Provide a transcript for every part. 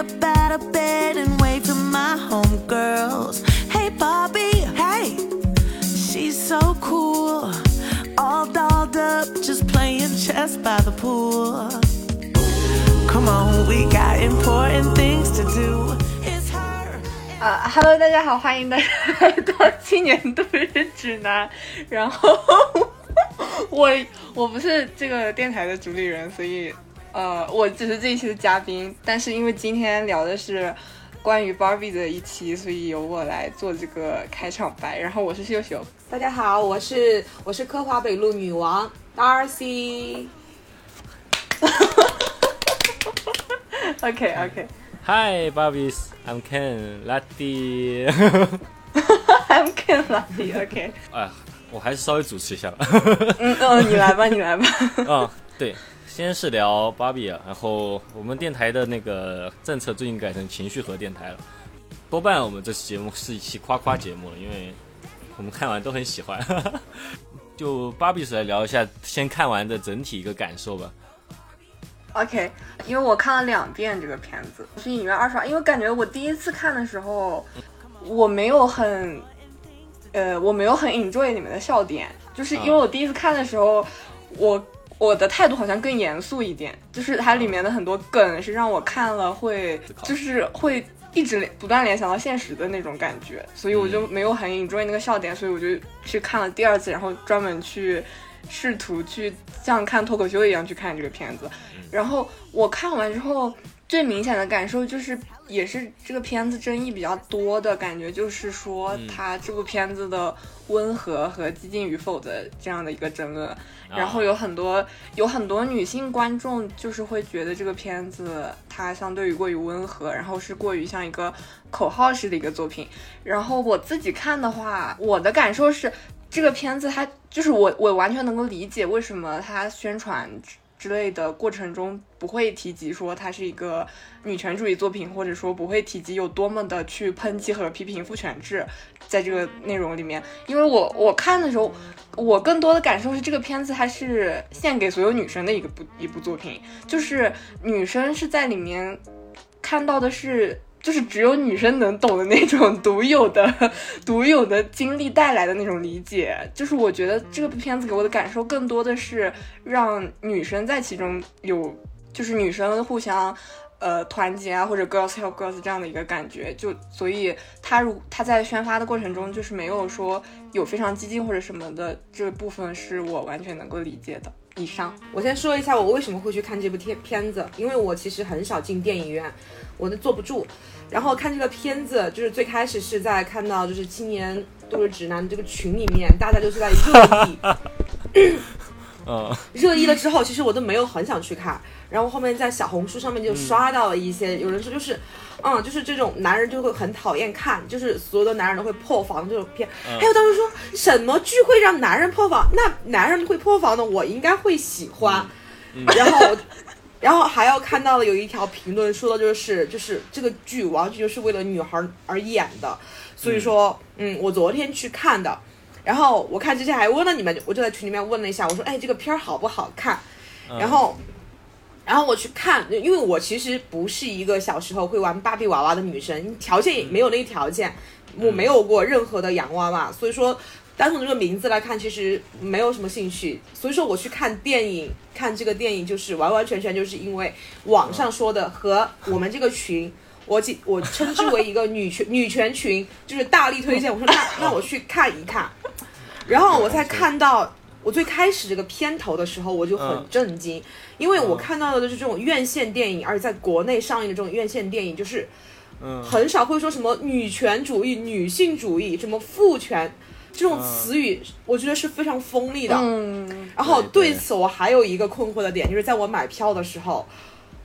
up out of bed and wave to my homegirls. Hey, Bobby, hey, she's so cool. All dolled up, just playing chess by the pool. Come on, we got important things to do. It's her. 啊哈喽，大家好，欢迎大家来到青年度日指南。然后我我不是这个电台的主理人，所以 呃，我只是这一期的嘉宾。但是因为今天聊的是关于 Barbie 的一期，所以由我来做这个开场白。然后我是秀秀，大家好，我是我是科华北路女王 Darcy。OK OK。Hi, Barbies. I'm Ken. Lucky. I'm Ken Lucky。OK。哎，我还是稍微主持一下吧。嗯嗯，你来吧，你来吧。嗯，对，先是聊芭比啊，然后我们电台的那个政策最近改成情绪和电台了。多半我们这期节目是一期夸夸节目了，因为我们看完都很喜欢。就芭比是来聊一下，先看完的整体一个感受吧。OK，因为我看了两遍这个片子，是影院二刷，因为感觉我第一次看的时候，我没有很，呃，我没有很 enjoy 你们的笑点，就是因为我第一次看的时候，我我的态度好像更严肃一点，就是它里面的很多梗是让我看了会就是会一直不断联想到现实的那种感觉，所以我就没有很 enjoy 那个笑点，所以我就去看了第二次，然后专门去试图去像看脱口秀一样去看这个片子。然后我看完之后，最明显的感受就是，也是这个片子争议比较多的感觉，就是说它这部片子的温和和激进与否的这样的一个争论。然后有很多有很多女性观众就是会觉得这个片子它相对于过于温和，然后是过于像一个口号式的一个作品。然后我自己看的话，我的感受是，这个片子它就是我我完全能够理解为什么它宣传之类的过程中不会提及说它是一个女权主义作品，或者说不会提及有多么的去抨击和批评父权制，在这个内容里面，因为我我看的时候，我更多的感受是这个片子它是献给所有女生的一个部一部作品，就是女生是在里面看到的是。就是只有女生能懂的那种独有的、独有的经历带来的那种理解，就是我觉得这个片子给我的感受更多的是让女生在其中有，就是女生互相。呃，团结啊，或者 girls help girls 这样的一个感觉，就所以他如他在宣发的过程中，就是没有说有非常激进或者什么的这部分是我完全能够理解的。以上，我先说一下我为什么会去看这部片片子，因为我其实很少进电影院，我都坐不住。然后看这个片子，就是最开始是在看到就是青年度日指南这个群里面，大家就是在热议，嗯，热议了之后，其实我都没有很想去看。然后后面在小红书上面就刷到了一些，有人说就是，嗯，就是这种男人就会很讨厌看，就是所有的男人都会破防这种片。还有当时说什么剧会让男人破防？那男人会破防的，我应该会喜欢。然后，然后还要看到了有一条评论说的就是，就是这个剧完全就是为了女孩而演的。所以说，嗯，我昨天去看的。然后我看之前还问了你们，我就在群里面问了一下，我说，哎，这个片儿好不好看？然后，然后我去看，因为我其实不是一个小时候会玩芭比娃娃的女生，条件也没有那个条件，我没有过任何的洋娃娃，所以说单从这个名字来看，其实没有什么兴趣。所以说我去看电影，看这个电影就是完完全全就是因为网上说的和我们这个群。我记 我称之为一个女权女权群，就是大力推荐。我说那那我去看一看，然后我才看到我最开始这个片头的时候，我就很嗯震惊，因为我看到的就是这种院线电影，而且在国内上映的这种院线电影，就是嗯很少会说什么女权主义、女性主义、什么父权这种词语，我觉得是非常锋利的。嗯，然后对此我还有一个困惑的点，就是在我买票的时候，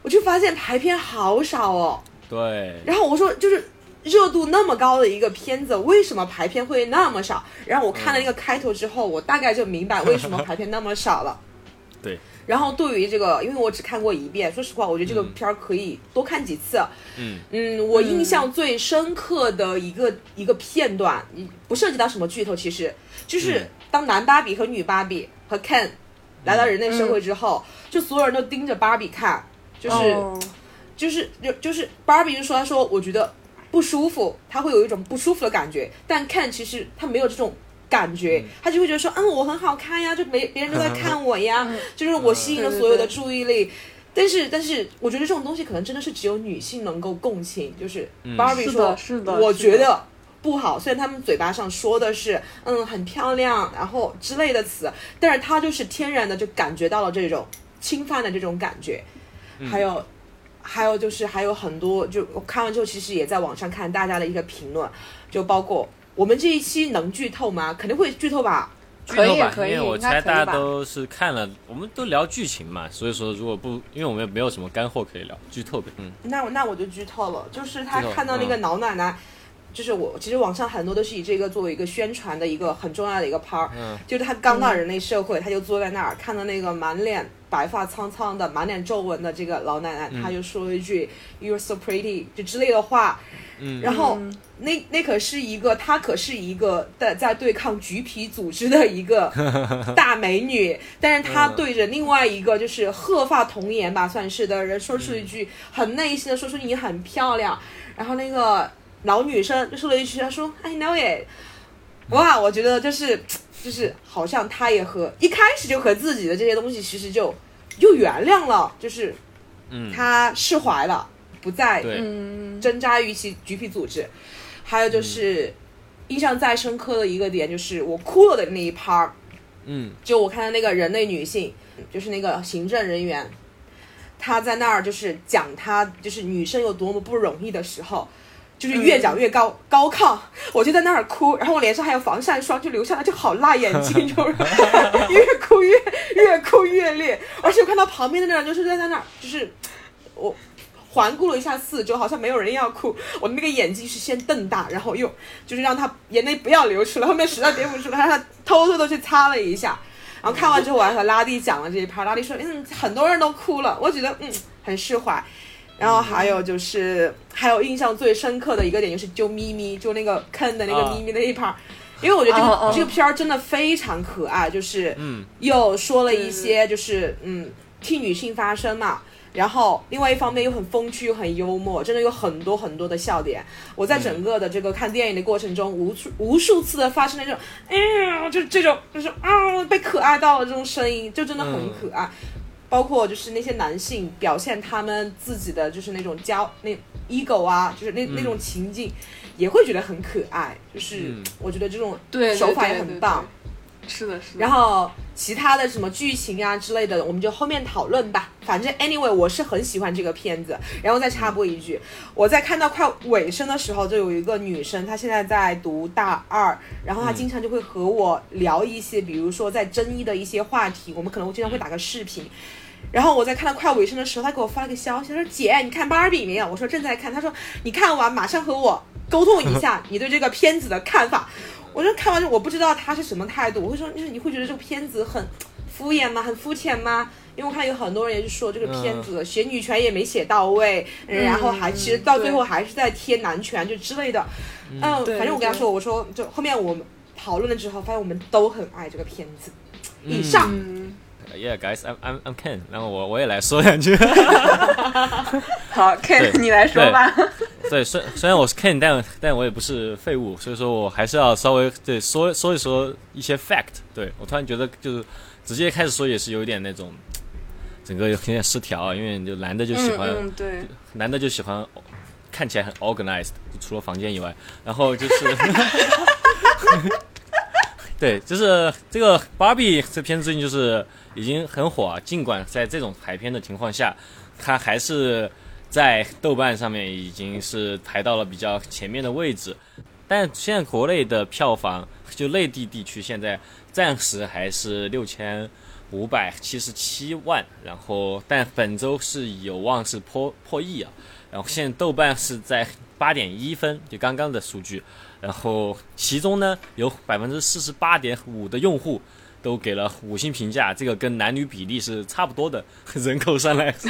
我就发现排片好少哦。对，然后我说，就是热度那么高的一个片子，为什么排片会那么少？然后我看了那个开头之后，我大概就明白为什么排片那么少了。对，然后对于这个，因为我只看过一遍，说实话，我觉得这个片儿可以多看几次。嗯嗯，我印象最深刻的一个、一个片段，不涉及到什么剧透，其实就是嗯当男芭比和女芭比和 Ken 来到人类社会之后，就所有人都盯着芭比看，就是。哦就是就就是芭比就说他说我觉得不舒服，他会有一种不舒服的感觉，但 Ken 其实他没有这种。感觉他就会觉得说，嗯，我很好看呀，就没别人都在看我呀，就是我吸引了所有的注意力。但是，但是，我觉得这种东西可能真的是只有女性能够共情。就是 Barbie 说，是的，我觉得不好。虽然他们嘴巴上说的是，嗯，很漂亮，然后之类的词，但是他就是天然的就感觉到了这种侵犯的这种感觉。还有，还有就是还有很多，就我看完之后，其实也在网上看大家的一个评论，就包括。我们这一期能剧透吗？肯定会剧透吧。可以可以，因为我猜大家都是看了，我们都聊剧情嘛，所以说如果不，因为我们也没有什么干货可以聊，剧透呗。嗯。那我那我就剧透了，就是他看到那个老奶奶，就是我其实网上很多都是以这个作为一个宣传的一个很重要的一个 part，嗯，就是他刚到人类社会，他就坐在那儿看到那个满脸白发苍苍的、满脸皱纹的这个老奶奶，他就说了一句 "You're so pretty" 就之类的话。嗯。然后那那可是一个，她可是一个在在对抗橘皮组织的一个 大美女，但是她对着另外一个就是鹤发童颜吧，算是的人说出一句很内心的，说出你很漂亮。然后那个老女生就说了一句，她说 I know it。哇，我觉得就是就是好像她也和一开始就和自己的这些东西其实就又原谅了，就是嗯，她释怀了。不再嗯挣扎于其橘皮组织，还有就是印象再深刻的一个点就是我哭了的那一 part，嗯，就我看到那个人类女性，就是那个行政人员，她在那儿就是讲她就是女生有多么不容易的时候，就是越讲越高高亢，我就在那儿哭，然后我脸上还有防晒霜，就流下来就好辣眼睛，就是 越哭越越哭越烈，而且我看到旁边的那人就是在在那儿就是 我。环顾了一下四周，好像没有人要哭。我那个眼睛是先瞪大，然后又就是让他眼泪不要流出来。后面实在憋不住了，让他偷偷的去擦了一下。然后看完之后，我还和拉蒂讲了这一趴。拉蒂说：“嗯，很多人都哭了。”我觉得嗯很释怀。然后还有就是还有印象最深刻的一个点就是救咪咪，就那个坑的那个咪咪那一趴，因为我觉得这个这个片儿真的非常可爱，就是嗯。又说了一些就是嗯替女性发声嘛。然后，另外一方面又很风趣又很幽默，真的有很多很多的笑点。我在整个的这个看电影的过程中，无数无数次的发生那种，哎呀，就这种，就是啊，被可爱到了这种声音，就真的很可爱。包括就是那些男性表现他们自己的就是那种骄那 ego 啊，就是那那种情境，也会觉得很可爱。就是我觉得这种手法也很棒。是的，是的。然后其他的什么剧情啊之类的，我们就后面讨论吧。反正 anyway，我是很喜欢这个片子。然后再插播一句，我在看到快尾声的时候，就有一个女生，她现在在读大二，然后她经常就会和我聊一些，比如说在争议的一些话题，我们可能经常会打个视频。然后我在看到快尾声的时候，她给我发了个消息，她说：“姐，你看芭比没有？”我说：“正在看。”她说：“你看完马上和我沟通一下你对这个片子的看法。”我就看完就我不知道他是什么态度，我会说就是你会觉得这个片子很敷衍吗？很肤浅吗？因为我看有很多人也是说这个片子写女权也没写到位，然后还其实到最后还是在贴男权就之类的。嗯，反正我跟他说，我说就后面我们讨论了之后，发现我们都很爱这个片子。以上。Yeah, guys, I'm I'm I'm Ken。然后我我也来说两句。好，Ken，你来说吧。对，虽虽然我是 Ken，但但我也不是废物，所以说我还是要稍微对说说一说一些 fact。对我突然觉得就是直接开始说也是有点那种整个有点失调，因为就男的就喜欢，对，男的就喜欢看起来很 organized，除了房间以外，然后就是。对，就是这个芭比这片子最近就是已经很火啊，尽管在这种排片的情况下，它还是在豆瓣上面已经是排到了比较前面的位置。但现在国内的票房，就内地地区现在暂时还是六千五百七十七万，然后但本周是有望是破破亿啊。然后现在豆瓣是在八点一分，就刚刚的数据。然后其中呢，有百分之四十八点五的用户都给了五星评价，这个跟男女比例是差不多的。人口上来说，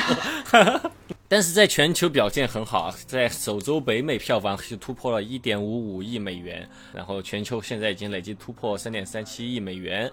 但是在全球表现很好啊，在首周北美票房是突破了一点五五亿美元，然后全球现在已经累计突破三点三七亿美元。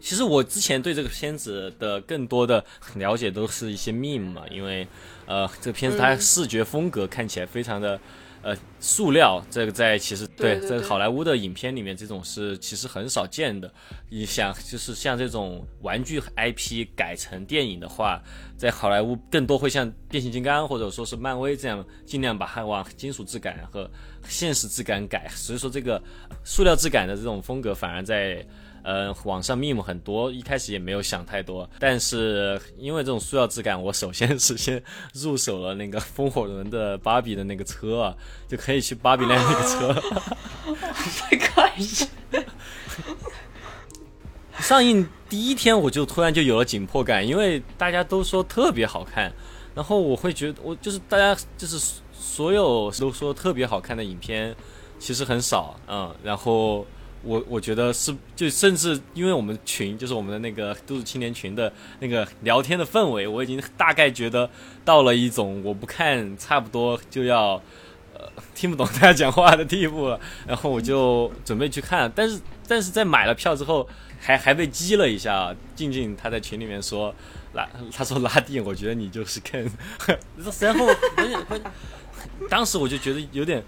其实我之前对这个片子的更多的了解都是一些 meme 嘛，因为呃这个片子它视觉风格看起来非常的。呃，塑料这个在其实对在好莱坞的影片里面，这种是其实很少见的。你想，就是像这种玩具 IP 改成电影的话，在好莱坞更多会像变形金刚或者说是漫威这样，尽量把它往金属质感和现实质感改。所以说，这个塑料质感的这种风格反而在。呃，网上 meme 很多，一开始也没有想太多，但是因为这种塑料质感，我首先是先入手了那个风火轮的芭比的那个车，就可以去芭比 land 那个车。太开心。上映第一天我就突然就有了紧迫感，因为大家都说特别好看，然后我会觉得我就是大家就是所有都说特别好看的影片，其实很少，嗯，然后我我觉得是就甚至因为我们群就是我们的那个都市青年群的那个聊天的氛围，我已经大概觉得到了一种我不看差不多就要。呃，听不懂大家讲话的地步了，然后我就准备去看，但是 但是在买了票之后，还还被激了一下。静静她在群里面说拉，她说拉蒂，我觉得你就是 Ken，然后当时我就觉得有点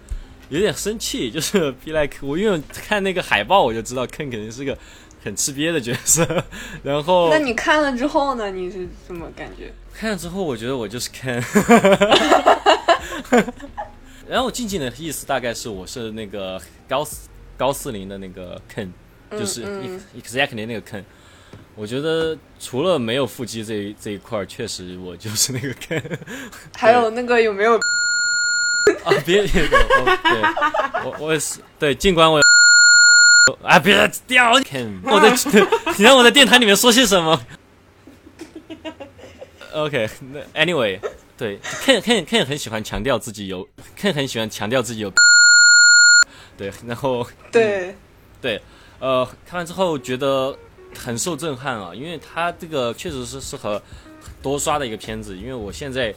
有点生气，就是 be like 我因为看那个海报我就知道 Ken 肯定是个很吃瘪的角色，然后那你看了之后呢？你是什么感觉？看了之后，我觉得我就是 Ken。然后静静的意思大概是我是那个高四高四零的那个 Ken，就是嗯 exactly 那个 Ken。我觉得除了没有腹肌这一这一块，确实我就是那个 Ken。还有那个有没有？啊，别别，我对我我也是对，尽管我啊，别掉我在 你让我在电台里面说些什么？OK，那 Anyway，对，Ken Ken Ken 很喜欢强调自己有，Ken 很喜欢强调自己有，对，然后 对，对，呃，看完之后觉得很受震撼啊，因为他这个确实是适合多刷的一个片子，因为我现在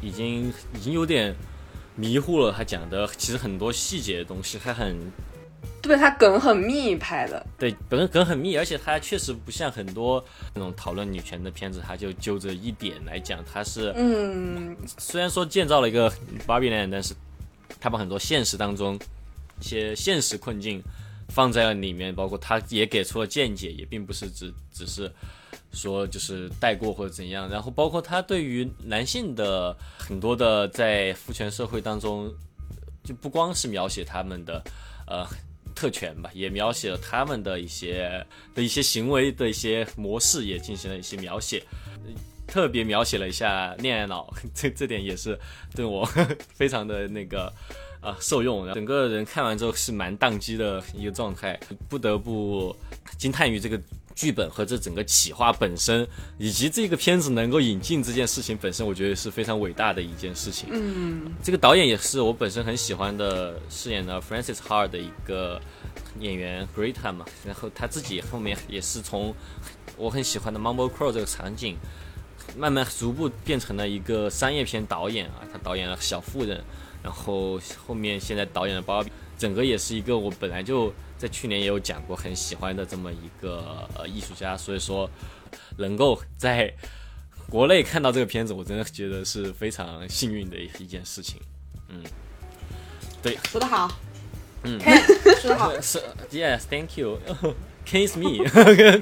已经已经有点迷糊了，他讲的其实很多细节的东西，还很对他梗很密拍的，对梗梗很密，而且他确实不像很多那种讨论女权的片子，他就就着一点来讲，他是嗯，虽然说建造了一个 Barbie Land，但是他把很多现实当中一些现实困境放在了里面，包括他也给出了见解，也并不是只只是说就是带过或者怎样。然后包括他对于男性的很多的在父权社会当中，就不光是描写他们的呃特权吧，也描写了他们的一些的一些行为的一些模式，也进行了一些描写。特别描写了一下恋爱脑，这这点也是对我 非常的那个啊受用。然后整个人看完之后是蛮宕机的一个状态，不得不惊叹于这个剧本和这整个企划本身，以及这个片子能够引进这件事情本身，我觉得是非常伟大的一件事情。嗯，这个导演也是我本身很喜欢的，饰演的 Francis Ha 的一个演员 Greta 嘛，然后他自己后面也是从我很喜欢的 Mumble Crow 这个场景。慢慢逐步变成了一个商业片导演啊，他导演了《小妇人》，然后后面现在导演了《芭比》，整个也是一个我本来就在去年也有讲过很喜欢的这么一个呃艺术家，所以说能够在国内看到这个片子，我真的觉得是非常幸运的一件事情。嗯，对，说得好，嗯。说得好，是，Yes，Thank you，Kiss me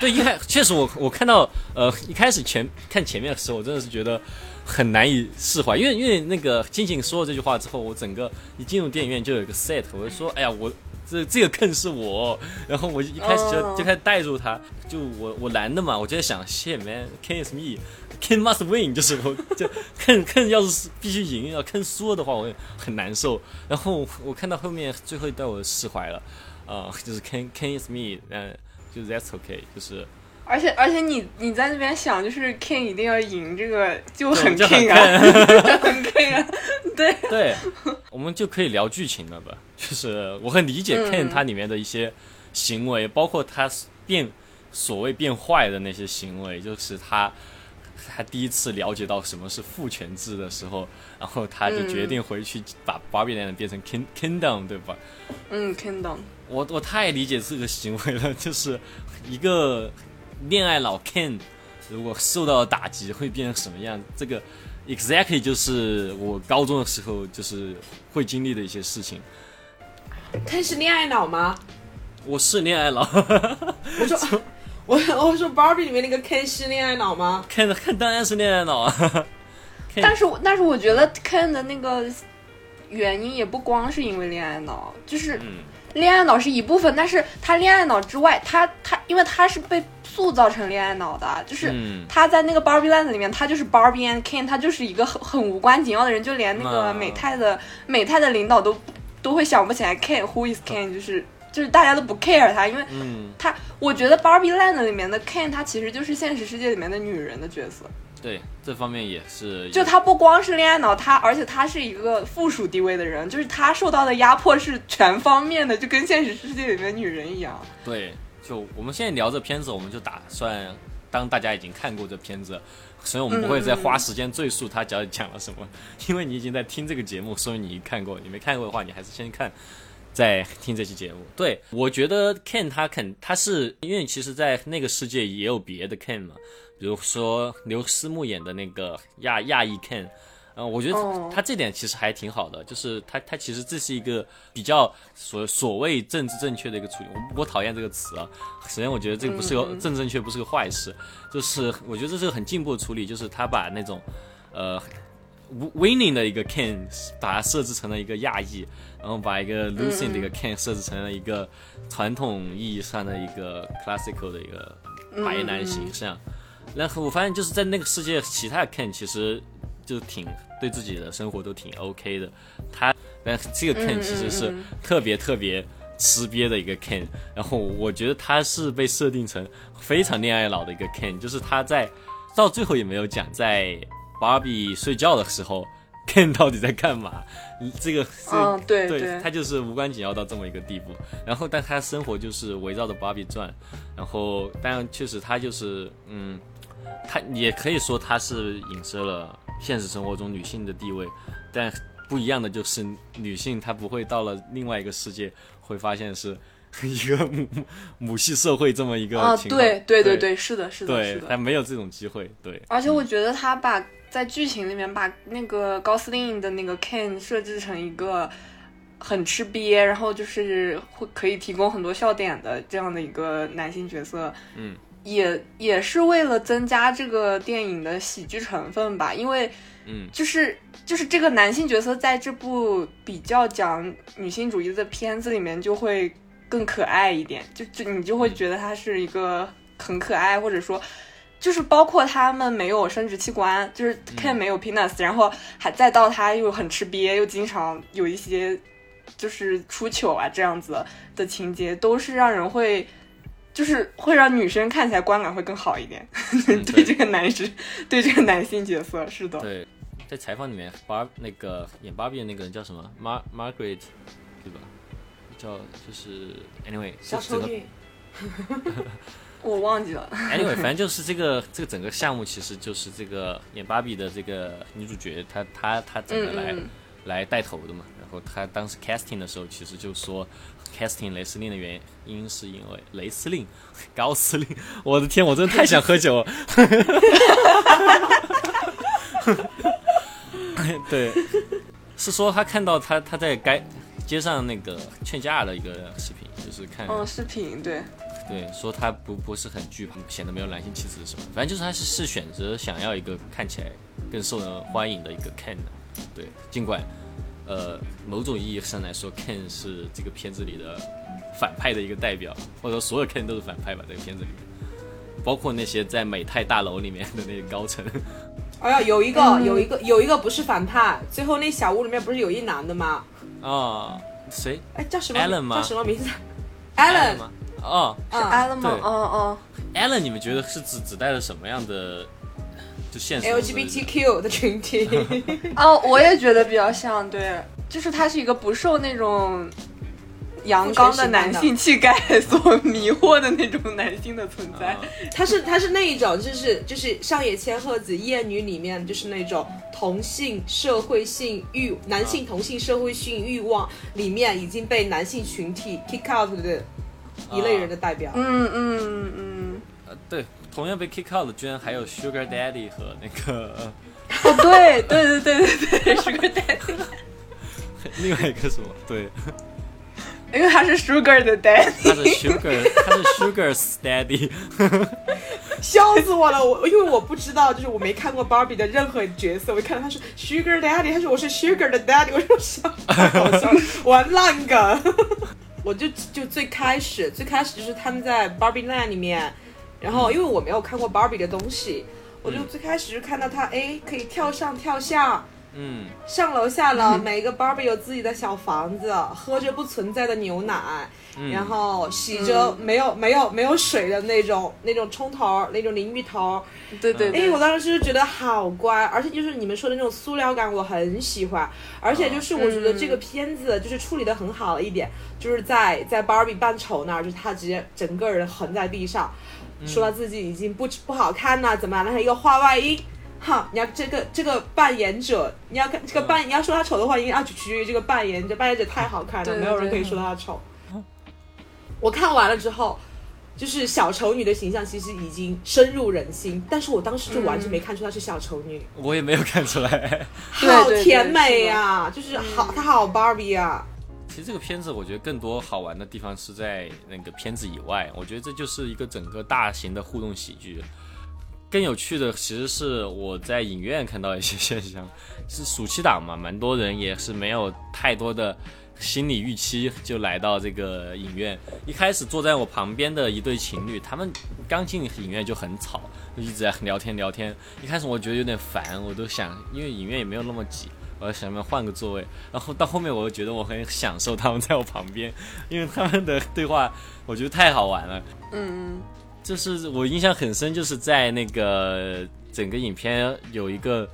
对，一开确实我我看到呃一开始前看前面的时候，我真的是觉得很难以释怀，因为因为那个静静说了这句话之后，我整个一进入电影院就有一个 set，我就说哎呀我这这个坑是我，然后我一开始就、哦。就开始带入他，就我我男的嘛，我就在想 shit man，Ken is me，Ken must win，就是我就坑坑要是必须赢，要坑输了的话我也很难受，然后我看到后面最后一段我就释怀了，啊、就是 Ken Ken is me，嗯、就是 that's okay，就是。而且而且你你在那边想，就是 King 一定要赢，这个就很 King 啊，就很 King 啊，对，对，我们就可以聊剧情了吧？就是我很理解嗯 Ken 他里面的一些行为，包括他变所谓变坏的那些行为，就是他他第一次了解到什么是父权制的时候，然后他就决定回去把 Barbie Land 变成 King Kingdom，对吧？嗯，Kingdom。我我太理解这个行为了，就是一个恋爱脑 Ken 如果受到打击会变成什么样？这个 exactly 就是我高中的时候就是会经历的一些事情。Ken 是恋爱脑吗？我是恋爱脑。我说 我我说 Barbie 里面那个 Ken 是恋爱脑吗？Ken Ken 当然是恋爱脑啊。但是但是我觉得 Ken 的那个原因也不光是因为恋爱脑，就是。恋爱脑是一部分，但是他恋爱脑之外，他他因为他是被塑造成恋爱脑的，就是他在那个 Barbie Land 里面，他就是 Barbie and Ken，他就是一个很很无关紧要的人，就连那个美泰的美泰的领导都都会想不起来 Ken Who is Ken，就是就是大家都不 care 他，因为他我觉得 Barbie Land 里面的 Ken，他其实就是现实世界里面的女人的角色。对这方面也是，就他不光是恋爱脑，他而且他是一个附属地位的人，就是他受到的压迫是全方面的，就跟现实世界里面女人一样。对，就我们现在聊这片子，我们就打算当大家已经看过这片子，所以我们不会再花时间赘述他讲讲了什么，因为你已经在听这个节目，说明你看过，你没看过的话，你还是先看，再听这期节目。对我觉得 Ken 他肯他是因为其实，在那个世界也有别的 Ken 嘛。比如说刘思慕演的那个亚亚裔 Ken，嗯，我觉得他这点其实还挺好的，就是他他其实这是一个比较所所谓政治正确的一个处理。我我讨厌这个词啊，首先我觉得这个不是个政治正确，不是个坏事，就是我觉得这是个很进步的处理，就是他把那种呃 winning 的一个 Ken 把它设置成了一个亚裔，然后把一个 losing 的一个 Ken 设置成了一个传统意义上的一个 classical 的一个白男形象。然后我发现，就是在那个世界，其他的 Ken 其实就挺对自己的生活都挺 OK 的。他，但这个 Ken 其实是特别特别吃瘪的一个 Ken。然后我觉得他是被设定成非常恋爱脑的一个 Ken，就是他在到最后也没有讲，在芭比睡觉的时候，Ken 到底在干嘛？这个，嗯，对对，他就是无关紧要到这么一个地步。然后，但他生活就是围绕着芭比转。然后，但确实他就是，嗯。他也可以说他是影射了现实生活中女性的地位，但不一样的就是女性她不会到了另外一个世界会发现是 一个母母系社会这么一个情况。对对对对，是的，是的，对，他没有这种机会。对，而且我觉得他把在剧情里面把那个高司令的那个 Ken 设置成一个很吃瘪，然后就是会可以提供很多笑点的这样的一个男性角色。嗯。也也是为了增加这个电影的喜剧成分吧，因为，嗯，就是就是这个男性角色在这部比较讲女性主义的片子里面就会更可爱一点，就就你就会觉得他是一个很可爱，或者说，就是包括他们没有生殖器官，就是 Ken 没有 penis，然后还再到他又很吃瘪，又经常有一些就是出糗啊这样子的情节，都是让人会。就是会让女生看起来观感会更好一点，对这个男生，对这个男性角色是的。对，在采访里面，芭那个演芭比的那个人叫什么？Mar Margaret，对吧？叫就是 Anyway，小丑女。我忘记了。Anyway，反正就是这个这个整个项目，其实就是这个演芭比的这个女主角，她她她整个来来带头的嘛。然后她当时 casting 的时候，其实就说。casting 雷司令的原因是因为雷司令 高司令，我的天，我真的太想喝酒。对，是说他看到他他在街街上那个劝架的一个视频，就是看嗯视频对对，说他不不是很惧怕，显得没有男性气质什么，反正就是他是是选择想要一个看起来更受人欢迎的一个 Ken 的，对，尽管。呃，某种意义上来说，Ken 是这个片子里的反派的一个代表，或者说所有 Ken 都是反派吧。这个片子里面，包括那些在美泰大楼里面的那些高层。哎呀，有一个，有一个，有一个不是反派。最后那小屋里面不是有一男的吗？啊，谁？哎，叫什么？Allen 吗？叫什么名字？Allen 吗？哦，是 Allen 吗？哦哦，Allen，你们觉得是指指代了什么样的？就现实 LGBTQ 的群体 哦，我也觉得比较像，对，就是他是一个不受那种阳刚的男性气概所迷惑的那种男性的存在。他是他是那一种，就是就是上野千鹤子艳女里面就是那种同性社会性欲男性同性社会性欲望里面已经被男性群体 kick out 的一类人的代表。嗯嗯嗯，呃，对，同样被 kick out 的居然还有 Sugar Daddy 和那个哦对对对对对对，Sugar Daddy，另外一个什么？对，因为他是 Sugar 的 Daddy，他是 Sugar，他是 Sugar's Daddy。笑死我了！我因为我不知道，就是我没看过 Barbie 的任何角色，我一看到他是 Sugar Daddy，他说我是 Sugar 的 Daddy，我说笑，好笑，玩烂梗。我就就最开始最开始就是他们在 Barbie Land 里面，然后因为我没有看过 Barbie 的东西，我就最开始就看到他哎可以跳上跳下，嗯，上楼下楼，每个 Barbie 有自己的小房子，喝着不存在的牛奶，然后洗着没有没有没有水的那种那种冲头那种淋浴头。对对哎，我当时就觉得好乖，而且就是你们说的那种塑料感，我很喜欢。而且就是我觉得这个片子就是处理的很好的一点，就是在在 Barbie 扮丑那儿，就是他直接整个人横在地上，说他自己已经不不好看了，怎么样？然后一个话外音。哈，你要这个这个扮演者，你要看这个扮，你要说他丑的话，一定要取决于这个扮演者，扮演者太好看了，没有人可以说他丑。我看完了之后，就是小丑女的形象其实已经深入人心，但是我当时就完全没看出她是小丑女，我也没有看出来。好甜美呀、就是好，她好 Barbie 啊，其实这个片子，我觉得更多好玩的地方是在那个片子以外。我觉得这就是一个整个大型的互动喜剧。更有趣的其实是我在影院看到一些现象，是暑期档嘛，蛮多人也是没有太多的心理预期就来到这个影院。一开始坐在我旁边的一对情侣，他们刚进影院就很吵，就一直在聊天聊天。一开始我觉得有点烦，我都想，因为影院也没有那么挤，我要想要换个座位。然后到后面我又觉得我很享受他们在我旁边，因为他们的对话我觉得太好玩了。嗯就是我印象很深，就是在那个整个影片有一个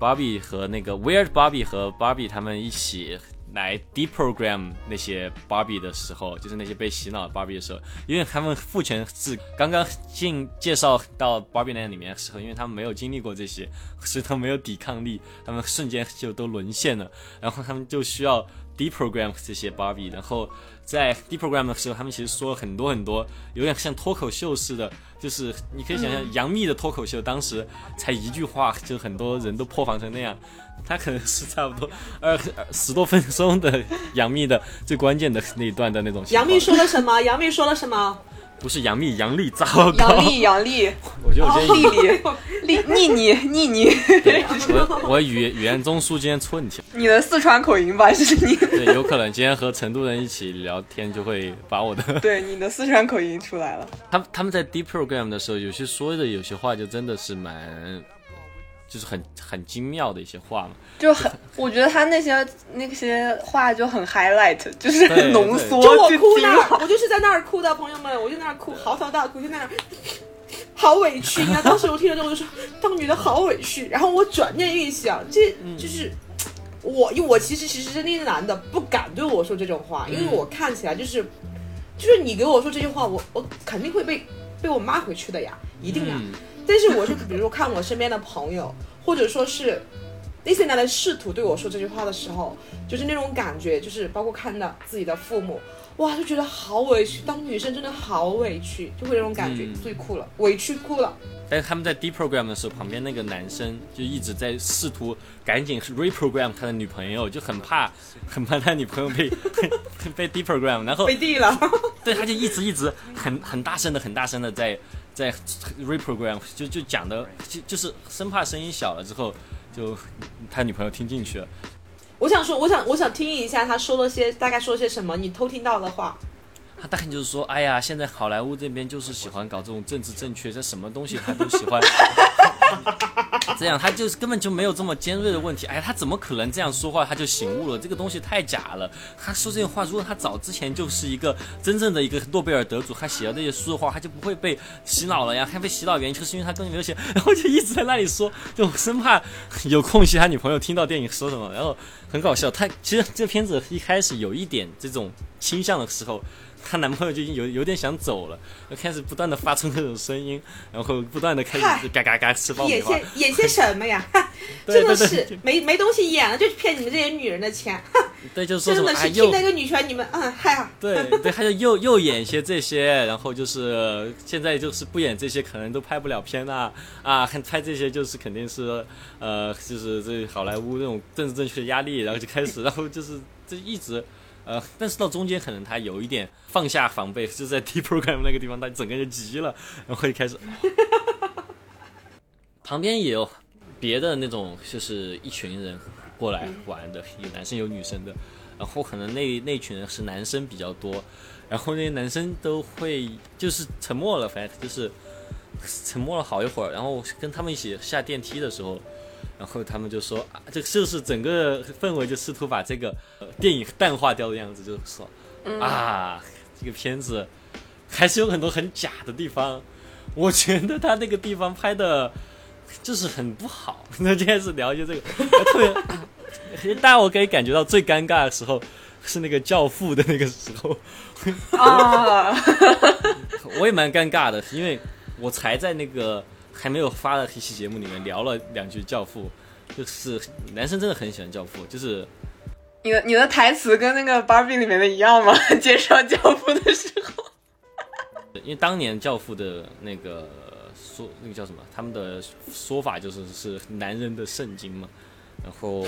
Barbie 和那个 Weird Barbie 和 Barbie 他们一起来 deprogram 那些 Barbie 的时候，就是那些被洗脑的 Barbie 的时候，因为他们父权制刚刚进介绍到 Barbie Land 里面的时候，因为他们没有经历过这些，所以他们没有抵抗力，他们瞬间就都沦陷了，然后他们就需要 deprogram 这些 Barbie，然后在 deprogram 的时候，他们其实说了很多很多，有点像脱口秀似的，就是你可以想象杨幂的脱口秀，当时才一句话，就很多人都破防成那样。他可能是差不多二二十多分钟的杨幂的最关键的那一段的那种。杨幂说了什么？杨幂说了什么？不是杨幂，杨丽，糟糕！杨丽，杨丽，我觉得我今天、丽丽，丽妮妮，妮妮，我我语语言中枢今天出问题了。你的四川口音吧，是你，对，有可能今天和成都人一起聊天，就会把我的 对，你的四川口音出来了。他他们在 deprogram 的时候，有些说的有些话就真的是蛮，就是很很精妙的一些话嘛。就很，我觉得他那些那些话就很 highlight，就是很浓缩，就我哭那儿，我就是在那儿哭的，朋友们，我就在那儿哭，嚎啕大哭，就在那儿。好委屈！你看，当时我听了之后，我就说当女的好委屈。然后我转念一想，这就是我，因为我其实其实那些男的不敢对我说这种话，因为我看起来就是，就是你给我说这句话，我我肯定会被被我骂回去的呀，一定呀。嗯但是我是比如说看我身边的朋友，或者说是那些男的试图对我说这句话的时候，就是那种感觉，就是包括看到自己的父母，哇，就觉得好委屈，当女生真的好委屈，就会有那种感觉，嗯所以哭了，委屈哭了。但是他们在 deprogram 的时候，旁边那个男生就一直在试图赶紧 reprogram 他的女朋友，就很怕很怕他女朋友被 被 deprogram，然后被地了，对他就一直一直很很大声的很大声的在在 reprogram，就就讲的就就是生怕声音小了之后，就他女朋友听进去了。我想说，我想我想听一下他说了些大概说些什么，你偷听到的话。他大概就是说，哎呀，现在好莱坞这边就是喜欢搞这种政治正确，这什么东西他都喜欢。这样他就是根本就没有这么尖锐的问题。哎，他怎么可能这样说话他就醒悟了？这个东西太假了。他说这些话，如果他早之前就是一个真正的一个诺贝尔得主，他写了那些书的话，他就不会被洗脑了呀。他被洗脑原因就是因为他根本没有写，然后就一直在那里说，就生怕有空隙他女朋友听到电影说什么，然后很搞笑。他其实这片子一开始有一点这种倾向的时候。她男朋友就已经有有点想走了，就开始不断的发出那种声音，然后不断的开始嘎嘎嘎吃爆米花演。些演些什么呀？对真的是没没东西演了，就骗你们这些女人的钱。对，就是说什真么哎又的是听那个女权，你们嗯嗨呀。对对，他就又又演些这些，然后就是现在就是不演这些，可能都拍不了片啊啊，拍这些就是肯定是呃，就是这好莱坞那种政治正确的压力，然后就开始，然后就是这一直。呃，但是到中间可能他有一点放下防备，就在 T program 那个地方，他整个人急了，然后就开始。旁边也有别的那种，就是一群人过来玩的，有男生有女生的，然后可能那那群人是男生比较多，然后那些男生都会就是沉默了，反正就是沉默了好一会儿，然后跟他们一起下电梯的时候。然后他们就说，啊、这就是整个氛围就试图把这个、呃、电影淡化掉的样子，就是说，啊，这个片子还是有很多很假的地方。我觉得他那个地方拍的，就是很不好。那今天是聊一些这个，特别，但我可以感觉到最尴尬的时候是那个教父的那个时候，啊，我也蛮尴尬的，因为我才在那个。还没有发的一期节目里面聊了两句《教父》，就是男生真的很喜欢《教父》，就是你的你的台词跟那个芭比里面的一样吗？介绍《教父》的时候，因为当年《教父》的那个说那个叫什么，他们的说法就是是男人的圣经嘛，然后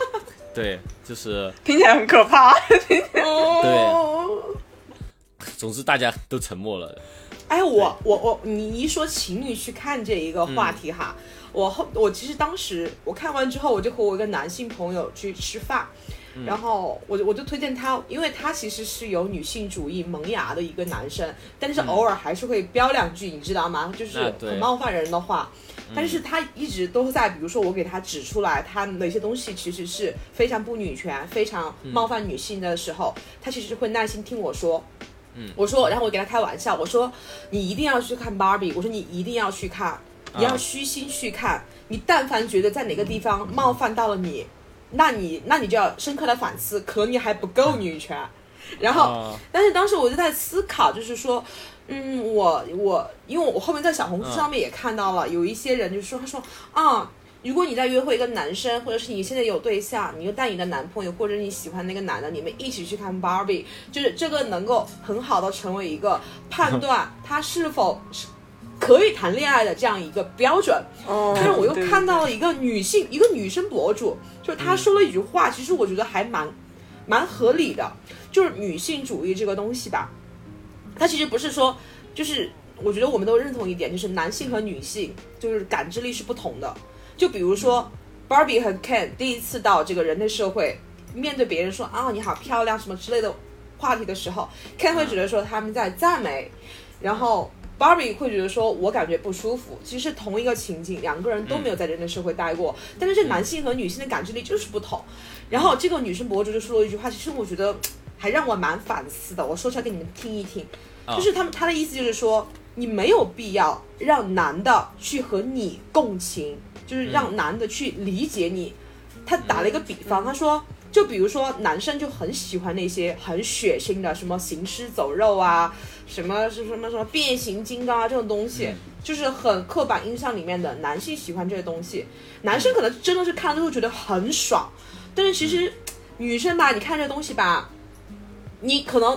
对，就是听起来很可怕。哦对，总之大家都沉默了。哎，我我我，你一说情侣去看这一个话题哈，嗯我后我其实当时我看完之后，我就和我一个男性朋友去吃饭，嗯然后我就我就推荐他，因为他其实是有女性主义萌芽的一个男生，但是偶尔还是会飙两句，你知道吗？就是很冒犯人的话。但是他一直都在，比如说我给他指出来，他哪些东西其实是非常不女权、非常冒犯女性的时候，他其实会耐心听我说。我说，然后我给他开玩笑，我说你一定要去看芭比，我说你一定要去看，你要虚心去看，你但凡觉得在哪个地方冒犯到了你，那你那你就要深刻的反思，可能你还不够女权。然后，啊但是当时我就在思考，就是说，嗯，我我因为我后面在小红书上面也看到了，有一些人就说，他说啊。如果你在约会一个男生，或者是你现在有对象，你就带你的男朋友或者你喜欢那个男的，你们一起去看 Barbie，就是这个能够很好的成为一个判断他是否是可以谈恋爱的这样一个标准。哦但是我又看到了一个女性，一个女生博主，就是她说了一句话，其实我觉得还蛮蛮合理的，就是女性主义这个东西吧，它其实不是说，就是我觉得我们都认同一点，就是男性和女性就是感知力是不同的。就比如说，Barbie 和 Ken 第一次到这个人类社会，面对别人说啊你好漂亮什么之类的话题的时候，Ken 会觉得说他们在赞美，然后 Barbie 会觉得说我感觉不舒服。其实同一个情景，两个人都没有在人类社会待过，但是这男性和女性的感知力就是不同。然后这个女生博主就说了一句话，其实我觉得还让我蛮反思的，我说出来给你们听一听。啊就是他们他的意思就是说，你没有必要让男的去和你共情，就是让男的去理解你。他打了一个比方，他说，就比如说男生就很喜欢那些很血腥的，什么行尸走肉啊，什么什么什么什么变形金刚啊这种东西，就是很刻板印象里面的男性喜欢这些东西，男生可能真的是看了之后觉得很爽，但是其实女生吧，你看这东西吧，你可能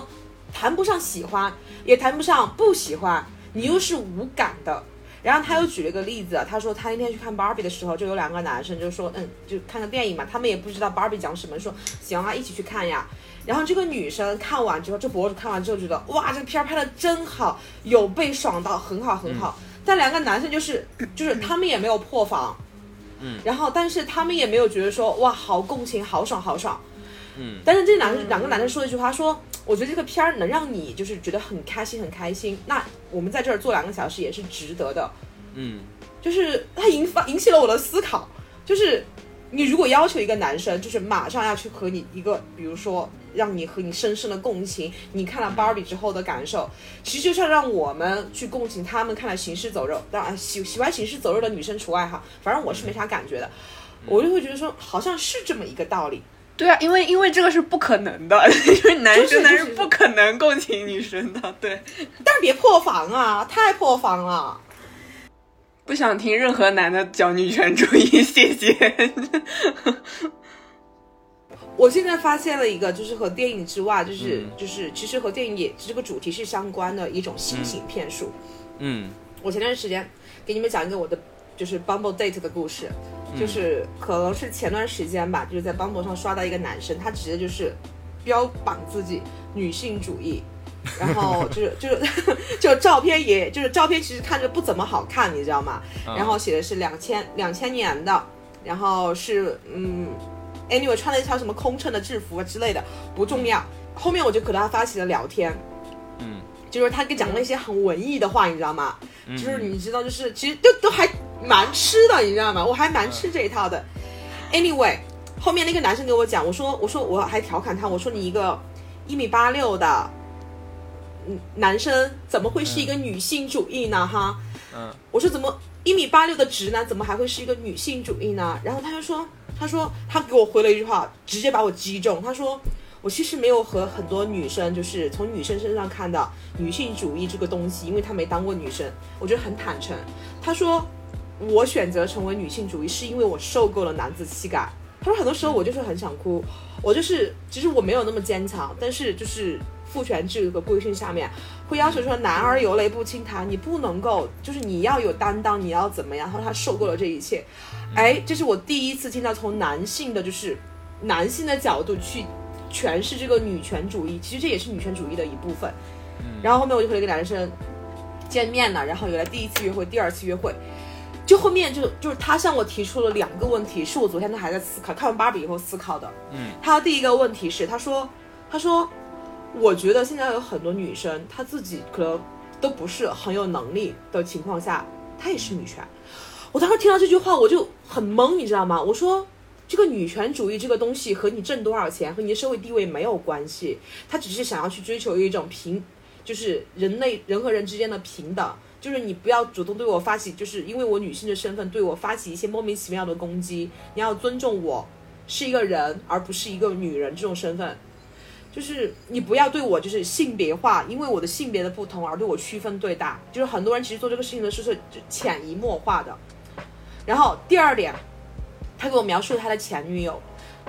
谈不上喜欢，也谈不上不喜欢，你又是无感的。然后他又举了一个例子，他说他那天去看 Barbie 的时候，就有两个男生就说，嗯，就看个电影嘛，他们也不知道 Barbie 讲什么，说行啊，一起去看呀。然后这个女生看完之后，这博主看完之后觉得，哇，这个片儿拍的真好，有被爽到，很好很好。但两个男生就是就是他们也没有破防，嗯，然后但是他们也没有觉得说，哇，好共情，好爽好爽。嗯，但是这男生两个男生说了一句话，说我觉得这个片儿能让你就是觉得很开心很开心，那我们在这儿坐两个小时也是值得的。嗯，就是它引发引起了我的思考，就是你如果要求一个男生，就是马上要去和你一个，比如说让你和你深深的共情，你看了 Barbie 之后的感受，其实就是要让我们去共情他们看了行尸走肉，当然喜喜欢行尸走肉的女生除外哈，反正我是没啥感觉的，我就会觉得说好像是这么一个道理。对啊，因为因为这个是不可能的，因为男生男就是不可能共情女生的，对。但是别破防啊，太破防了。不想听任何男的讲女权主义，谢谢。我现在发现了一个，就是和电影之外，就是、嗯就是其实和电影也这个主题是相关的一种新型骗术。嗯我前段时间给你们讲一个我的就是 Bumble date 的故事，就是可能是前段时间吧，就是在 Bumble 上刷到一个男生，他直接就是标榜自己女性主义。然后就是就是 就照片也就是照片其实看着不怎么好看，你知道吗？然后写的是两千两千年的，然后是嗯，anyway 穿了一条什么空乘的制服啊之类的，不重要。后面我就和他发起了聊天，嗯，就是他给讲了一些很文艺的话，你知道吗？嗯就是你知道，就是其实都都还蛮吃的，你知道吗？我还蛮吃这一套的。Anyway，后面那个男生给我讲，我说我说我还调侃他，我说你一个一米八六的，嗯，男生怎么会是一个女性主义呢？哈，嗯，我说怎么一米八六的直男怎么还会是一个女性主义呢？然后他就说，他说他给我回了一句话，直接把我击中。他说我其实没有和很多女生，就是从女生身上看到女性主义这个东西，因为她没当过女生，我觉得很坦诚。她说我选择成为女性主义是因为我受够了男子气概。她说很多时候我就是很想哭，我就是其实我没有那么坚强，但是就是父权制和规训下面会要求说男儿有泪不轻弹，你不能够就是你要有担当，你要怎么样？他说他受够了这一切，哎，这是我第一次听到从男性的就是男性的角度去诠释这个女权主义，其实这也是女权主义的一部分。然后后面我就和一个男生见面了，然后有了第一次约会，第二次约会。就后面就就是他向我提出了两个问题，是我昨天都还在思考，看完芭比以后思考的。嗯，他的第一个问题是，他说，他说，我觉得现在有很多女生，她自己可能都不是很有能力的情况下，她也是女权。我当时听到这句话，我就很懵，你知道吗？我说，这个女权主义这个东西和你挣多少钱和你的社会地位没有关系，他只是想要去追求一种平，就是人类人和人之间的平等。就是你不要主动对我发起，就是因为我女性的身份对我发起一些莫名其妙的攻击。你要尊重我是一个人，而不是一个女人这种身份。就是你不要对我就是性别化，因为我的性别的不同而对我区分对待。就是很多人其实做这个事情的时候是潜移默化的。然后第二点，他给我描述他的前女友，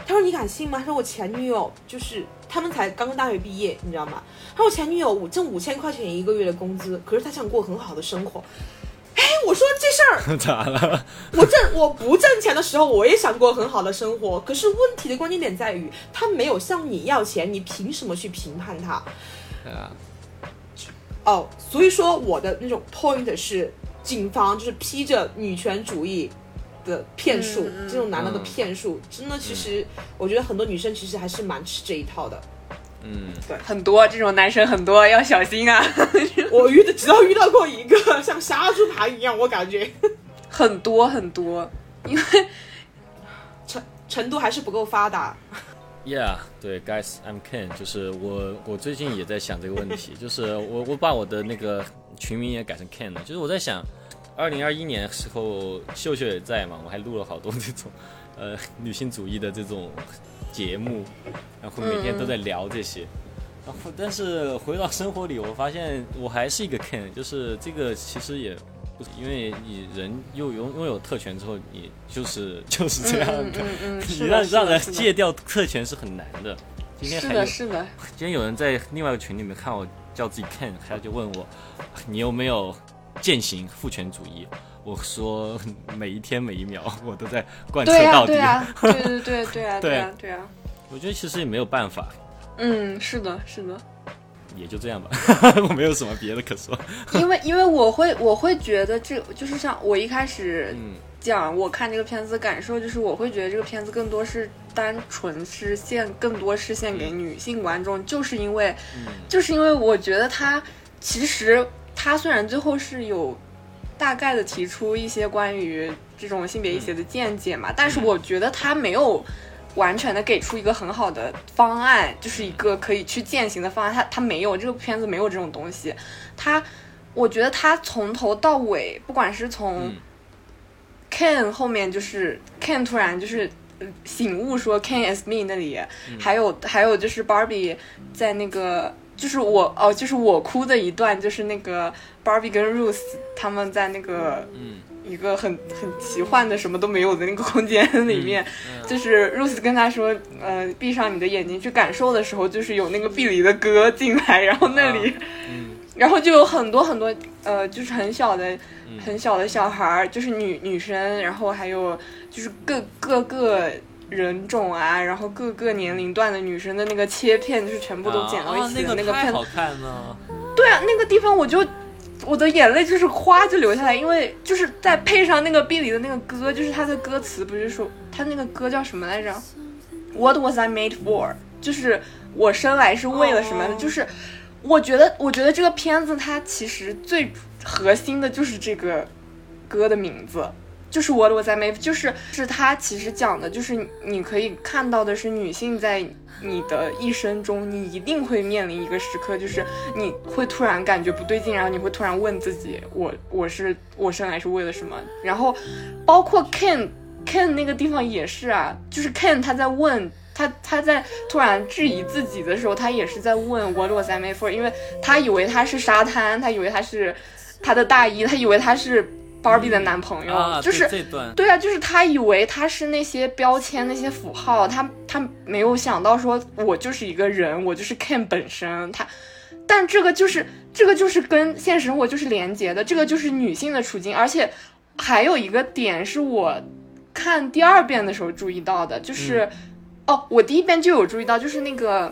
他说你敢信吗？他说我前女友就是他们才刚刚大学毕业，你知道吗？他说我前女友五挣五千块钱一个月的工资，可是他想过很好的生活。哎，我说这事儿 咋了？我挣我不挣钱的时候，我也想过很好的生活。可是问题的关键点在于，他没有向你要钱，你凭什么去评判他？啊，哦，所以说我的那种 point 是，警方就是披着女权主义的骗术，这种男的的嗯骗术，真的其实、我觉得很多女生其实还是蛮吃这一套的。嗯，对很多这种男生很多，要小心啊！我遇的只要遇到过一个像杀猪盘一样，我感觉很多很多，因为成成都还是不够发达。Yeah，对，Guys，I'm Ken，就是我，我最近也在想这个问题，就是我我把我的那个群名也改成 Ken 了，就是我在想，二零二一年时候秀秀也在嘛，我还录了好多这种呃女性主义的这种节目，然后每天都在聊这些，然后但是回到生活里，我发现我还是一个 can，就是这个其实也。因为你人又拥拥有特权之后，你就是 就是这样的。嗯嗯嗯，你让让人戒掉特权是很难的。今天是还是的，今天有人在另外一个群里面看我叫自己 can，他就问我你有没有践行父权主义？我说每一天每一秒 我都在贯彻对呀到底。对呀，对对对对呀对 对呀对呀，我觉得其实也没有办法，嗯，是的是的。也就这样吧，我没有什么别的可说。因为因为我会我会觉得这就是像我一开始嗯讲我看这个片子的感受，就是我会觉得这个片子更多是单纯是献更多是献给女性观众，就是因为嗯就是因为我觉得它其实它虽然最后是有大概的提出一些关于这种性别一些的见解嘛，但是我觉得他没有完全的给出一个很好的方案，就是一个可以去践行的方案。他他没有这个片子没有这种东西，他我觉得他从头到尾，不管是从 Ken 后面就是 Ken 突然就是呃醒悟说 Ken is me 那里，还有还有就是 Barbie 在那个就是我哦就是我哭的一段，就是那个 Barbie 跟 Ruth 他们在那个嗯。一个很很奇幻的什么都没有的那个空间 里面，就是 Ruth 跟他说，呃，闭上你的眼睛去感受的时候，就是有那个碧梨的歌进来，然后那里，嗯。然后就有很多很多呃，就是很小的很小的小孩儿，就是女女生，然后还有就是各各个人种啊，然后各个年龄段的女生的那个切片，就是全部都剪到一起的啊、那个片好看呢。对啊，那个地方我就我的眼泪就是哗就流下来，因为就是再配上那个碧梨的那个歌，就是他的歌词不是说他那个歌叫什么来着？What was I made for？就是我生来是为了什么就是我觉得，我觉得这个片子它其实最核心的就是这个歌的名字。就是 What was I made？for？就是是它其实讲的就是你可以看到的是女性在你的一生中，你一定会面临一个时刻，就是你会突然感觉不对劲，然后你会突然问自己，我我是我生来是为了什么？然后包括 Ken Ken 那个地方也是啊，就是 Ken 他在问他他在突然质疑自己的时候，他也是在问 What was I made for？因为他以为他是沙滩，他以为他是他的大衣，他以为他是 Barbie 的男朋友，啊，就是对啊，就是他以为他是那些标签、那些符号，他他没有想到说，我就是一个人，我就是 Ken 本身。他，但这个就是这个就是跟现实生活就是连接的，这个就是女性的处境。而且还有一个点是我看第二遍的时候注意到的，就是、哦，我第一遍就有注意到，就是那个。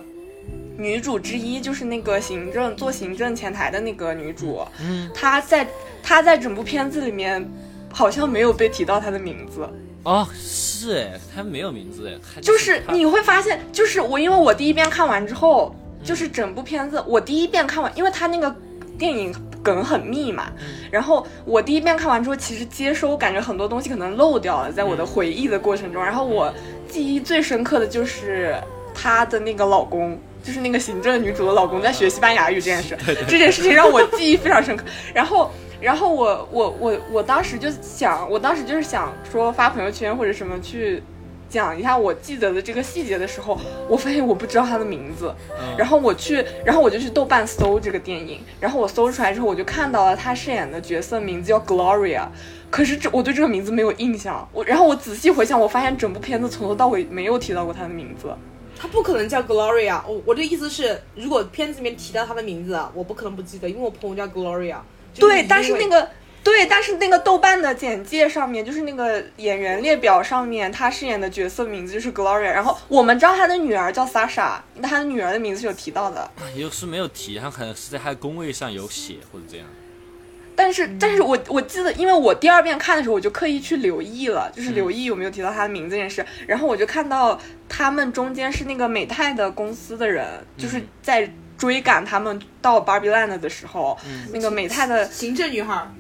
女主之一就是那个行政做行政前台的那个女主，嗯，她在她在整部片子里面好像没有被提到她的名字，哦，是哎，她没有名字哎，就是你会发现，就是我因为我第一遍看完之后，就是整部片子我第一遍看完，因为她那个电影梗很密嘛，然后我第一遍看完之后，其实接收感觉很多东西可能漏掉了，在我的回忆的过程中，然后我记忆最深刻的就是她的那个老公。就是那个行政女主的老公在学西班牙语这件事，这件事情让我记忆非常深刻。然后，然后我我我我当时就想，我当时就是想说发朋友圈或者什么去讲一下我记得的这个细节的时候，我发现我不知道他的名字，嗯。然后我去，然后我就去豆瓣搜这个电影，然后我搜出来之后，我就看到了他饰演的角色名字叫 Gloria，可是这我对这个名字没有印象，我然后我仔细回想，我发现整部片子从头到尾没有提到过他的名字。他不可能叫 Gloria，我我的意思是，如果片子里面提到他的名字，啊，我不可能不记得，因为我朋友叫 Gloria 对，但是那个对，但是那个豆瓣的简介上面，就是那个演员列表上面，他饰演的角色名字就是 Gloria，然后我们知道他的女儿叫 Sasha，他的女儿的名字是有提到的，有时没有提，他可能是在他的工位上有写或者这样。但是，但是我我记得，因为我第二遍看的时候，我就刻意去留意了，就是留意有没有提到他的名字这件事。然后我就看到他们中间是那个美泰的公司的人，就是在追赶他们到 Barbie Land 的时候，那个美泰的行政女孩儿，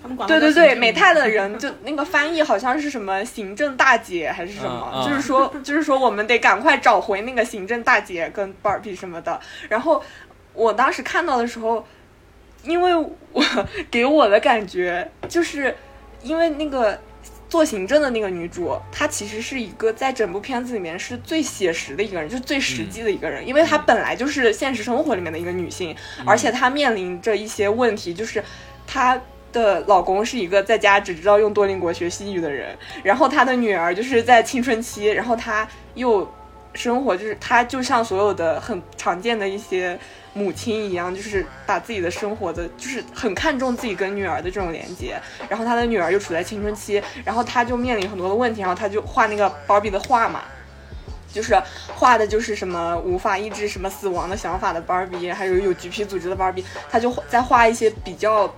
他们管对对对，美泰的人 就那个翻译好像是什么行政大姐还是什么，嗯嗯就是说就是说我们得赶快找回那个行政大姐跟 Barbie 什么的。然后我当时看到的时候，因为我给我的感觉就是因为那个。做行政的那个女主，她其实是一个在整部片子里面是最写实的一个人，就是最实际的一个人，因为她本来就是现实生活里面的一个女性，而且她面临着一些问题，就是她的老公是一个在家只知道用多邻国学西语的人，然后她的女儿就是在青春期，然后她又生活就是她就像所有的很常见的一些母亲一样，就是把自己的生活的，就是很看重自己跟女儿的这种连接。然后她的女儿又处在青春期，然后她就面临很多的问题，然后她就画那个芭比的画嘛。就是画的就是什么无法抑制什么死亡的想法的芭比，还有有橘皮组织的芭比，她就在画一些比较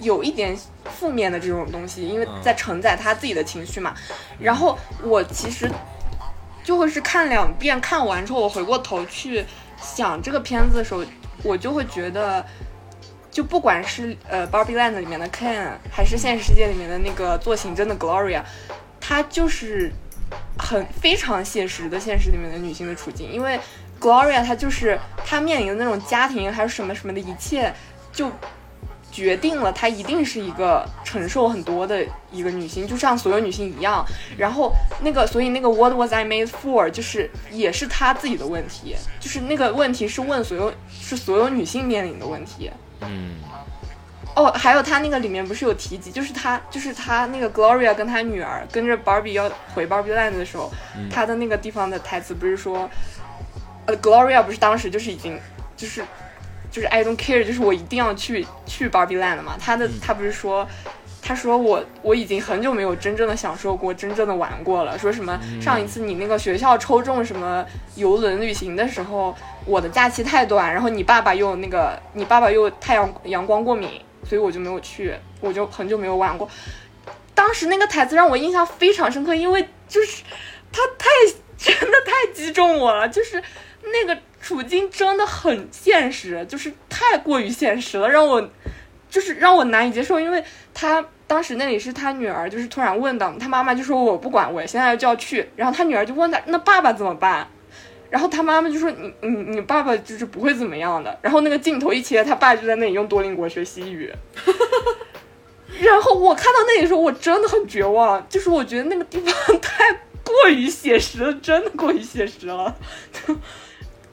有一点负面的这种东西，因为在承载她自己的情绪嘛。然后我其实就会是看两遍，看完之后我回过头去想这个片子的时候，我就会觉得。就不管是呃 Barbie Land 里面的 Ken，还是现实世界里面的那个做刑侦的 Gloria，她就是很非常写实的现实里面的女性的处境，因为 Gloria 她就是她面临的那种家庭还是什么什么的一切，就决定了她一定是一个承受很多的一个女性，就像所有女性一样。然后那个，所以那个 What was I made for？就是也是她自己的问题，就是那个问题是问所有是所有女性面临的问题。嗯，哦，还有他那个里面不是有提及，就是他就是他那个 Gloria 跟他女儿跟着 Barbie 要回 Barbie Land 的时候，他的那个地方的台词不是说，呃，Gloria 不是当时就是已经就是就是 I don't care，就是我一定要去去 Barbie Land 嘛，他的他不是说。他说我我已经很久没有真正的享受过，真正的玩过了。说什么上一次你那个学校抽中什么游轮旅行的时候，我的假期太短，然后你爸爸又那个你爸爸又太阳阳光过敏，所以我就没有去，我就很久没有玩过。当时那个台词让我印象非常深刻，因为就是他太 真的太击中我了，就是那个处境真的很现实，就是太过于现实了，让我就是让我难以接受，因为他。当时那里是他女儿，就是突然问的，他妈妈就说我不管，我现在就要去。然后他女儿就问他，那爸爸怎么办？然后他妈妈就说你你你爸爸就是不会怎么样的。然后那个镜头一切，他爸就在那里用多邻国学西语。然后我看到那里的时候，我真的很绝望，就是我觉得那个地方太过于写实了，真的过于写实了，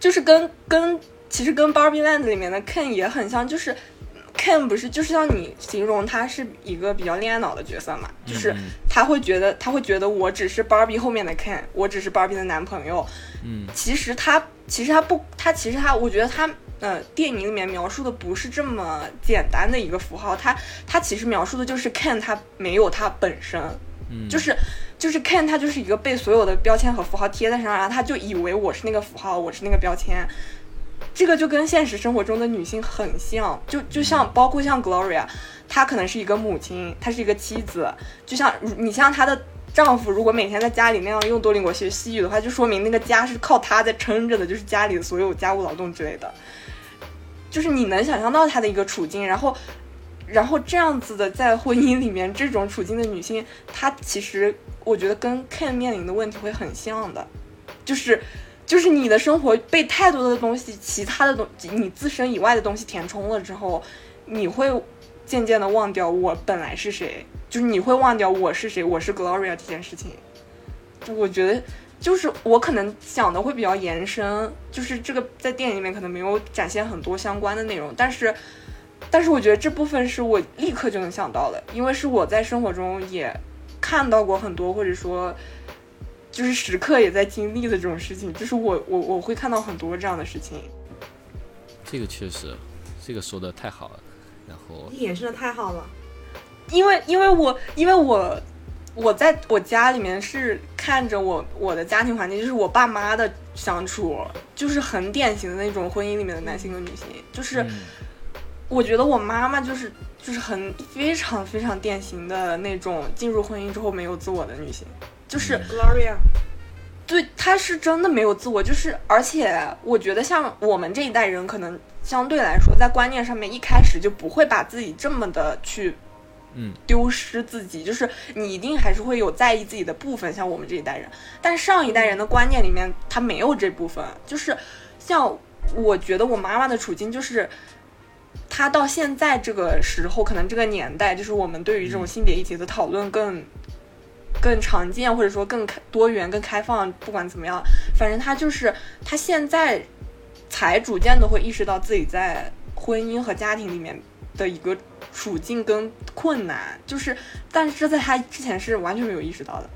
就是跟跟其实跟 Barbie Land 里面的 Ken 也很像，就是。Ken 不是就是像你形容他是一个比较恋爱脑的角色嘛？就是他会觉得他会觉得我只是 Barbie 后面的 Ken，我只是 Barbie 的男朋友。嗯，其实他其实他不他其实他我觉得他呃电影里面描述的不是这么简单的一个符号，他他其实描述的就是 Ken 他没有他本身，嗯，就是就是 Ken 他就是一个被所有的标签和符号贴在身上，然后他就以为我是那个符号，我是那个标签。这个就跟现实生活中的女性很像，就就像包括像 Gloria，她可能是一个母亲，她是一个妻子，就像你像她的丈夫，如果每天在家里那样用多邻国学西语的话，就说明那个家是靠她在撑着的，就是家里的所有家务劳动之类的。就是你能想象到她的一个处境，然后，然后这样子的在婚姻里面这种处境的女性，她其实我觉得跟 Ken 面临的问题会很像的，就是。就是你的生活被太多的东西，其他的东，你自身以外的东西填充了之后，你会渐渐的忘掉我本来是谁，就是你会忘掉我是谁，我是 Gloria 这件事情。我觉得，就是我可能想的会比较延伸，就是这个在电影里面可能没有展现很多相关的内容，但是，但是我觉得这部分是我立刻就能想到的，因为是我在生活中也看到过很多，或者说。就是时刻也在经历的这种事情，就是我我我会看到很多这样的事情。这个确实，这个说的太好了。然后你演示的太好了，因为因为我因为我我在我家里面是看着我我的家庭环境，就是我爸妈的相处，就是很典型的那种婚姻里面的男性跟女性，就是我觉得我妈妈就是就是很非常非常典型的那种进入婚姻之后没有自我的女性。就是 Gloria，对，她是真的没有自我，就是而且我觉得像我们这一代人，可能相对来说在观念上面一开始就不会把自己这么的去，嗯，丢失自己，就是你一定还是会有在意自己的部分，像我们这一代人，但上一代人的观念里面他没有这部分，就是像我觉得我妈妈的处境就是，她到现在这个时候，可能这个年代，就是我们对于这种性别议题的讨论更。更常见，或者说更多元、更开放，不管怎么样，反正他就是他现在才逐渐的会意识到自己在婚姻和家庭里面的一个处境跟困难，就是，但是这在他之前是完全没有意识到的。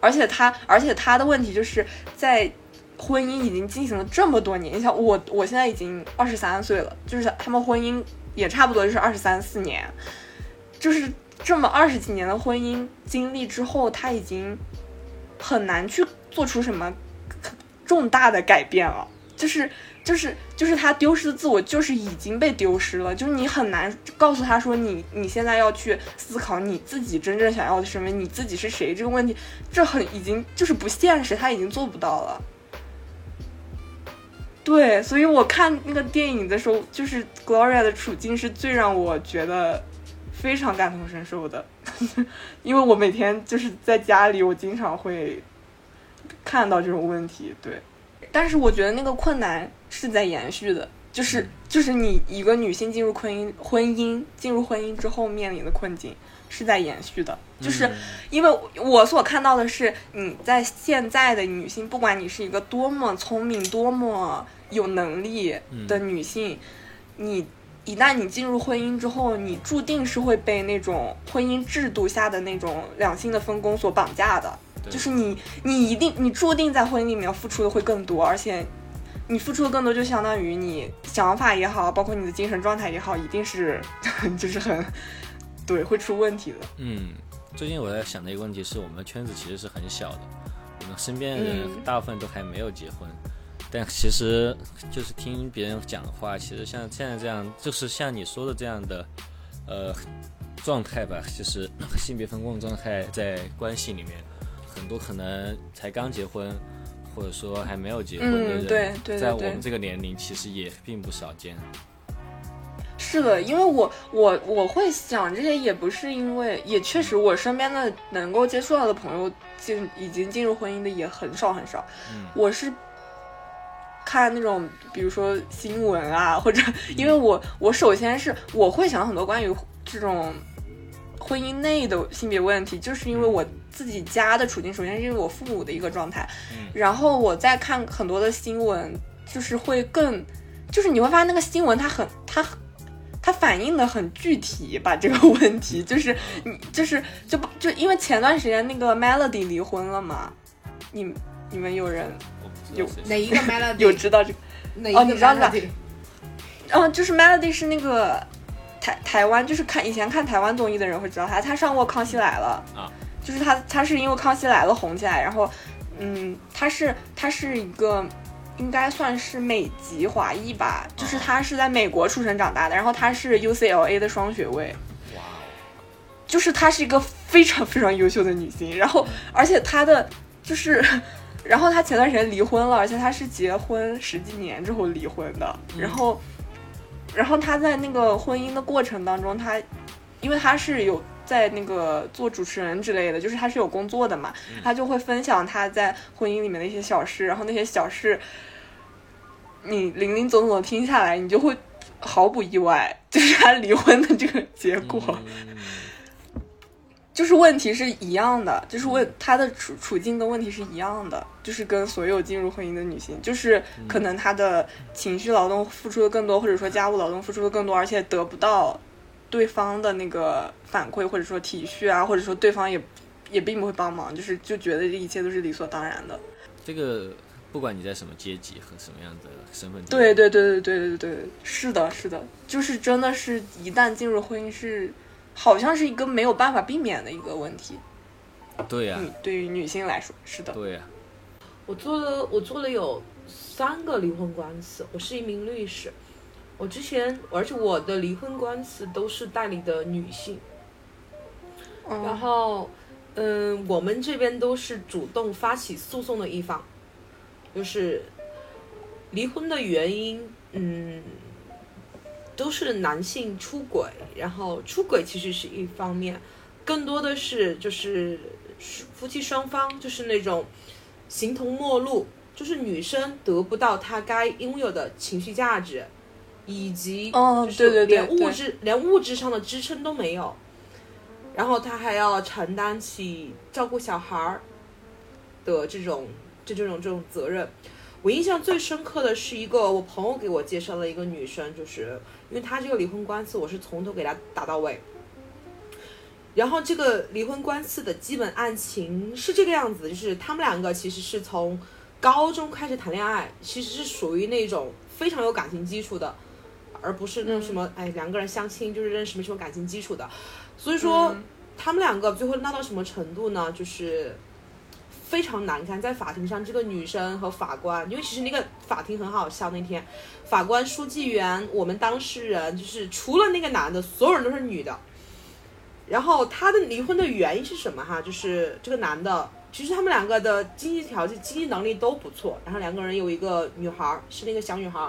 而且他，而且他的问题就是在婚姻已经进行了这么多年，你想我，我现在已经二十三岁了，就是他们婚姻也差不多就是二十三四年，就是。这么二十几年的婚姻经历之后，他已经很难去做出什么重大的改变了。就是就是就是他丢失的自我，就是已经被丢失了。就是你很难告诉他说，你你现在要去思考你自己真正想要的什么，你自己是谁这个问题，这很已经就是不现实，他已经做不到了。对，所以我看那个电影的时候，就是 Gloria 的处境是最让我觉得非常感同身受的，因为我每天就是在家里，我经常会看到这种问题。对，但是我觉得那个困难是在延续的，就是就是你一个女性进入婚姻婚姻进入婚姻之后面临的困境是在延续的，就是因为我所看到的是你在现在的女性，不管你是一个多么聪明、多么有能力的女性，你一旦你进入婚姻之后，你注定是会被那种婚姻制度下的那种两性的分工所绑架的。就是你，你一定，你注定在婚姻里面付出的会更多，而且你付出的更多，就相当于你想法也好，包括你的精神状态也好，一定是 就是很对会出问题的。嗯，最近我在想的一个问题是我们的圈子其实是很小的，我们身边的人嗯大部分都还没有结婚，但其实就是听别人讲的话，其实像现在这样，就是像你说的这样的，呃，状态吧，就是 性别分工的状态在关系里面，很多可能才刚结婚。或者说还没有结婚的人，嗯对对对在我们这个年龄其实也并不少见。是的，因为我我我会想这些，也不是因为，也确实我身边的能够接触到的朋友进已经进入婚姻的也很少很少。嗯我是看那种，比如说新闻啊，或者因为我我首先是我会想很多关于这种婚姻内的性别问题，就是因为我自己家的处境，首先是因为我父母的一个状态，然后我再看很多的新闻，就是会更，就是你会发现那个新闻它很它很。它反映的很具体，把这个问题就是你就是就就因为前段时间那个 Melody 离婚了嘛，你你们有人我不知道谁是哪一个 melody？有知道这个？哪一个哦你知道吧 melody？嗯，就是 Melody 是那个台台湾，就是看以前看台湾综艺的人会知道他，他上过《康熙来了》啊，就是他他是因为《康熙来了》红起来，然后嗯，他是他是一个应该算是美籍华裔吧，就是他是在美国出生长大的，然后他是 UCLA 的双学位，哇哦，就是她是一个非常非常优秀的女性，然后而且她的就是，然后他前段时间离婚了，而且他是结婚十几年之后离婚的，然后，然后他在那个婚姻的过程当中，他因为他是有在那个做主持人之类的，就是他是有工作的嘛，他就会分享他在婚姻里面的一些小事，然后那些小事，你零零总总的听下来，你就会毫不意外，就是他离婚的这个结果。嗯就是问题是一样的，就是问她的处处境跟问题是一样的，就是跟所有进入婚姻的女性，就是可能她的情绪劳动付出的更多，或者说家务劳动付出的更多，而且得不到对方的那个反馈或者说体恤啊，或者说对方也也并不会帮忙，就是就觉得这一切都是理所当然的。这个不管你在什么阶级和什么样的身份地对，对对对对对对，是的，是的，就是真的是一旦进入婚姻是，好像是一个没有办法避免的一个问题。对呀、嗯，对于女性来说，是的。对呀、我做了，我做了有三个离婚官司。我是一名律师，我之前，而且我的离婚官司都是代理的女性。然嗯后，嗯，我们这边都是主动发起诉讼的一方，就是离婚的原因，嗯，都是男性出轨，然后出轨其实是一方面，更多的是就是夫妻双方就是那种形同陌路，就是女生得不到她该拥有的情绪价值，以及哦就是对对对连物对质连物质上的支撑都没有。然后她还要承担起照顾小孩儿的这种这这种这种责任。我印象最深刻的是一个我朋友给我介绍的一个女生，就是因为她这个离婚官司，我是从头给她打到尾。然后这个离婚官司的基本案情是这个样子，就是他们两个其实是从高中开始谈恋爱，其实是属于那种非常有感情基础的，而不是那种什么、哎两个人相亲就是认识没什么感情基础的。所以说、嗯他们两个最后闹到什么程度呢？就是非常难看，在法庭上，这个女生和法官，因为其实那个法庭很好笑，那天法官、书记员、我们当事人，就是除了那个男的，所有人都是女的。然后他的离婚的原因是什么哈？就是这个男的其实他们两个的经济条件、经济能力都不错，然后两个人有一个女孩，是那个小女孩。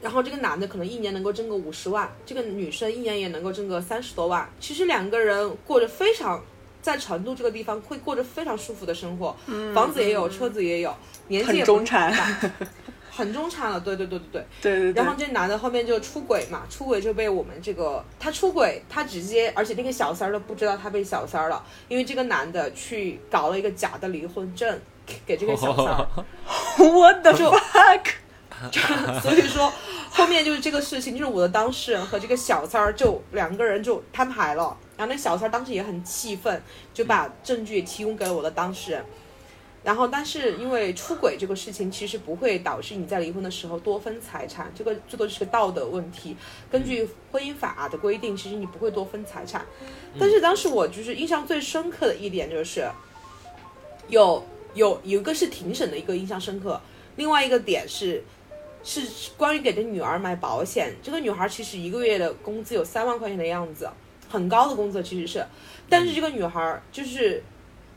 然后这个男的可能一年能够挣个五十万，这个女生一年也能够挣个三十多万。其实两个人过着非常在成都这个地方会过着非常舒服的生活，房子也有，车子也有，年纪也很不中产大，很中产了。对对对对对。对对对然后这男的后面就出轨嘛，出轨就被我们这个他出轨，他直接，而且那个小三儿都不知道他被小三儿了，因为这个男的去搞了一个假的离婚证给给这个小三儿，我的 fuck，所以说后面就是这个事情，就是我的当事人和这个小三儿就两个人就摊牌了，然后那小三儿当时也很气愤，就把证据提供给了我的当事人。然后，但是因为出轨这个事情，其实不会导致你在离婚的时候多分财产，这个最多是个道德问题。根据婚姻法的规定，其实你不会多分财产。但是当时我就是印象最深刻的一点就是，有有有一个是庭审的一个印象深刻，另外一个点是是关于给这女儿买保险。这个女孩其实一个月的工资有三万块钱的样子，很高的工资其实是，但是这个女孩就是。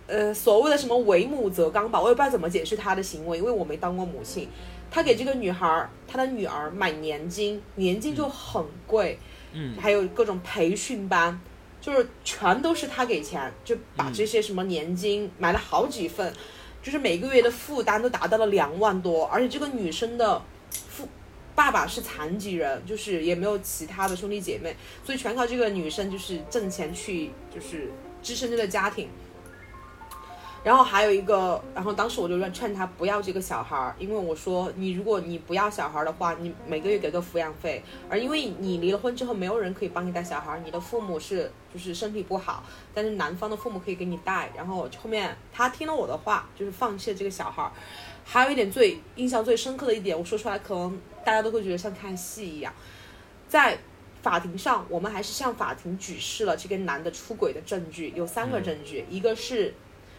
呃，所谓的什么为母则刚吧，我也不知道怎么解释她的行为，因为我没当过母亲。她给这个女孩儿，她的女儿买年金，年金就很贵，嗯，还有各种培训班，就是全都是她给钱，就把这些什么年金买了好几份，就是每个月的负担都达到了两万多，而且这个女生的父爸爸是残疾人，就是也没有其他的兄弟姐妹，所以全靠这个女生就是挣钱去就是支撑这个家庭。然后还有一个，然后当时我就劝他不要这个小孩儿，因为我说你如果你不要小孩儿的话，你每个月给个抚养费，而因为你离了婚之后，没有人可以帮你带小孩儿，你的父母是就是身体不好，但是男方的父母可以给你带。然后后面他听了我的话，就是放弃了这个小孩儿。还有一点最印象最深刻的一点，我说出来可能大家都会觉得像看戏一样，在法庭上，我们还是向法庭举示了这个男的出轨的证据，有三个证据，一个是。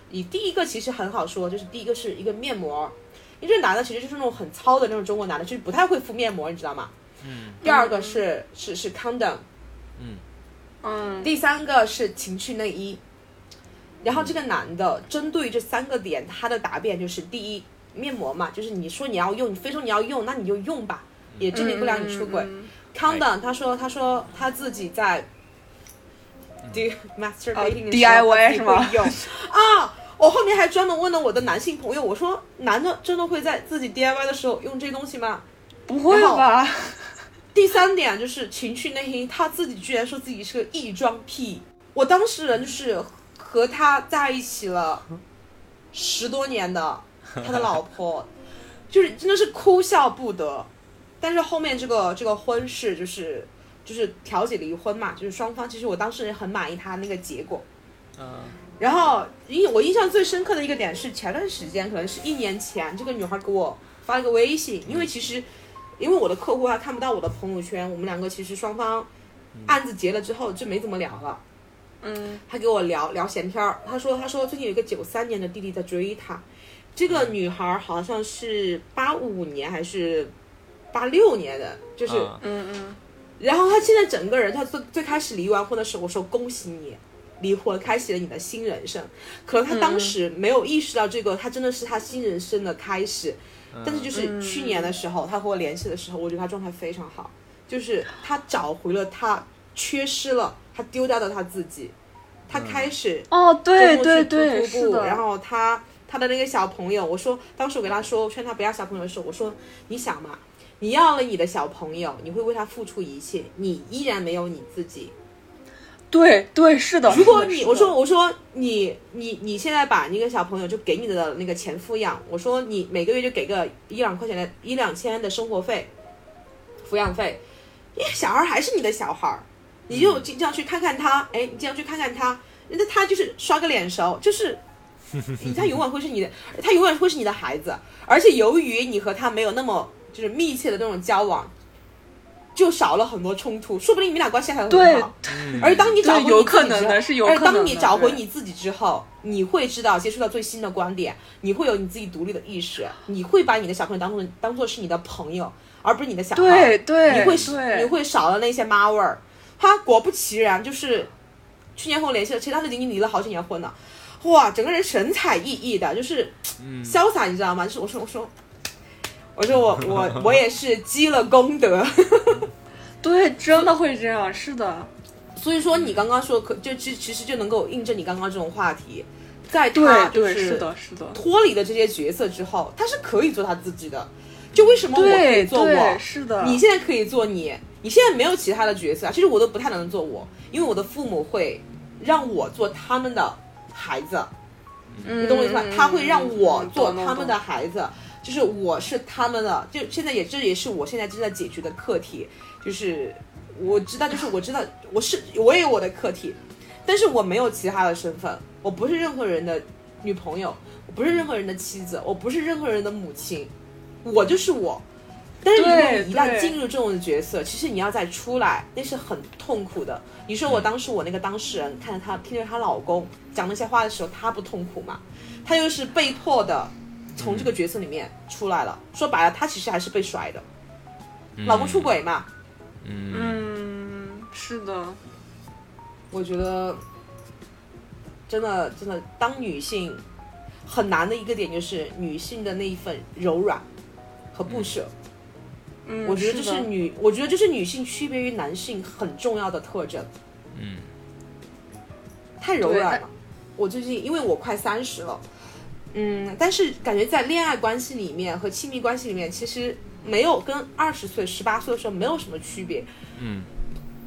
你第一个其实很好说，就是第一个是一个面膜，因为这男的其实就是那种很糙的那种中国男的，就是不太会敷面膜，你知道吗？嗯。第二个是是是 condom，嗯，第三个是情趣内衣。然后这个男的针对这三个点，他的答辩就是：第一，面膜嘛，就是你说你要用，你非说你要用，那你就用吧，也证明不了你出轨。嗯 condom，他说他说他自己在。d masturbating 的时候 DIY 是吗会用啊，我后面还专门问了我的男性朋友，我说男的真的会在自己 DIY 的时候用这东西吗？不会吧？第三点就是情趣内衣，他自己居然说自己是个异装癖。我当事人就是和他在一起了十多年的 他的老婆，就是真的是哭笑不得。但是后面这个这个婚事就是就是调解离婚嘛，就是双方其实我当时也很满意他那个结果。嗯然后印我印象最深刻的一个点是前段时间，可能是一年前，这个女孩给我发了个微信，因为其实因为我的客户他看不到我的朋友圈，我们两个其实双方案子结了之后就没怎么聊了。嗯他给我聊聊闲天儿，他说他说最近有一个九三年的弟弟在追他，这个女孩好像是八五年还是八六年的，就是，嗯嗯嗯，然后她现在整个人，她最最开始离完婚的时候，我说恭喜你。离婚开启了你的新人生，可能他当时没有意识到这个，他真的是他新人生的开始。但是就是去年的时候，他和我联系的时候，我觉得他状态非常好，就是他找回了他缺失了，他丢掉的他自己，他开始哦，对对对，是的。然后他他的那个小朋友，我说当时我给他说，劝他不要小朋友的时候，我说你想嘛，你要了你的小朋友，你会为他付出一切，你依然没有你自己。对对是的。如果你我说我说你你你现在把那个小朋友就给你的那个钱抚养，我说你每个月就给个一两块钱的一两千的生活费，抚养费，因为小孩还是你的小孩儿，你就经常去看看他，哎，你经常去看看他，那他就是刷个脸熟，就是。他永远会是你的，他永远会是你的孩子，而且由于你和他没有那么就是密切的那种交往，就少了很多冲突，说不定你们俩关系还很对好。而当你找回你对有可自己之后能的是有而可能的当你找回你自己之后，你会知道接触到最新的观点，你会有你自己独立的意识，你会把你的小朋友当做当做是你的朋友，而不是你的小孩。对对，你会对你会少了那些妈味儿。他果不其然，就是去年和我联系了，其实他都已经离了好几年婚了。哇，整个人神采奕奕的，就是潇洒，你知道吗？就是我说我说，我说我我 我也是积了功德，对，真的会这样，是的，所以说你刚刚说可就其其实就能够印证你刚刚这种话题，在他就对，是是的，是的，脱离了这些角色之后，他是可以做他自己的。就为什么我可以做我，，是的，你现在可以做你，你现在没有其他的角色啊，其实我都不太能做我，因为我的父母会让我做他们的孩子，你你懂我意思吧？他会让我做他们的孩子，就是我是他们的，就现在也这也是我现在正在解决的课题，就是我知道，就是我知道我是我也有我的课题，但是我没有其他的身份，我不是任何人的女朋友，我不是任何人的妻子，我不是任何人的母亲，我就是我。但是如果对你一旦进入这种角色，其实你要再出来，那是很痛苦的。你说我当时我那个当事人看着她听着她老公讲那些话的时候，她不痛苦吗？她又是被迫的从这个角色里面出来了。说白了，她其实还是被甩的，老公出轨嘛。嗯，是的，我觉得真的真的，当女性很难的一个点就是女性的那一份柔软和不舍。嗯，我觉得这是的女，我觉得这是女性区别于男性很重要的特征。嗯，太柔软了。我最近因为我快三十了，嗯，但是感觉在恋爱关系里面和亲密关系里面，其实没有跟二十岁、十八岁的时候没有什么区别。嗯，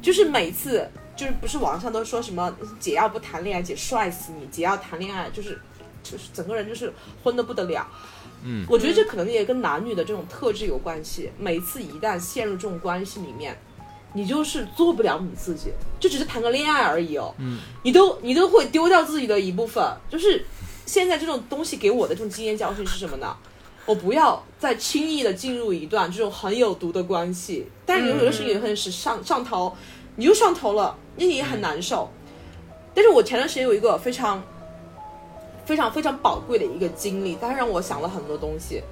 就是每次就是不是网上都说什么姐要不谈恋爱，姐帅死你；姐要谈恋爱，就是就是整个人就是昏的不得了。嗯，我觉得这可能也跟男女的这种特质有关系。每次一旦陷入这种关系里面，你就是做不了你自己，就只是谈个恋爱而已哦。嗯，你都你都会丢掉自己的一部分。就是现在这种东西给我的这种经验教训是什么呢？我不要再轻易的进入一段这种很有毒的关系。但是有有的时候也很是上上头，你就上头了，那你也很难受。但是我前段时间有一个非常非常非常宝贵的一个经历，它让我想了很多东西。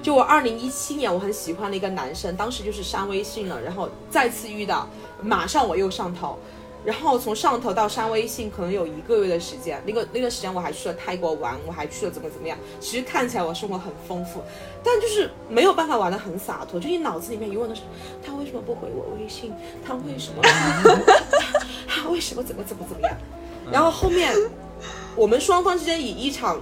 就我二零一七年我很喜欢的一个男生，当时就是删微信了，然后再次遇到，马上我又上头，然后从上头到删微信可能有一个月的时间，那个那段时间我还去了泰国玩，我还去了怎么怎么样。其实看起来我生活很丰富，但就是没有办法玩的很洒脱，就你脑子里面永远都是他为什么不回我微信，他为什么，他为什么怎么怎么怎么样，然后后面我们双方之间以一场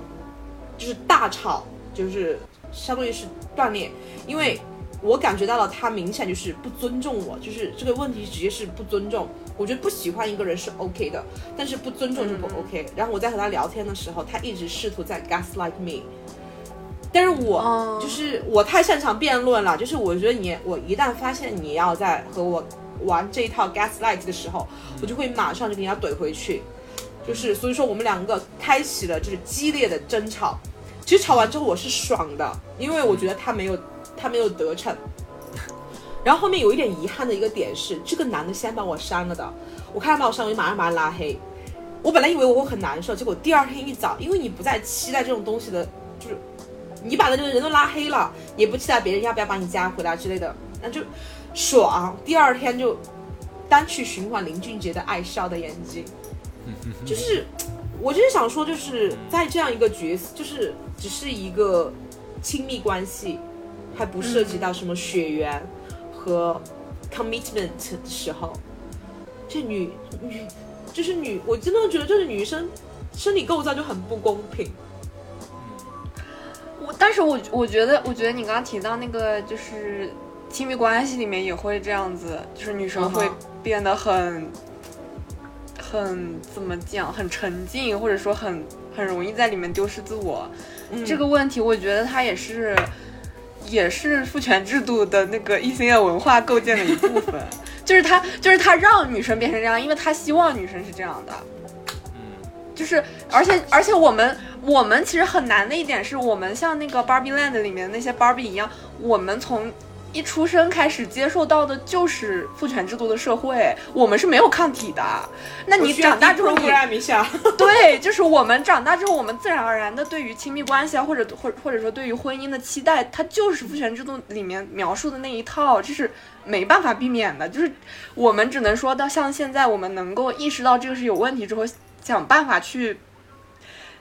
就是大吵，就是相当于是断裂，因为我感觉到了他明显就是不尊重我，就是这个问题直接是不尊重。我觉得不喜欢一个人是 OK 的，但是不尊重就不 OK。然后我在和他聊天的时候，他一直试图在 gaslight me，但是我、哦就是我太擅长辩论了，就是我觉得你我一旦发现你要在和我玩这一套 gaslight 的时候，我就会马上就给人家怼回去。就是所以说我们两个开启了就是激烈的争吵。其实吵完之后我是爽的，因为我觉得他没有他没有得逞。然后后面有一点遗憾的一个点是，这个男的先把我删了的。我看他把我删，我就马上把他拉黑。我本来以为我会很难受，结果第二天一早，因为你不再期待这种东西的，就是你把那个人都拉黑了，也不期待别人要不要把你加回来之类的，那就爽。第二天就单曲循环林俊杰的《爱笑的眼睛》，就是我就是想说，就是在这样一个角色，就是只是一个亲密关系，还不涉及到什么血缘和 commitment 的时候，这女女就是女，我真的觉得这个女生生理构造就很不公平。我，但是我我觉得，我觉得你刚刚提到那个就是亲密关系里面也会这样子，就是女生会变得很、很怎么讲，很沉浸，或者说很很容易在里面丢失自我。嗯这个问题，我觉得它也是也是父权制度的那个异性恋文化构建的一部分，就是他就是他让女生变成这样，因为他希望女生是这样的。就是，而且而且我们我们其实很难的一点是我们像那个 Barbie Land 里面那些 Barbie 一样，我们从一出生开始接受到的就是父权制度的社会，我们是没有抗体的。那你长大之后你 对，就是我们长大之后，我们自然而然的对于亲密关系啊，或者或或者说对于婚姻的期待，它就是父权制度里面描述的那一套，这是没办法避免的。就是我们只能说到像现在，我们能够意识到这个是有问题之后，想办法去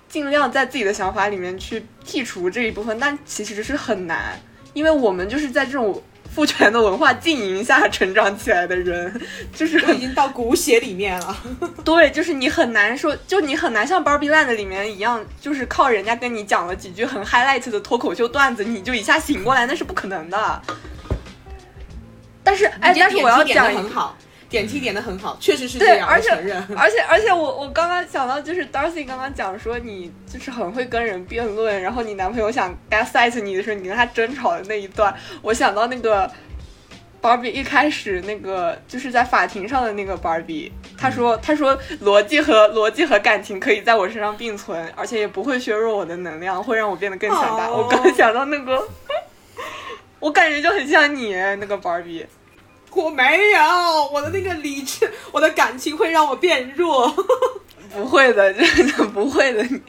尽量在自己的想法里面去剔除这一部分，但其实是很难，因为我们就是在这种父权的文化浸淫下成长起来的人，就是已经到骨血里面了。对，就是你很难说，就你很难像 Barbie Land 里面一样，就是靠人家跟你讲了几句很 highlight 的脱口秀段子，你就一下醒过来，那是不可能的。但是，哎，但是我要讲很好。点题点的很好，确实是这样。而且而且而且，我我刚刚想到，就是 Darcy 刚刚讲说你就是很会跟人辩论，然后你男朋友想 gaslight 你的时候，你跟他争吵的那一段，我想到那个 Barbie 一开始那个就是在法庭上的那个 Barbie，他说他说逻辑和逻辑和感情可以在我身上并存，而且也不会削弱我的能量，会让我变得更强大。我刚想到那个，我感觉就很像你那个 Barbie。我没有，我的那个理智，我的感情会让我变弱。不会的，真 的不会的，你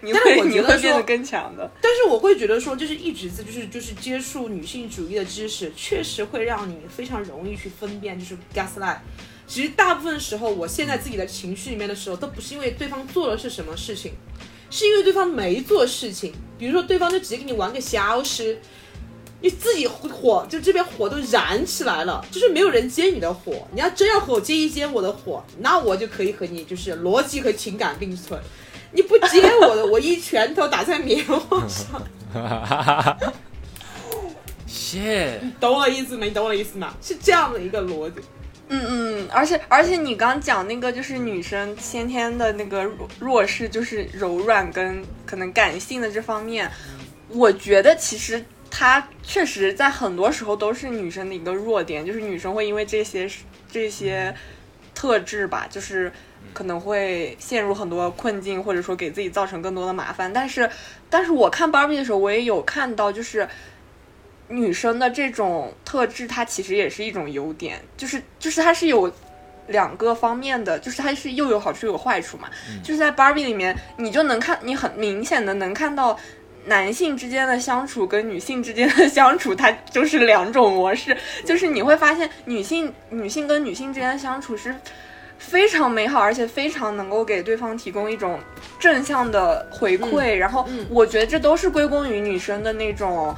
你会你会变得更强的。但是我会觉得说，就是一直在就是就是接触女性主义的知识，确实会让你非常容易去分辨，就是 gaslight。其实大部分时候，我现在自己的情绪里面的时候，都不是因为对方做了是什么事情，是因为对方没做事情。比如说，对方就直接给你玩个消失。你自己火，就这边火都燃起来了，就是没有人接你的火。你要真要和我接一接我的火，那我就可以和你就是逻辑和情感并存。你不接我的，我一拳头打在棉花上。谢，你懂我意思没？你懂我意思吗？是这样的一个逻辑。嗯嗯，而且而且你刚讲那个就是女生先天的那个弱势，就是柔软跟可能感性的这方面，我觉得其实。它确实在很多时候都是女生的一个弱点，就是女生会因为这些这些特质吧，就是可能会陷入很多困境，或者说给自己造成更多的麻烦。但是，但是我看芭比的时候，我也有看到，就是女生的这种特质，它其实也是一种优点，就是就是它是有两个方面的，就是它是又有好处又有坏处嘛。就是在芭比里面，你就能看，你很明显的能看到。男性之间的相处跟女性之间的相处，它就是两种模式。就是你会发现，女性女性跟女性之间的相处是非常美好，而且非常能够给对方提供一种正向的回馈。然后，我觉得这都是归功于女生的那种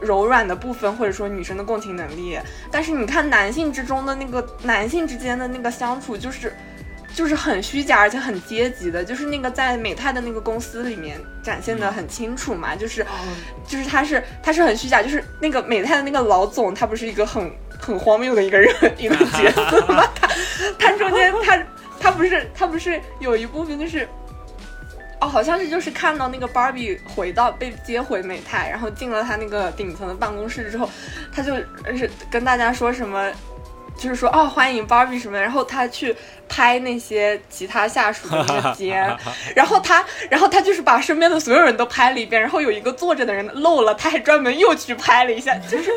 柔软的部分，或者说女生的共情能力。但是，你看男性之中的那个男性之间的那个相处，就是。就是很虚假，而且很阶级的，就是那个在美泰的那个公司里面展现的很清楚嘛，就是，就是他是他是很虚假，就是那个美泰的那个老总，他不是一个很很荒谬的一个人 一个角色吗？他他中间他他不是他不是有一部分就是，哦，好像是就是看到那个 Barbie 回到被接回美泰，然后进了他那个顶层的办公室之后，他就是跟大家说什么。就是说，哦，欢迎 Barbie 什么，然后他去拍那些其他下属的那个肩，然后他，然后他就是把身边的所有人都拍了一遍，然后有一个坐着的人漏了，他还专门又去拍了一下，就是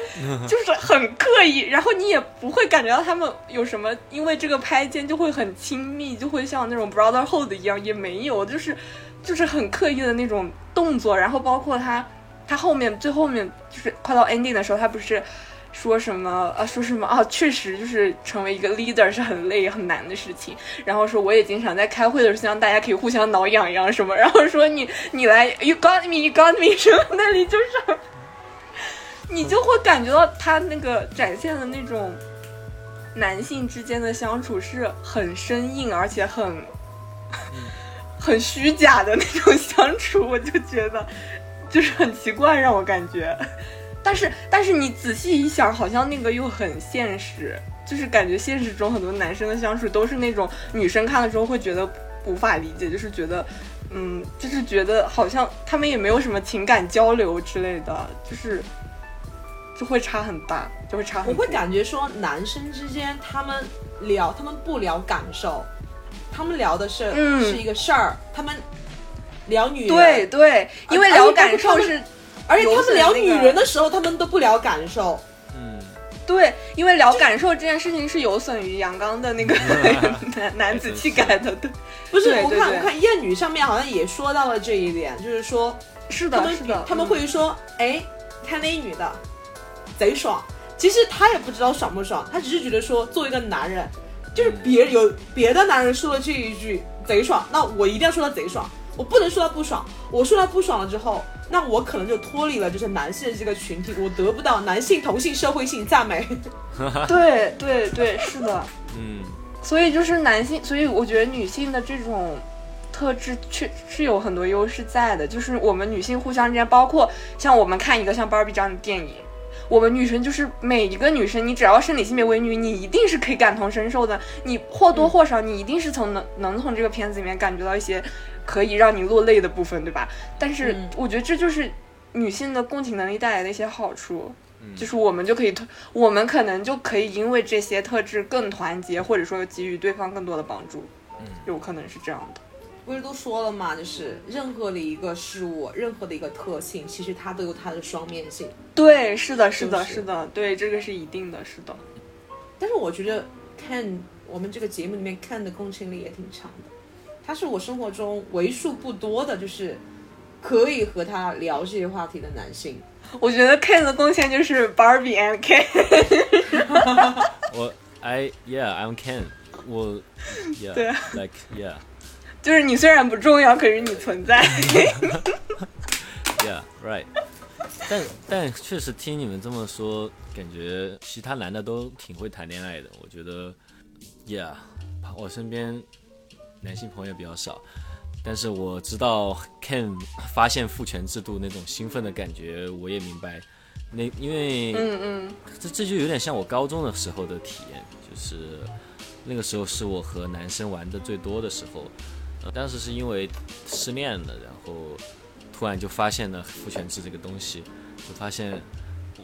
就是很刻意，然后你也不会感觉到他们有什么，因为这个拍肩就会很亲密，就会像那种 brotherhood 一样，也没有，就是就是很刻意的那种动作，然后包括他，他后面最后面就是快到 ending 的时候，他不是。说什么啊？说什么啊？确实就是成为一个 leader 是很累很难的事情。然后说我也经常在开会的时候，希望大家可以互相挠痒痒什么。然后说你你来，you got me，you got me 什么那里就是，你就会感觉到他那个展现的那种男性之间的相处是很生硬，而且很 很虚假的那种相处。我就觉得就是很奇怪，让我感觉。但是，但是你仔细一想，好像那个又很现实，就是感觉现实中很多男生的相处都是那种女生看了之后会觉得无法理解，就是觉得，嗯，就是觉得好像他们也没有什么情感交流之类的，就是就会差很大，就会差很。我会感觉说，男生之间他们聊，他们不聊感受，他们聊的是是一个事儿，他们聊女对对，因为聊感受是。而且他们聊女人的时候，他们都不聊感受。嗯，对，因为聊感受这件事情是有损于阳刚的那个 男 男子气概的。对，不是，我看我看艳女上面好像也说到了这一点，就是说，是的，是的，他们会说，哎，看那女的贼爽。其实他也不知道爽不爽，他只是觉得说，作为一个男人，就是别有别的男人说了这一句贼爽，那我一定要说他贼爽。我不能说他不爽，我说他不爽了之后，那我可能就脱离了就是男性的这个群体，我得不到男性、同性、社会性赞美。对对对，是的。嗯，所以就是男性，所以我觉得女性的这种特质确是有很多优势在的。就是我们女性互相之间，包括像我们看一个像芭比这样的电影，我们女生就是每一个女生，你只要生理性别为女，你一定是可以感同身受的。你或多或少，你一定是从能能从这个片子里面感觉到一些可以让你落泪的部分，对吧？但是嗯我觉得这就是女性的共情能力带来的一些好处。就是我们就可以团，我们可能就可以因为这些特质更团结，或者说给予对方更多的帮助。嗯，有可能是这样的。不是都说了嘛，就是任何的一个事物，任何的一个特性，其实它都有它的双面性。对，是的，是的，是是的，对，这个是一定的，是的。但是我觉得看我们这个节目里面看的共情力也挺强的，他是我生活中为数不多的，就是可以和他聊这些话题的男性。我觉得 Ken 的贡献就是 Barbie and Ken。我 I yeah I'm Ken，我 yeah 对啊 like yeah 就是你虽然不重要，可是你存在。yeah right，但但确实听你们这么说，感觉其他男的都挺会谈恋爱的。我觉得 yeah，我身边男性朋友比较少，但是我知道 Ken 发现父权制度那种兴奋的感觉，我也明白。那因为嗯嗯，这这就有点像我高中的时候的体验，就是那个时候是我和男生玩的最多的时候，呃，当时是因为失恋了，然后突然就发现了父权制这个东西，就发现，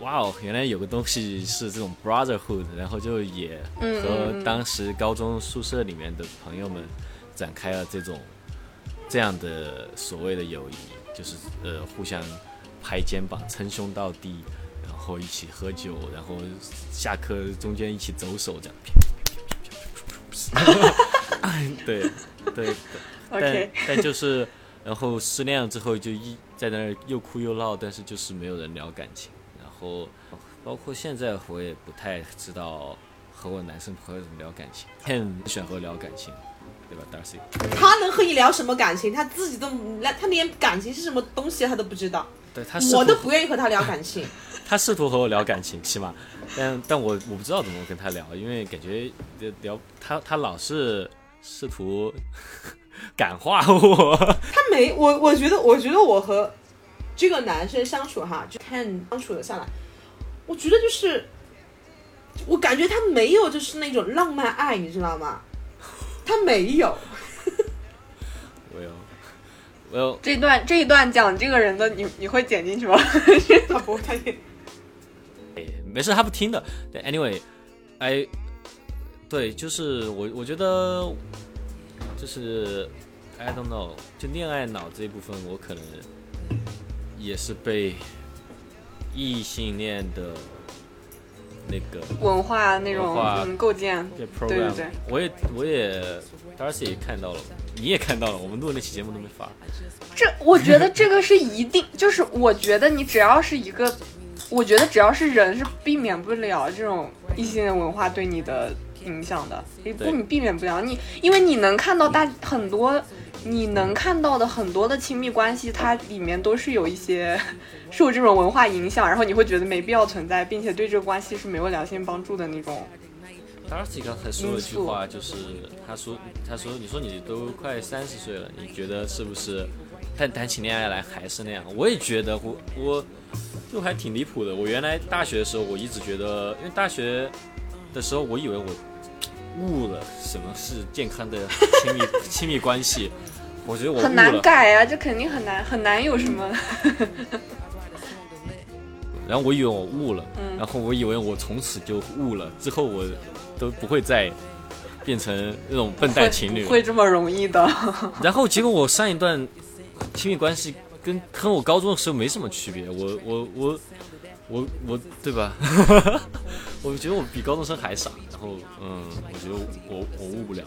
哇哦，原来有个东西是这种 brotherhood，然后就也和嗯。当时高中宿舍里面的朋友们展开了这种这样的所谓的友谊，就是呃互相拍肩膀、称兄道弟，然后一起喝酒，然后下课中间一起走手这样。对 对，但但就是，然后失恋了之后就一在那儿又哭又闹，但是就是没有人聊感情。然后包括现在我也不太知道和我男生朋友怎么聊感情，很喜欢和我聊感情，对吧，Darcy？他能和你聊什么感情？他自己都他连感情是什么东西他都不知道，对他我都不愿意和他聊感情。他试图和我聊感情，起码，但但我我不知道怎么跟他聊，因为感觉聊他他老是试图感化我。他没我，我觉得，我觉得我和这个男生相处哈，就看相处的下来，我觉得就是，我感觉他没有就是那种浪漫爱，你知道吗？他没有，我有我有这段这一段讲这个人的，你你会剪进去吗？他不会，他也没事，他不听的。对 anyway，I 对，就是我我觉得就是 I don't know，就恋爱脑这一部分，我可能也是被异性恋的那个文化那种化嗯构建，对对对。我也我也 Darcy 也看到了，你也看到了，我们录的那期节目都没发。这我觉得这个是一定，就是我觉得你只要是一个，我觉得只要是人是避免不了这种异性的文化对你的影响的，你不你避免不了。你，因为你能看到大很多，你能看到的很多的亲密关系，它里面都是有一些 受这种文化影响，然后你会觉得没必要存在，并且对这个关系是没有良性帮助的那种。Darcy 刚才说了一句话，就是他说他说你说你都快三十岁了，你觉得是不是谈谈起恋爱来还是那样？我也觉得我我就还挺离谱的。我原来大学的时候，我一直觉得，因为大学的时候，我以为我悟了什么是健康的亲密 亲密关系，我觉得我很难。改啊，这肯定很难很难有什么。然后我以为我悟了，嗯然后我以为我从此就悟了，之后我都不会再变成那种笨蛋情侣了。会这么容易的。然后结果我上一段亲密关系跟跟我高中的时候没什么区别，我我我我我对吧？我觉得我比高中生还傻，然后嗯，我觉得我我悟不了。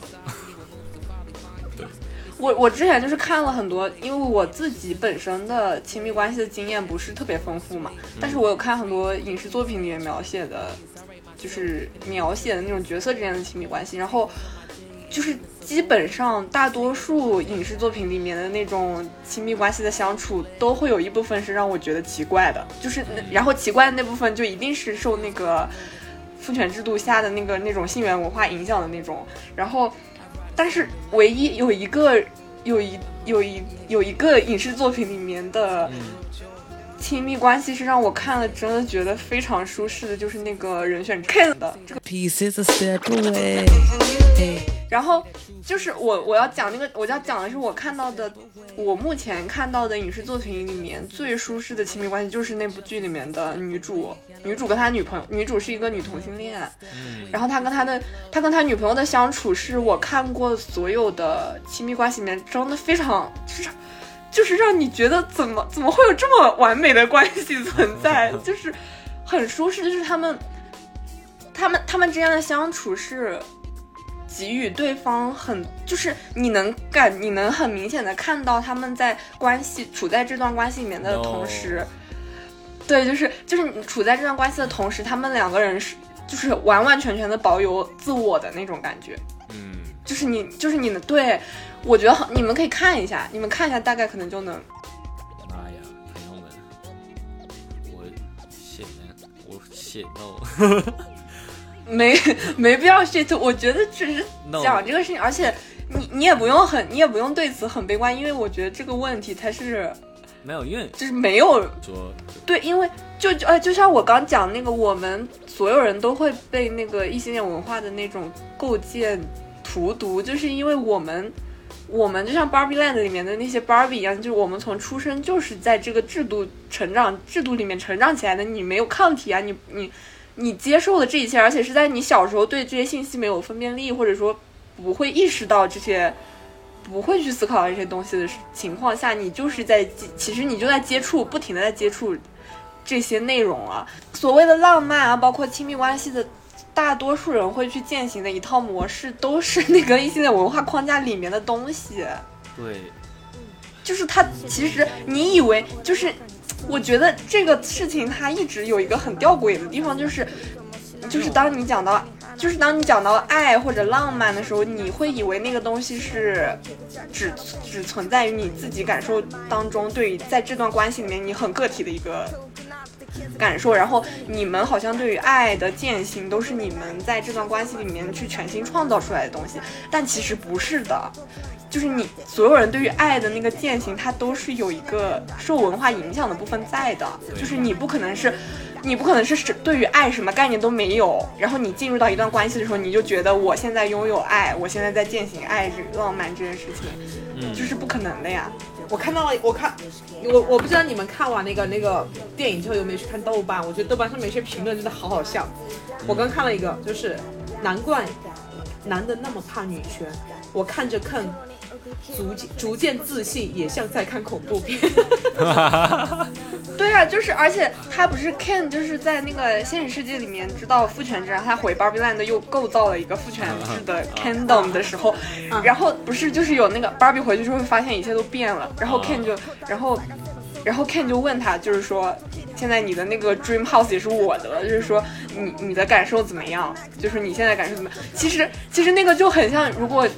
我我之前就是看了很多，因为我自己本身的亲密关系的经验不是特别丰富嘛，但是我有看很多影视作品里面描写的，就是描写的那种角色之间的亲密关系，然后就是基本上大多数影视作品里面的那种亲密关系的相处，都会有一部分是让我觉得奇怪的，就是然后奇怪的那部分就一定是受那个父权制度下的那个那种性缘文化影响的那种。然后，但是唯一有一个有一有一有一个影视作品里面的。亲密关系是让我看了真的觉得非常舒适的，就是那个人选 Ken 的这个。然后就是我我要讲那个，我要讲的是我看到的，我目前看到的影视作品里面最舒适的亲密关系，就是那部剧里面的女主，女主跟她女朋友，女主是一个女同性恋，然后她跟她的她跟她女朋友的相处，是我看过所有的亲密关系里面真的非常就是。就是让你觉得怎么怎么会有这么完美的关系存在，就是很舒适，就是他们，他们他们之间的相处是给予对方很，就是你能感你能很明显的看到他们在关系处在这段关系里面的同时，对，就是就是你处在这段关系的同时，他们两个人是就是完完全全的保有自我的那种感觉，嗯，就是你就是你的对。我觉得好，你们可以看一下，你们看一下，大概可能就能。妈呀，朋友们，我写呢，我写 no，没没必要 shit，我觉得只是讲这个事情，而且你你也不用很，你也不用对此很悲观，因为我觉得这个问题它是没有，因为就是没有说对，因为就呃，就像我刚讲那个，我们所有人都会被那个异性恋文化的那种构建荼毒，就是因为我们。我们就像 Barbie Land 里面的那些 Barbie 一样，就是我们从出生就是在这个制度成长制度里面成长起来的。你没有抗体啊，你你你接受了这一切，而且是在你小时候对这些信息没有分辨力，或者说不会意识到这些，不会去思考这些东西的情况下，你就是在其实你就在接触，不停的在接触这些内容啊。所谓的浪漫啊，包括亲密关系的。大多数人会去践行的一套模式，都是那个异性的文化框架里面的东西。对，就是他其实你以为就是，我觉得这个事情它一直有一个很吊诡的地方，就是就是当你讲到就是当你讲到爱或者浪漫的时候，你会以为那个东西是只只存在于你自己感受当中，对于在这段关系里面你很个体的一个。感受，然后你们好像对于爱的践行都是你们在这段关系里面去全新创造出来的东西，但其实不是的，就是你所有人对于爱的那个践行，它都是有一个受文化影响的部分在的，就是你不可能是，你不可能是对于爱什么概念都没有，然后你进入到一段关系的时候，你就觉得我现在拥有爱，我现在在践行爱这浪漫这件事情，就是不可能的呀。我看到了，我看，我我不知道你们看完那个那个电影之后有没有去看豆瓣？我觉得豆瓣上面一些评论真的好好笑。我刚看了一个，就是难怪男的那么怕女权。我看着看。逐渐逐渐自信，也像在看恐怖片。就是，而且他不是 Ken，就是在那个现实世界里面知道父权制，然后他回 Barbie Land 又构造了一个父权制的 Kingdom 的时候，然后不是就是有那个 Barbie 回去之后发现一切都变了，然后 Ken 就，然后，然后 Ken 就问他，就是说，现在你的那个 Dream House 也是我的了，就是说你你的感受怎么样？就是你现在感受怎么样？其实其实那个就很像如果。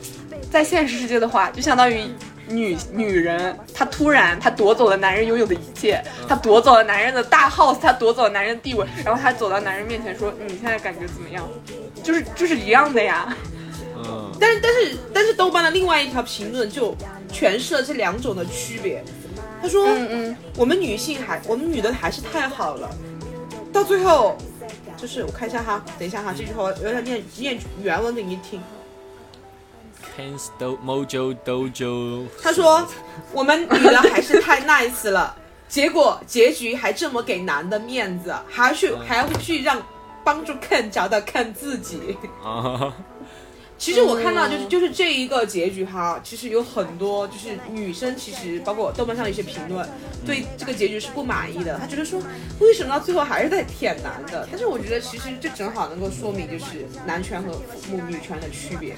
在现实世界的话，就相当于女女人，她突然她夺走了男人拥有的一切，她夺走了男人的大 house，她夺走了男人的地位，然后她走到男人面前说：“你现在感觉怎么样？”就是就是一样的呀。嗯。但是但是但是豆瓣的另外一条评论就诠释了这两种的区别。他说：“嗯嗯，我们女性还我们女的还是太好了。”到最后，就是我看一下哈，等一下哈，这句话我要念念原文给你听。他说：“我们女的还是太 nice 了，结果结局还这么给男的面子，还去还要去让帮助 Ken 找到 Ken 自己。其实我看到就是就是这一个结局哈，其实有很多就是女生其实包括豆瓣上的一些评论，对这个结局是不满意的。他觉得说为什么到最后还是在舔男的？但是我觉得其实这正好能够说明就是男权和母女权的区别。”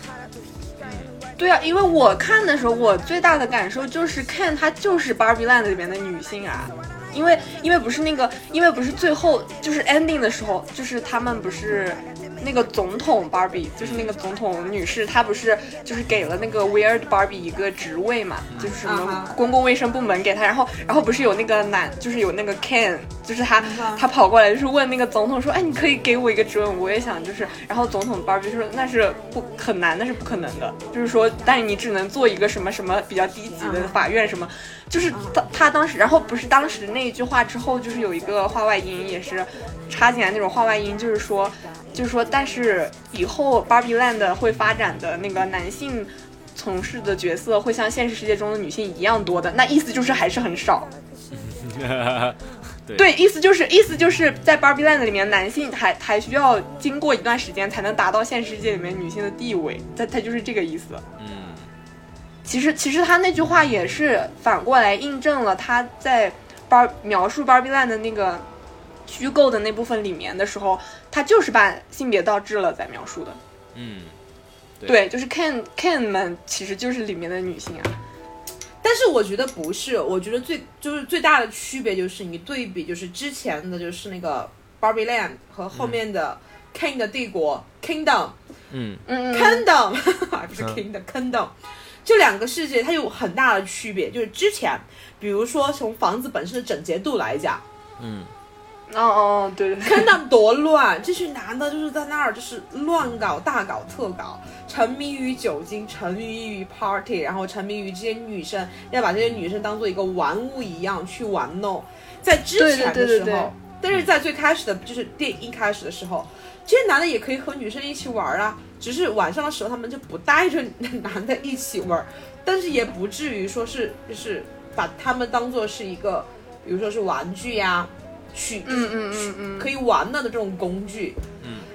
对啊，因为我看的时候，我最大的感受就是看她就是 Barbie Land 里面的女性啊，因为因为不是那个，因为不是最后就是 ending 的时候，就是他们不是那个总统 Barbie，就是那个总统女士，她不是就是给了那个 Weird Barbie 一个职位嘛，就是什么公共卫生部门给她，然后然后不是有那个男，就是有那个 Ken，就是他哈他跑过来就是问那个总统说，哎，你可以给我一个职位，我也想就是，然后总统 Barbie 说那是不很难，那是不可能的，就是说，但你只能做一个什么什么比较低级的嗯。法院什么，就是他他当时，然后不是当时那一句话之后，就是有一个话外音也是插进来那种话外音，就是说，就是说，但是以后 Barbie Land 会发展的那个男性。从事的角色会像现实世界中的女性一样多的，那意思就是还是很少。对对，意思就是意思就是在 Barbie Land 里面，男性还还需要经过一段时间才能达到现实世界里面女性的地位，它它就是这个意思。嗯，其实其实他那句话也是反过来印证了他在描述 Barbie Land 的那个虚构的那部分里面的时候，他就是把性别倒置了在描述的。嗯，对对，就是 Ken Ken 们其实就是里面的女性啊。但是我觉得不是，我觉得最就是最大的区别就是你对比，就是之前的就是那个 Barbie Land 和后面的 King 的帝国、Kingdom 嗯，嗯嗯 Kingdom 还不是嗯 Kingdom Kingdom，这两个世界它有很大的区别。就是之前，比如说从房子本身的整洁度来讲嗯，哦哦，对对对，，Kingdom 多乱，这群男的就是在那儿就是乱搞、大搞、特搞，沉迷于酒精，沉迷于 party，然后沉迷于这些女生，要把这些女生当做一个玩物一样去玩弄。在之前的对对对对对时候，但是在最开始的，就是电影一开始的时候，这些男的也可以和女生一起玩啊，只是晚上的时候他们就不带着 男的一起玩，但是也不至于说是就是把他们当做是一个，比如说是玩具呀、去嗯嗯嗯嗯，可以玩的的这种工具。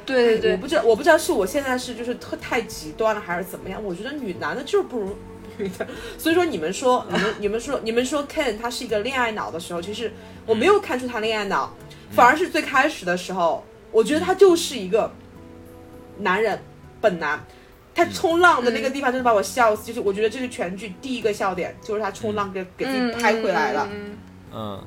对对对我，不知道，我不知道是我现在是就是特太极端了，还是怎么样？我觉得女男的就是不如女的，所以说你们说，你们你们说，你们说 Ken 他是一个恋爱脑的时候，其实我没有看出他恋爱脑，反而是最开始的时候，我觉得他就是一个男人，本男。他冲浪的那个地方真的把我笑死，就是我觉得这是全剧第一个笑点，就是他冲浪给给自己拍回来了。嗯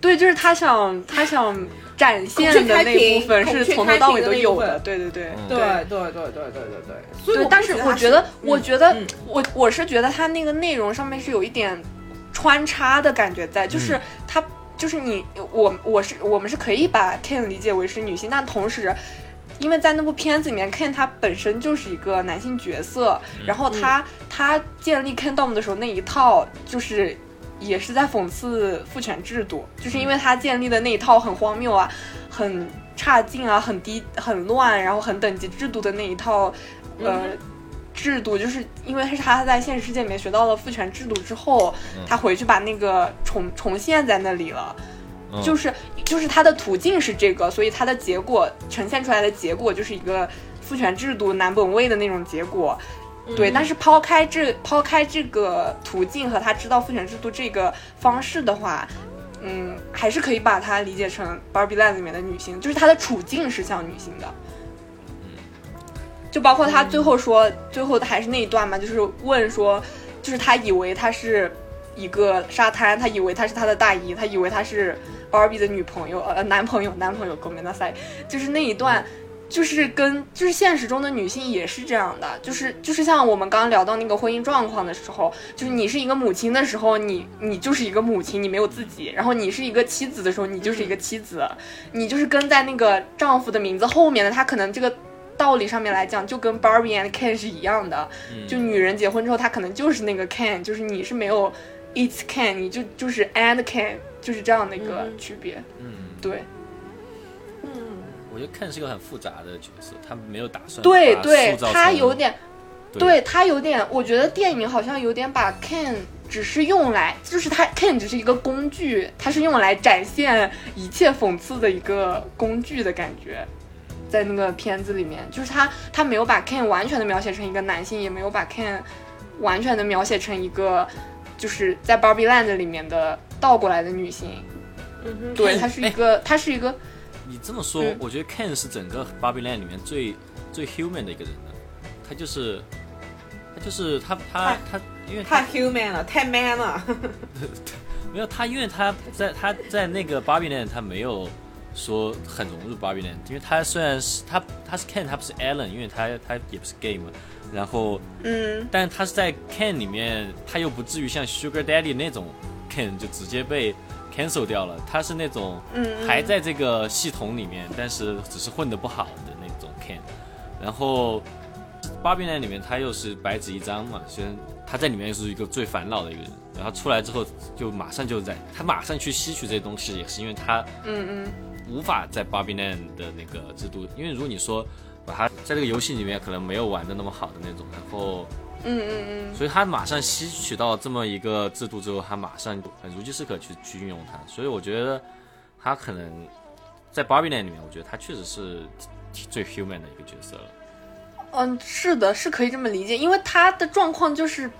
对，就是他想他想展现的那部分是从头到尾都有的，对对对。嗯对对对对对对对，所以但是觉得我觉得，嗯我觉得嗯，我我是觉得他那个内容上面是有一点穿插的感觉在，就是他就是你我我是我们是可以把 Ken 理解为是女性，但同时。因为在那部片子里面，Ken 他本身就是一个男性角色，然后他、他建立 Kingdom 的时候那一套就是也是在讽刺父权制度，就是因为他建立的那一套很荒谬啊，很差劲啊，很低很乱，然后很等级制度的那一套呃。制度就是因为是他在现实世界里面学到了父权制度之后，他回去把那个重重现在那里了，嗯就是就是他的途径是这个，所以他的结果呈现出来的结果就是一个父权制度男本位的那种结果。对，但是抛开这抛开这个途径和他知道父权制度这个方式的话，嗯，还是可以把它理解成 Barbie Land 里面的女性，就是她的处境是像女性的。就包括他最后说，最后还是那一段嘛，就是问说，就是他以为他是一个沙滩，他以为他是他的大姨，他以为他是 Barbie 的女朋友，呃，男朋友，男朋友，狗没那塞，就是那一段。就是跟就是现实中的女性也是这样的，就是就是像我们刚刚聊到那个婚姻状况的时候，就是你是一个母亲的时候，你你就是一个母亲，你没有自己；然后你是一个妻子的时候，你就是一个妻子，你就是跟在那个丈夫的名字后面的，他可能这个道理上面来讲，就跟 Barbie and Ken 是一样的。就女人结婚之后，她可能就是那个 Ken，就是你是没有 it's Ken，你就就是 and Ken，就是这样的一个区别。嗯，对。嗯。我觉得 Ken 是一个很复杂的角色，他没有打算对对他有点，对。对他有点，我觉得电影好像有点把 Ken 只是用来，就是他 Ken 只是一个工具，它是用来展现一切讽刺的一个工具的感觉。在那个片子里面，就是他他没有把 Ken 完全的描写成一个男性，也没有把 Ken 完全的描写成一个就是在 Barbie Land 里面的倒过来的女性。嗯哼，对，它是一个，它是一个，你这么说，嗯我觉得 Ken 是整个 Barbie Land 里面最最 human 的一个人了。他就是，他就是他他他，因为他太 human 了，太 man 了。没有他，因为他在他在那个 Barbie Land，他没有说很融入 Barbie Land，因为他虽然是他他是 Ken，他不是 Allen，因为他他也不是 gay 嘛，然后嗯，但他是在 Ken 里面，他又不至于像 Sugar Daddy 那种 Ken 就直接被 cancel 掉了，他是那种嗯还在这个系统里面，但是只是混得不好的那种 can。然后 Land 里面他又是白纸一张嘛，虽然他在里面又是一个最烦恼的一个人，然后出来之后就马上就在他马上去吸取这些东西，也是因为他嗯嗯无法在 Land 的那个制度，因为如果你说把他在这个游戏里面可能没有玩的那么好的那种，然后。嗯嗯嗯，所以他马上吸取到这么一个制度之后，他马上很如饥似渴去去运用它。所以我觉得他可能在 Barbie Land 里面，我觉得他确实是最 human 的一个角色了。嗯，是的，是可以这么理解，因为他的状况就是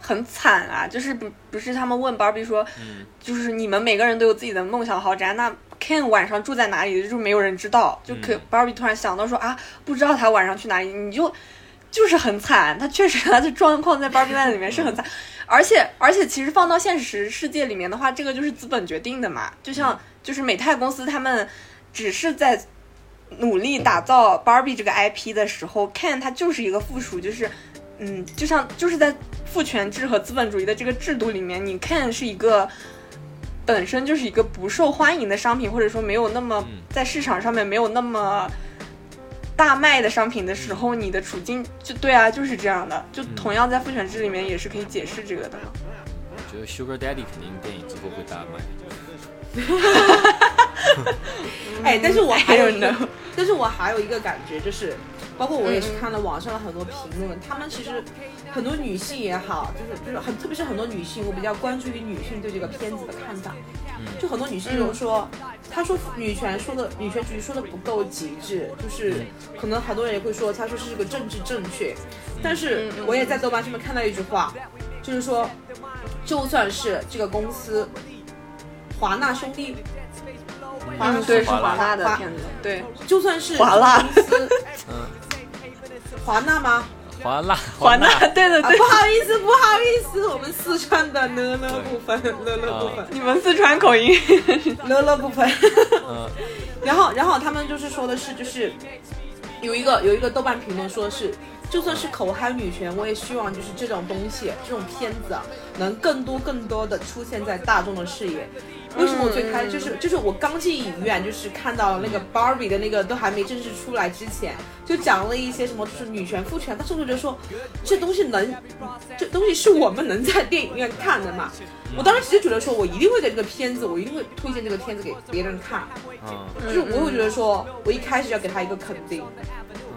很惨啊，就是不不是他们问 Barbie 说，就是你们每个人都有自己的梦想豪宅，那 Ken 晚上住在哪里，就没有人知道，就可、嗯 Barbie 突然想到说啊，不知道他晚上去哪里，你就就是很惨，他确实他的状况在 Barbie Land 里面是很惨，而且而且其实放到现实世界里面的话，这个就是资本决定的嘛，就像就是美泰公司他们只是在努力打造 Barbie 这个 IP 的时候，Ken 它就是一个附属，就是，嗯，就像就是在父权制和资本主义的这个制度里面，你 Ken 是一个本身就是一个不受欢迎的商品，或者说没有那么嗯。在市场上面没有那么大卖的商品的时候，你的处境就对啊，就是这样的，就同样在父权制里面也是可以解释这个的嘛。我觉得 Sugar Daddy 肯定电影之后会大卖。哎，但是我还有一 I 个 don't know，但是我还有一个感觉就是，包括我也是嗯看了网上的很多评论，他们其实很多女性也好，就是就是很特别是很多女性，我比较关注于女性对这个片子的看法。就很多女性就说，她说女权说的女权主义说的不够极致，就是可能很多人也会说，她说是个政治正确，但是我也在豆瓣上面看到一句话，就是说，就算是这个公司华纳兄弟。华纳嗯，对，是华纳的片子，对，就算是华纳。公司，嗯，华纳吗？华纳，华纳，对的啊，对不，好意思，不好意思，我们四川的了了部分，了了部分，你们四川口音，了了部分。嗯，然后，然后他们就是说的是，就是有一个有一个豆瓣评论说是，就算是口嗨女权，我也希望就是这种东西，这种片子啊，能更多更多的出现在大众的视野。为什么我最开始就是就是我刚进影院，就是看到那个 Barbie 的那个都还没正式出来之前，就讲了一些什么就是女权父权，但是我就觉得说这东西能，这东西是我们能在电影院看的嘛。我当时其实觉得说，我一定会给这个片子，我一定会推荐这个片子给别人看。嗯，就是我会觉得说，我一开始要给他一个肯定，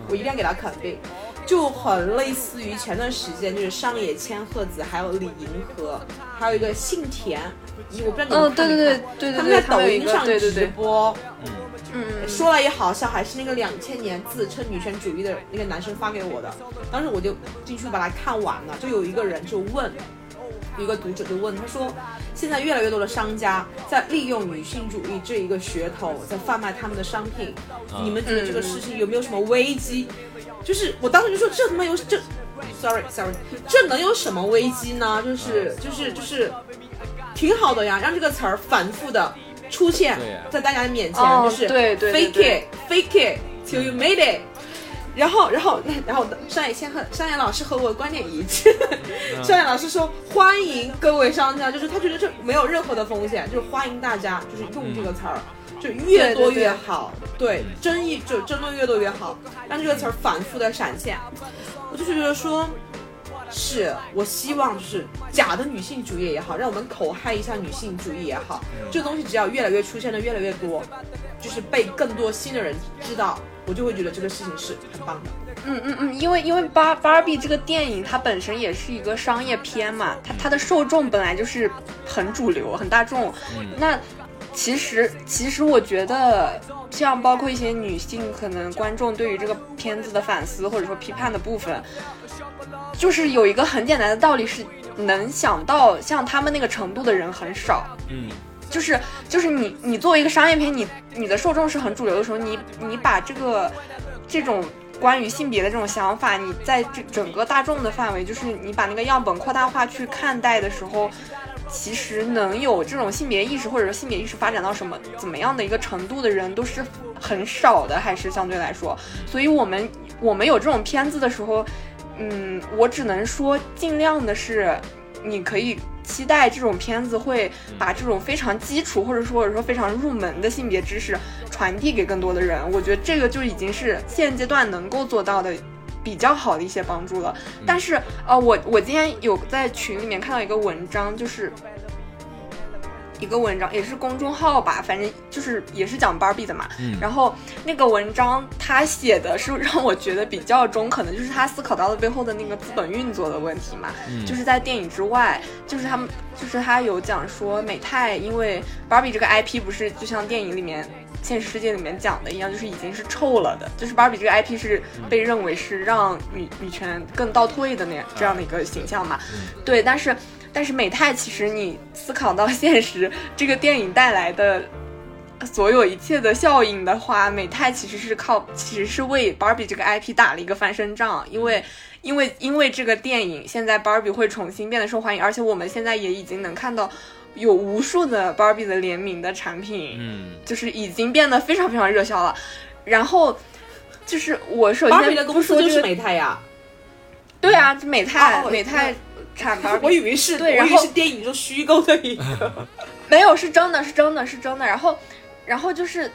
我一定要给他肯定，就很类似于前段时间就是上野千鹤子还有李银河，还有一个幸田，我不知道你们嗯，对对看没看对对对他们在抖音上直对对对，播，嗯，说来也好笑，还是那个两千年自称女权主义的那个男生发给我的，当时我就进去把它看完了，就有一个人就问。有一个读者就问他说：“现在越来越多的商家在利用女性主义这一个噱头，在贩卖他们的商品，你们觉得这个事情有没有什么危机？”就是我当时就说：“这他妈有这，sorry sorry，这能有什么危机呢？就是就是就是挺好的呀，让这个词儿反复的出现在大家的面前，哦就是对对对 fake it fake it till you made it。然后，然后，然后，上野先和，上野老师和我的观点一致。上野老师说，欢迎各位商家，就是他觉得这没有任何的风险，就是欢迎大家就是用这个词儿，就越多越好。对，争议就争论越多越好，让这个词儿反复的闪现。我就是觉得说，是我希望就是假的女性主义也好，让我们口嗨一下女性主义也好，这个东西只要越来越出现的越来越多，就是被更多新的人知道，我就会觉得这个事情是很棒的。嗯嗯嗯，因为因为芭芭比这个电影它本身也是一个商业片嘛，它它的受众本来就是很主流、很大众。那其实其实我觉得，像包括一些女性可能观众对于这个片子的反思或者说批判的部分，就是有一个很简单的道理是，能想到像他们那个程度的人很少。嗯，就是就是你你作为一个商业片，你你的受众是很主流的时候，你你把这个这种关于性别的这种想法，你在这整个大众的范围，就是你把那个样本扩大化去看待的时候，其实能有这种性别意识，或者说性别意识发展到什么怎么样的一个程度的人，都是很少的，还是相对来说。所以我们我们有这种片子的时候，嗯，我只能说尽量的是，你可以期待这种片子会把这种非常基础，或者说或者说非常入门的性别知识传递给更多的人。我觉得这个就已经是现阶段能够做到的。比较好的一些帮助了，但是呃，我我今天有在群里面看到一个文章，就是一个文章，也是公众号吧，反正就是也是讲 Barbie 的嘛。嗯然后那个文章他写的是让我觉得比较中肯的，就是他思考到了背后的那个资本运作的问题嘛。嗯就是在电影之外，就是他们就是他有讲说美泰因为 Barbie 这个 IP 不是就像电影里面。现实世界里面讲的一样，就是已经是臭了的，就是芭比这个 IP 是被认为是让女女权更倒退的那样这样的一个形象嘛。对，但是但是美泰其实你思考到现实，这个电影带来的所有一切的效应的话，美泰其实是靠其实是为芭比这个 IP 打了一个翻身仗，因为因为因为这个电影现在芭比会重新变得受欢迎，而且我们现在也已经能看到有无数的芭比的联名的产品，嗯就是已经变得非常非常热销了。然后就是我首芭比先的公司就是不说这个美泰呀。对啊，这美泰、哦美泰产 芭比我以为是，我以为对然后是电影中虚构的一个。没有，是真的，是真的，是真的。然后，然后就是，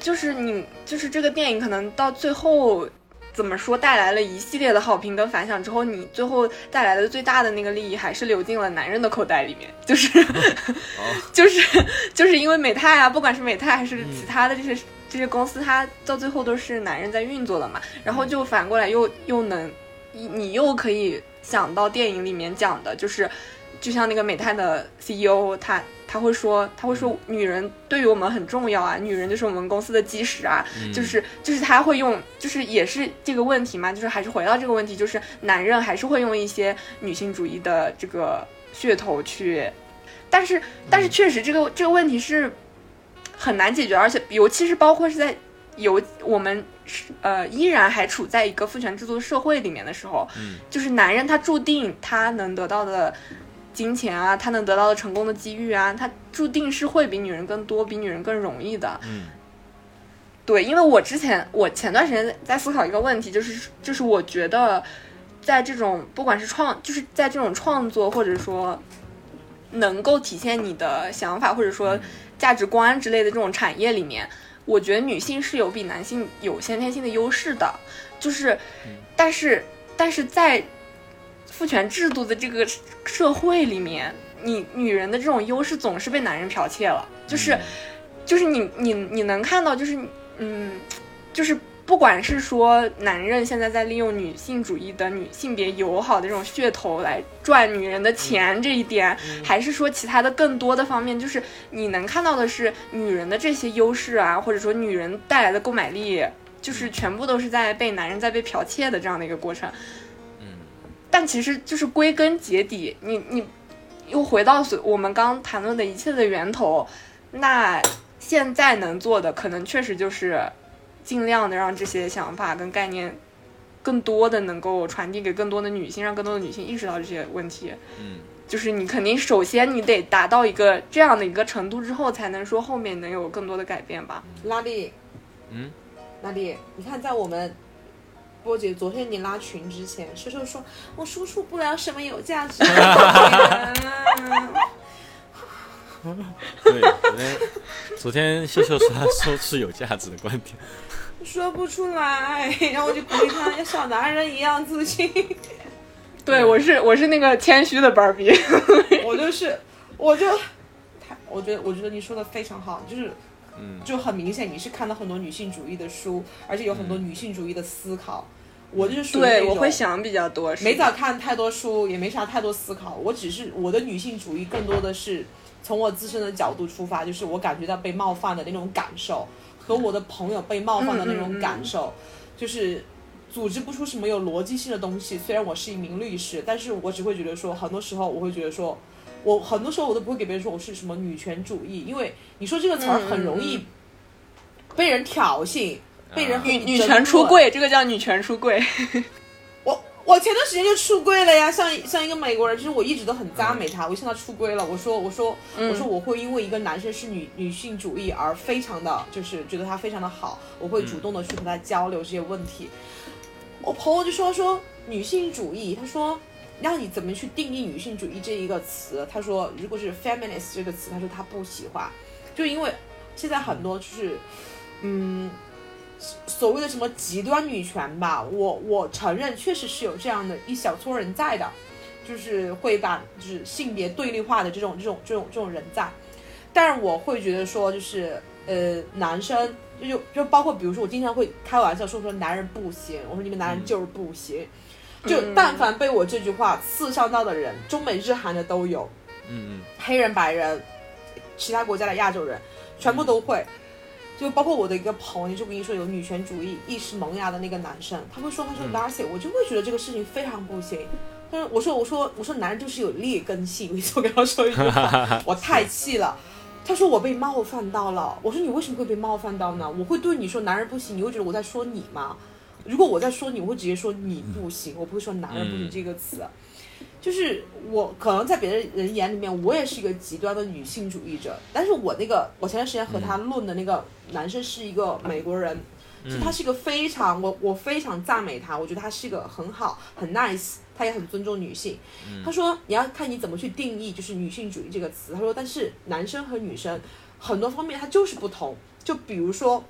就是你，就是这个电影可能到最后怎么说，带来了一系列的好评跟反响之后，你最后带来的最大的那个利益还是流进了男人的口袋里面，就是，就是，就是因为美泰啊，不管是美泰还是其他的这些、这些公司，它到最后都是男人在运作的嘛，然后就反过来又又能，你你又可以想到电影里面讲的，就是。就像那个美泰的 CEO，他他会说，他会说，女人对于我们很重要啊，女人就是我们公司的基石啊，就是就是他会用，就是也是这个问题嘛，就是还是回到这个问题，就是男人还是会用一些女性主义的这个噱头去，但是但是确实这个这个问题是很难解决，而且尤其是包括是在有我们是呃依然还处在一个父权制度的社会里面的时候，嗯。就是男人他注定他能得到的金钱啊，他能得到的成功的机遇啊，他注定是会比女人更多，比女人更容易的。嗯。对，因为我之前我前段时间在思考一个问题，就是就是我觉得在这种不管是创，就是在这种创作或者说能够体现你的想法或者说价值观之类的这种产业里面，我觉得女性是有比男性有先天性的优势的，就是，但是但是在父权制度的这个社会里面，你女人的这种优势总是被男人剽窃了，就是。就是你你你能看到，就是嗯，就是不管是说男人现在在利用女性主义的女性别友好的这种噱头来赚女人的钱这一点，还是说其他的更多的方面，就是你能看到的是女人的这些优势啊，或者说女人带来的购买力，就是全部都是在被男人在被剽窃的这样的一个过程。嗯但其实就是归根结底，你你又回到所我们刚谈论的一切的源头，那现在能做的可能确实就是尽量的让这些想法跟概念更多的能够传递给更多的女性，让更多的女性意识到这些问题。嗯就是你肯定首先你得达到一个这样的一个程度之后，才能说后面能有更多的改变吧。拉力，嗯，拉力，你看在我们波姐昨天你拉群之前，秀秀说我输出不了什么有价值的观点。对，昨天昨天秀秀说他说出有价值的观点，说不出来，然后我就鼓励他要小男人一样自信。对我是我是那个谦虚的芭比。我就是，我就，他，我觉得我觉得你说的非常好，就是，嗯就很明显你是看到很多女性主义的书，而且有很多女性主义的思考。我就是属于对，我会想比较多。是没咋看太多书，也没啥太多思考。我只是我的女性主义更多的是从我自身的角度出发，就是我感觉到被冒犯的那种感受，和我的朋友被冒犯的那种感受，就是组织不出什么有逻辑性的东西。虽然我是一名律师，但是我只会觉得说，很多时候我会觉得说，我很多时候我都不会给别人说我是什么女权主义，因为你说这个词儿很容易被人挑衅，被人啊。女女权出柜，这个叫女权出柜。我我前段时间就出柜了呀，像像一个美国人，就是我一直都很赞美他，我向他出柜了，我说我说、我说我会因为一个男生是女女性主义而非常的就是觉得他非常的好，我会主动的去和他交流这些问题。我朋友就说说女性主义，他说让你怎么去定义女性主义这一个词？他说如果是 feminist 这个词，他说他不喜欢，就因为现在很多就是嗯。所谓的什么极端女权吧，我我承认确实是有这样的一小撮人在的，就是会把就是性别对立化的这种这种这种这种人在，但是我会觉得说就是呃男生就就就包括比如说我经常会开玩笑说说男人不行，我说你们男人就是不行，就但凡被我这句话刺伤到的人，中美日韩的都有，嗯嗯黑人白人，其他国家的亚洲人全部都会。就包括我的一个朋友，就跟你说有女权主义意识萌芽的那个男生，他会说，他说 Darcy，、我就会觉得这个事情非常不行。他说，我说我说我说男人就是有劣根性，我就跟他说一句话，我太气了。他说我被冒犯到了，我说你为什么会被冒犯到呢？我会对你说男人不行，你会觉得我在说你吗？如果我在说你，我会直接说你不行，我不会说男人不行这个词。就是我可能在别的人眼里面，我也是一个极端的女性主义者，但是我那个我前段时间和他论的那个男生是一个美国人，就他是一个非常我我非常赞美他，我觉得他是一个很好很 nice，他也很尊重女性。他说你要看你怎么去定义就是女性主义这个词。他说但是男生和女生很多方面他就是不同，就比如说，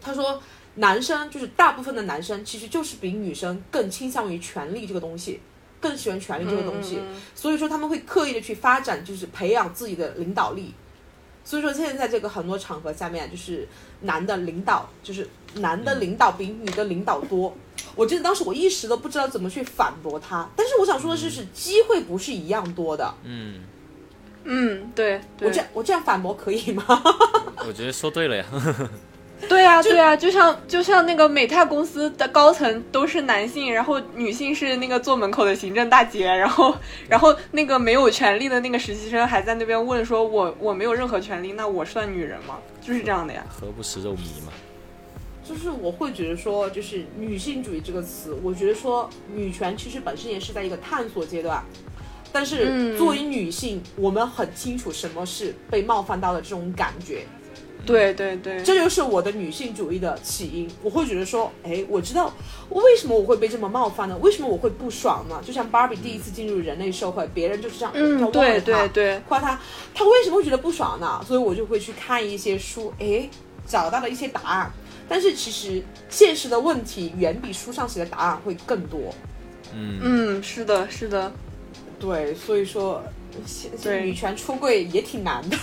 他说男生就是大部分的男生其实就是比女生更倾向于权力这个东西。更喜欢权力这个东西，所以说他们会刻意的去发展，就是培养自己的领导力。所以说现在在这个很多场合下面，就是男的领导，就是男的领导比女的领导多。我记得当时我一时都不知道怎么去反驳他，但是我想说的是，是机会不是一样多的。嗯，嗯，对，对我这样我这样反驳可以吗？我觉得说对了呀。对啊，对啊，就像就像那个美泰公司的高层都是男性，然后女性是那个坐门口的行政大姐，然后然后那个没有权利的那个实习生还在那边问说我我没有任何权利，那我算女人吗？就是这样的呀。何不食肉糜嘛？就是我会觉得说，就是女性主义这个词，我觉得说女权其实本身也是在一个探索阶段，但是嗯作为女性，我们很清楚什么是被冒犯到的这种感觉。对对对，这就是我的女性主义的起因。我会觉得说，哎，我知道我为什么我会被这么冒犯呢？为什么我会不爽呢？就像芭比第一次进入人类社会，别人就是这样，嗯，对对对，夸她，她为什么会觉得不爽呢？所以我就会去看一些书，哎，找到了一些答案。但是其实现实的问题远比书上写的答案会更多。嗯，嗯，是的，是的，对，所以说，现对女权出柜也挺难的。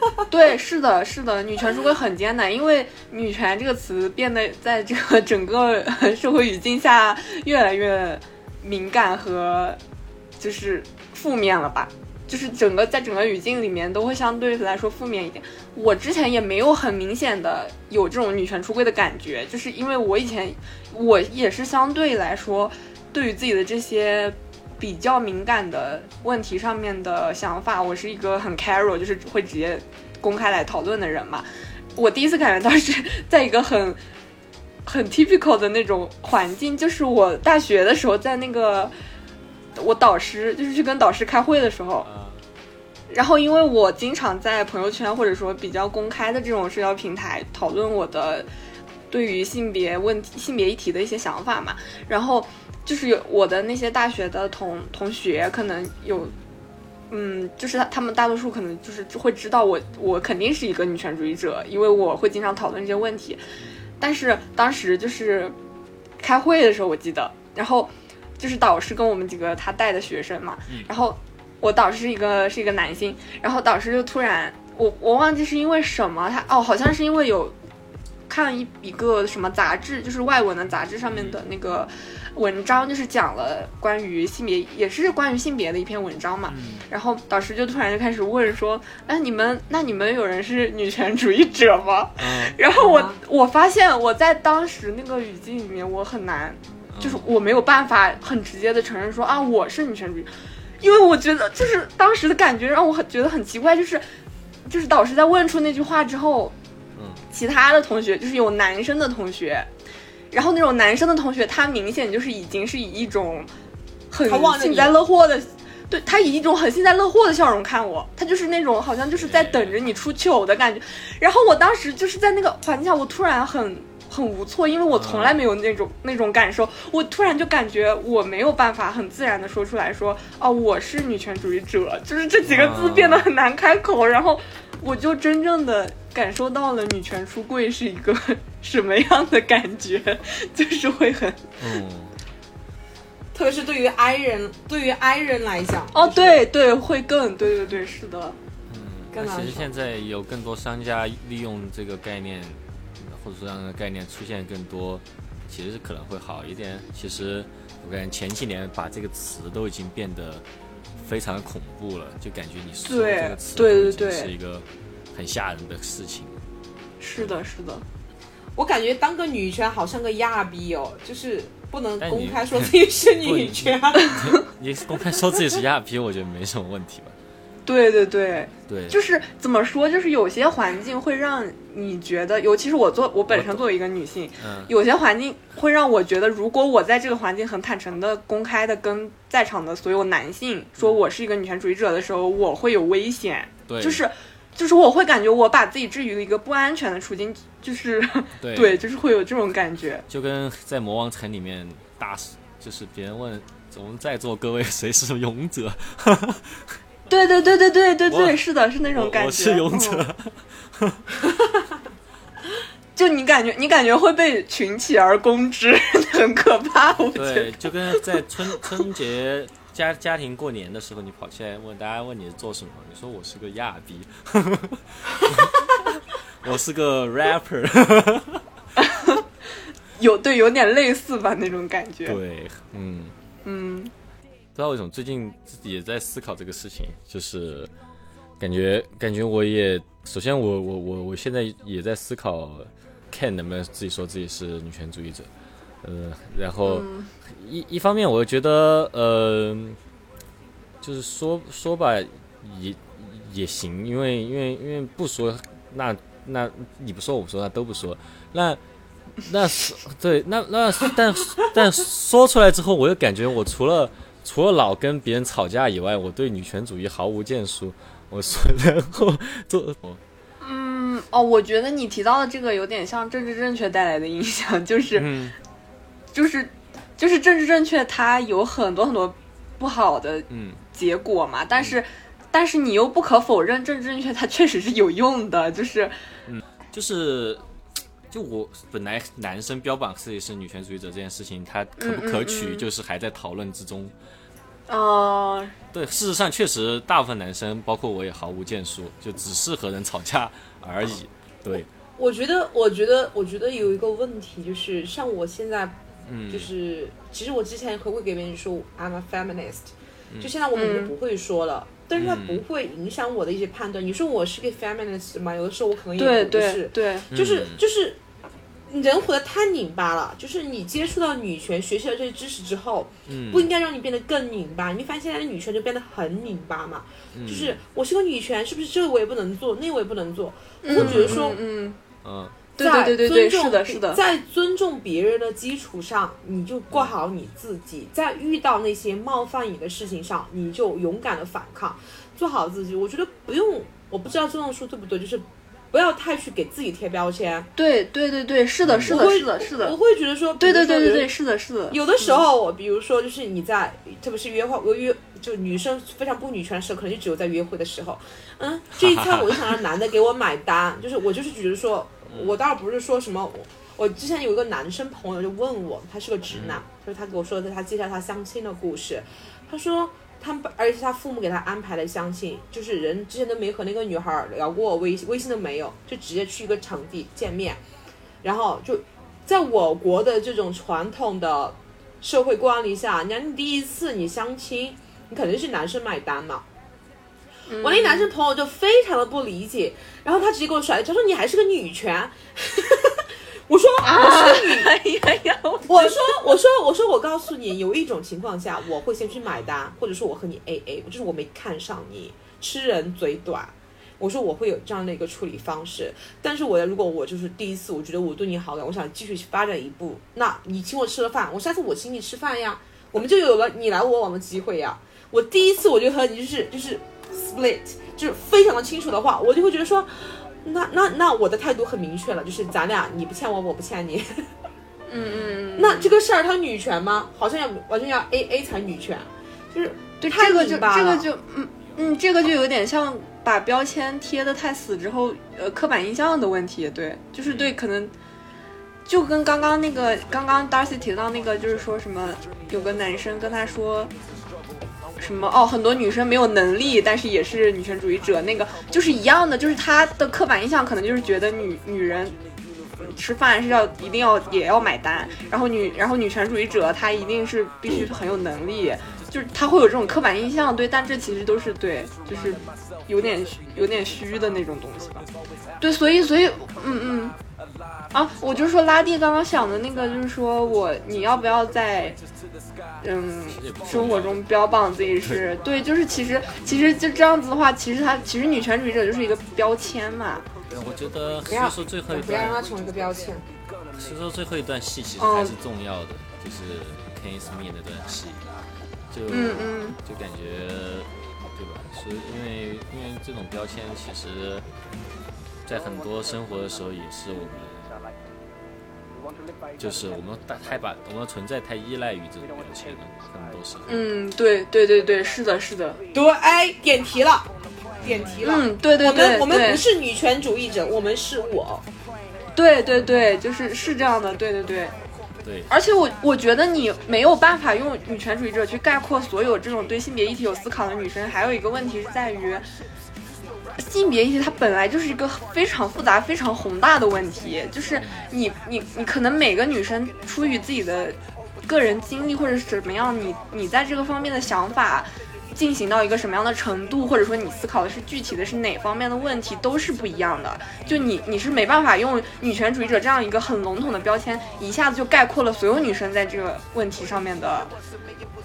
对，是的，是的，女权出柜很艰难，因为女权这个词变得在这个整个 社会语境下越来越敏感和就是负面了吧。就是整个在整个语境里面都会相对来说负面一点。我之前也没有很明显的有这种女权出柜的感觉，就是因为我以前我也是相对来说对于自己的这些比较敏感的问题上面的想法，我是一个很 careful，就是会直接公开来讨论的人嘛。我第一次感觉到是在一个很很 typical 的那种环境，就是我大学的时候在那个我导师就是去跟导师开会的时候，啊，然后因为我经常在朋友圈或者说比较公开的这种社交平台讨论我的对于性别问题、性别议题的一些想法嘛，然后就是有我的那些大学的同同学可能有。嗯，就是他他们大多数可能就是会知道我，我肯定是一个女权主义者，因为我会经常讨论这些问题。但是当时就是开会的时候，我记得，然后就是导师跟我们几个他带的学生嘛，然后我导师是一个是一个男性，然后导师就突然，我我忘记是因为什么，他哦，好像是因为有看一一个什么杂志，就是外文的杂志上面的那个文章，就是讲了关于性别，也是关于性别的一篇文章嘛。然后导师就突然就开始问说：“哎你们那你们有人是女权主义者吗？”嗯。然后我啊我发现我在当时那个语境里面，我很难，就是我没有办法很直接的承认说啊我是女权主义，因为我觉得就是当时的感觉让我很觉得很奇怪，就是就是导师在问出那句话之后，嗯，其他的同学就是有男生的同学，然后那种男生的同学，他明显就是已经是以一种很幸灾乐祸的，对他以一种很幸灾乐祸的笑容看我，他就是那种好像就是在等着你出糗的感觉。然后我当时就是在那个环境下，我突然很很无措，因为我从来没有那种、那种感受，我突然就感觉我没有办法很自然的说出来说，哦，我是女权主义者，就是这几个字啊变得很难开口，然后我就真正的感受到了女权出柜是一个 什么样的感觉，就是会很嗯，特别是对于 I 人，对于 I 人来讲，哦，对对，会更对对对，是的，更难受那其实现在有更多商家利用这个概念，或者说让这个概念出现更多，其实可能会好一点。其实我感觉前几年把这个词都已经变得非常的恐怖了，就感觉你说对这个词对对对是一个很吓人的事情。是的，是的，我感觉当个女权好像个亚逼哦，就是不能公开说 自己是女权。你公开说自己是亚皮，我觉得没什么问题吧？对对对，对，就是怎么说，就是有些环境会让你觉得，尤其是我做我本身作为一个女性，嗯。有些环境会让我觉得，如果我在这个环境很坦诚的、公开的跟在场的所有男性说我是一个女权主义者的时候，我会有危险，对，就是就是我会感觉我把自己置于了一个不安全的处境，就是 对。对，就是会有这种感觉。就跟在魔王城里面大，就是别人问我们在座各位谁是勇者，对对对对对对对，是的，是那种感觉。我我是勇嗯者，就你感觉你感觉会被群起而攻之，很可怕。我觉对，得。就跟在春春节家家庭过年的时候，你跑起来问大家问你是做什么，你说我是个亚逼，我是个 rapper，有对有点类似吧那种感觉。对，嗯，嗯，不知道为什么最近自己也在思考这个事情，就是感觉感觉我也首先我我我我现在也在思考 Ken 能不能自己说自己是女权主义者，呃，然后一一方面我觉得呃，就是说说吧也也行，因为因为因为不说那那你不说我不说那都不说，那那是对，那那但但说出来之后，我又感觉我除了除了老跟别人吵架以外，我对女权主义毫无建树。我说，然后做嗯，哦，我觉得你提到的这个有点像政治正确带来的影响，就是、嗯就是就是政治正确，它有很多很多不好的嗯结果嘛，但是。但是你又不可否认，政治正确它确实是有用的，就是就是。就我本来男生标榜自己是女权主义者这件事情，他可不可取，就是还在讨论之中。呃，对，事实上确实大部分男生，包括我也毫无建树，就只是和人吵架而已。对，我觉得，我觉得，我觉得有一个问题就是，像我现在，嗯，就是其实我之前会会给别人说 I'm a feminist，、就嗯现在我可能就嗯。不会说了，但是它不会影响我的一些判断。你说我是个 feminist 吗？有的时候我可能也对不是，对。对，就是嗯。就是人活得太拧巴了，就是你接触到女权，学习了这些知识之后，嗯。不应该让你变得更拧巴。你会发现现在的女权就变得很拧巴嘛，嗯。就是我是个女权，是不是这个我也不能做，那个我也不能做？我会觉得说，嗯，嗯对在对对对对，尊重是的，是的，在尊重别人的基础上，你就过好你自己；在遇到那些冒犯你的事情上，你就勇敢的反抗，做好自己。我觉得不用，我不知道这样说对不对，就是不要太去给自己贴标签。对对对对，是的，是的，是的是的，是我的，会觉得说，对对对对对，是的，是的，有的时候，我比如说，就是你在，特别是约会，我约就女生非常不女权的时候，可能就只有在约会的时候，嗯，这一餐 我就想让男的给我买单，就是我就是觉得说，我倒不是说什么，我我之前有一个男生朋友就问我，他是个直男，就是他给我说的，他介绍他相亲的故事，他说。他们，而且他父母给他安排的相亲，就是人之前都没和那个女孩聊过微微信都没有，就直接去一个场地见面，然后就在我国的这种传统的社会惯例下，你看你第一次你相亲，你肯定是男生买单嘛。我那男生朋友就非常的不理解，然后他直接给我甩，他说你还是个女权。我说我说你，哎呀呀，我我说我说我说我告诉你，有一种情况下我会先去买单，或者说我和你 A A，就是我没看上你，吃人嘴短。我说我会有这样的一个处理方式，但是我要如果我就是第一次，我觉得我对你好感，我想继续发展一步，那你请我吃了饭，我下次我请你吃饭呀，我们就有了你来我往的机会呀。我第一次我就和你就是就是 split，就是非常的清楚的话，我就会觉得说，那那那我的态度很明确了，就是咱俩你不欠我，我不欠你。嗯嗯，那这个事儿它女权吗？好像要完全要 A A 才女权，就是对这个就这个就嗯嗯，这个就有点像把标签贴的太死之后，呃，刻板印象的问题。对，就是对，可能就跟刚刚那个刚刚 Darcy 提到那个，就是说什么有个男生跟他说。什么哦？很多女生没有能力，但是也是女权主义者，那个就是一样的，就是他的刻板印象可能就是觉得女女人吃饭是要一定要也要买单，然后女然后女权主义者她一定是必须很有能力，就是他会有这种刻板印象，对，但这其实都是对，就是有点有点虚的那种东西吧。对，所以所以嗯嗯啊，我就说拉蒂刚刚想的那个，就是说我你要不要在嗯生活中标榜自己是对，就是其实其实就这样子的话，其实他其实女权主义者就是一个标签嘛。我觉得所不要以说最后一不要让它，成为一个标签。所以说最后一段戏其实嗯还是重要的，就是 Ken Smith 那段戏，就嗯嗯就感觉对吧？所以因为因为这种标签其实，在很多生活的时候也是我们。就是我们太太把我们的存在太依赖于这种标签了，很多时候。嗯，对对对对，是的，是的，对，哎，点题了，点题了。嗯，对对我对，我们我们不是女权主义者，我们是我。对对对，就是是这样的，对对对。对，而且我我觉得你没有办法用女权主义者去概括所有这种对性别议题有思考的女生。还有一个问题是在于，性别议题它本来就是一个非常复杂、非常宏大的问题。就是你你你可能每个女生出于自己的个人经历或者是怎么样，你你在这个方面的想法。进行到一个什么样的程度，或者说你思考的是具体的是哪方面的问题，都是不一样的。就你你是没办法用女权主义者这样一个很笼统的标签，一下子就概括了所有女生在这个问题上面的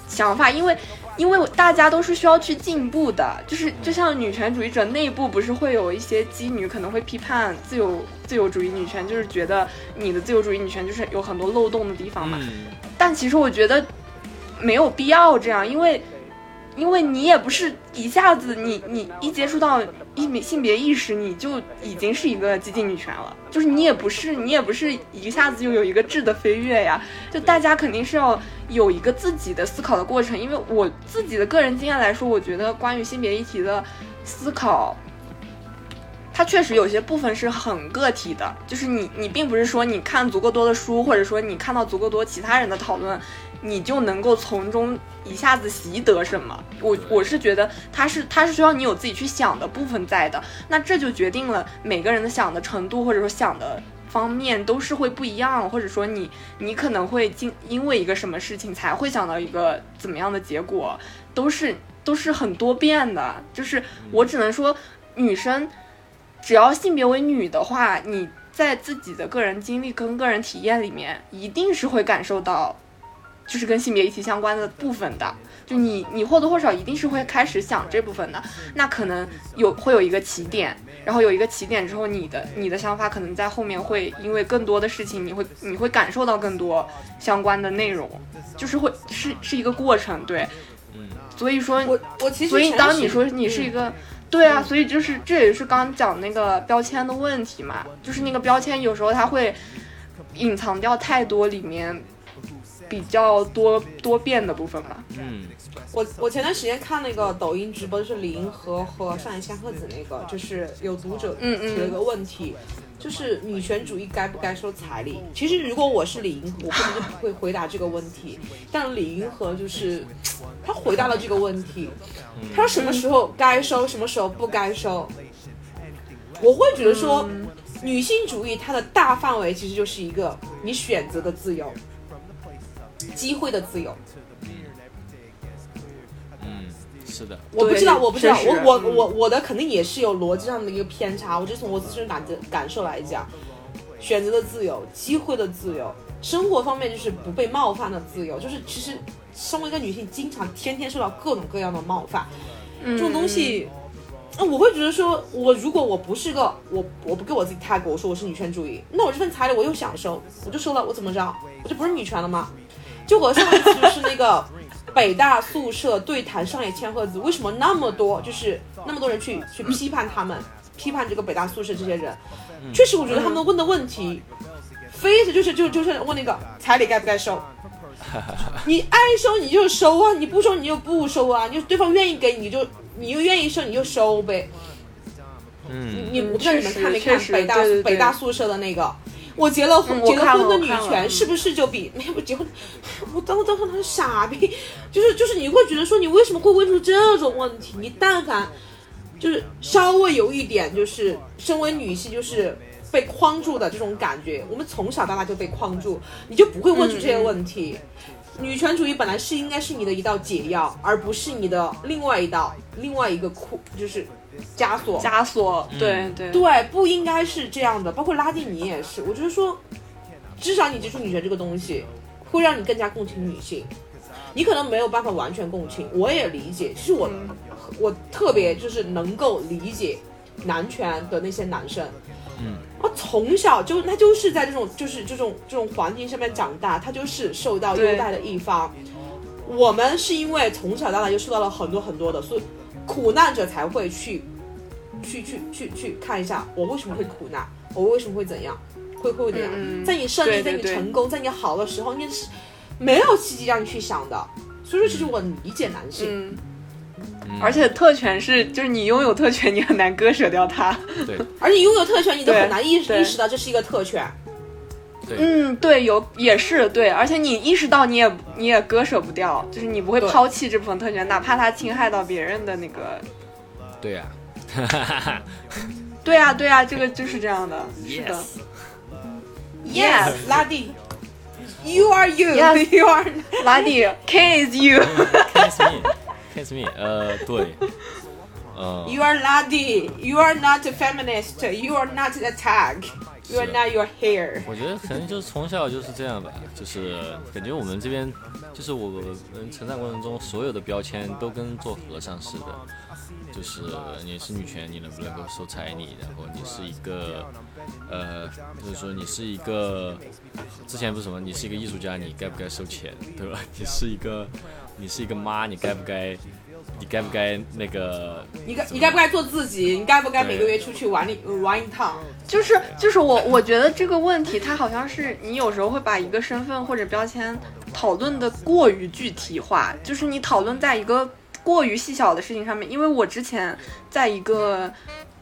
想法，因为因为大家都是需要去进步的。就是就像女权主义者内部不是会有一些基女可能会批判自由自由主义女权，就是觉得你的自由主义女权就是有很多漏洞的地方嘛。嗯，但其实我觉得没有必要这样，因为因为你也不是一下子你你一接触到一性别意识，你就已经是一个激进女权了，就是你也不是你也不是一下子就有一个质的飞跃呀，就大家肯定是要有一个自己的思考的过程。因为我自己的个人经验来说，我觉得关于性别议题的思考。它确实有些部分是很个体的，就是你你并不是说你看足够多的书，或者说你看到足够多其他人的讨论，你就能够从中一下子习得什么。我我是觉得它是它是需要你有自己去想的部分在的，那这就决定了每个人的想的程度或者说想的方面都是会不一样，或者说你你可能会经因为一个什么事情才会想到一个怎么样的结果，都是都是很多变的。就是我只能说女生。只要性别为女的话，你在自己的个人经历跟个人体验里面，一定是会感受到，就是跟性别议题相关的部分的。就你，你或多或少一定是会开始想这部分的。那可能有会有一个起点，然后有一个起点之后，你的你的想法可能在后面会因为更多的事情，你会你会感受到更多相关的内容，就是会是是一个过程，对。嗯，所以说，我我其实所以当你说你是一嗯个。对啊，所以就是这也是刚刚讲那个标签的问题嘛，就是那个标签有时候它会隐藏掉太多里面比较多多变的部分吧。嗯，我我前段时间看那个抖音直播，就是李银河和上野千鹤子那个，就是有读者提了一个问题，就是女权主义该不该收彩礼？其实如果我是李银河，我根本就不会回答这个问题。但李银河就是他回答了这个问题，他说什么时候该收，什么时候不该收。我会觉得说，女性主义它的大范围其实就是一个你选择的自由，机会的自由。嗯，是的，我不知道，我不知道，我我嗯我我的肯定也是有逻辑上的一个偏差。我就从我自身感觉感受来讲，选择的自由、机会的自由，生活方面就是不被冒犯的自由。就是其实身为一个女性，经常天天受到各种各样的冒犯，这这种东西那我会觉得说，我如果我不是个我我不给我自己 tag，我说我是女权主义，那我这份彩礼我又享受，我就收了，我怎么着？我就不是女权了吗？就和上一次就是那个北大宿舍对谈上野千鹤子，为什么那么多就是那么多人去去批判他们，批判这个北大宿舍这些人？确实，我觉得他们问的问题，非是就是就就是问那个彩礼该不该收。你爱收你就收啊，你不收你就不收啊，你对方愿意给你就你又愿意收你就收呗。嗯，你我不知道你们看没看北大对对对北大宿舍的那个？我结了婚，结了婚的女权是不是就比没有结婚？我当当时他是傻逼，就是就是你会觉得说你为什么会问出这种问题？你但凡就是稍微有一点就是身为女性就是被框住的这种感觉，我们从小到大就被框住，你就不会问出这些问题。女权主义本来是应该是你的一道解药，而不是你的另外一道另外一个库，就是枷锁。枷锁，对对对，不应该是这样的。包括拉蒂尼也是，我觉得说，至少你接触女权这个东西，会让你更加共情女性。你可能没有办法完全共情，我也理解。其实我、我特别就是能够理解男权的那些男生。嗯，我从小就他就是在这种就是这种这种环境下面长大，他就是受到优待的一方。我们是因为从小到大就受到了很多很多的，所以苦难者才会去去去去去看一下我为什么会苦难，我为什么会怎样，会会怎样。嗯在你胜利，对对在你成功，在你好的时候，你是没有契机让你去想的。所以说，其实我理解男性。嗯。而且特权是，就是你拥有特权，你很难割舍掉它。对而且拥有特权，你都很难意识意识到这是一个特权。对，嗯，对，有也是对，而且你意识到你也你也割舍不掉，就是你不会抛弃这部分特权，哪怕它侵害到别人的那个。对呀、对啊，对啊，这个就是这样的，是的。Yes，拉蒂，You are you，Yes you are。拉蒂，K is you。Kiss me，Kiss me，呃，对，呃，You are Ladi. You are not a feminist. You are not a tag. You are not your hair. 我觉得可能就是从小就是这样吧，就是感觉我们这边就是我们成长过程中所有的标签都跟做和尚似的，就是你是女权，你能不能够收彩礼，然后你是一个，呃，就是说你是一个，之前不是什么，你是一个艺术家，你该不该收钱，对吧？你是一个，你是一个妈，你该不该，你该不该那个，你该你该不该做自己？你该不该每个月出去玩一玩一趟？就是就是我我觉得这个问题，它好像是你有时候会把一个身份或者标签讨论的过于具体化，就是你讨论在一个过于细小的事情上面。因为我之前在一个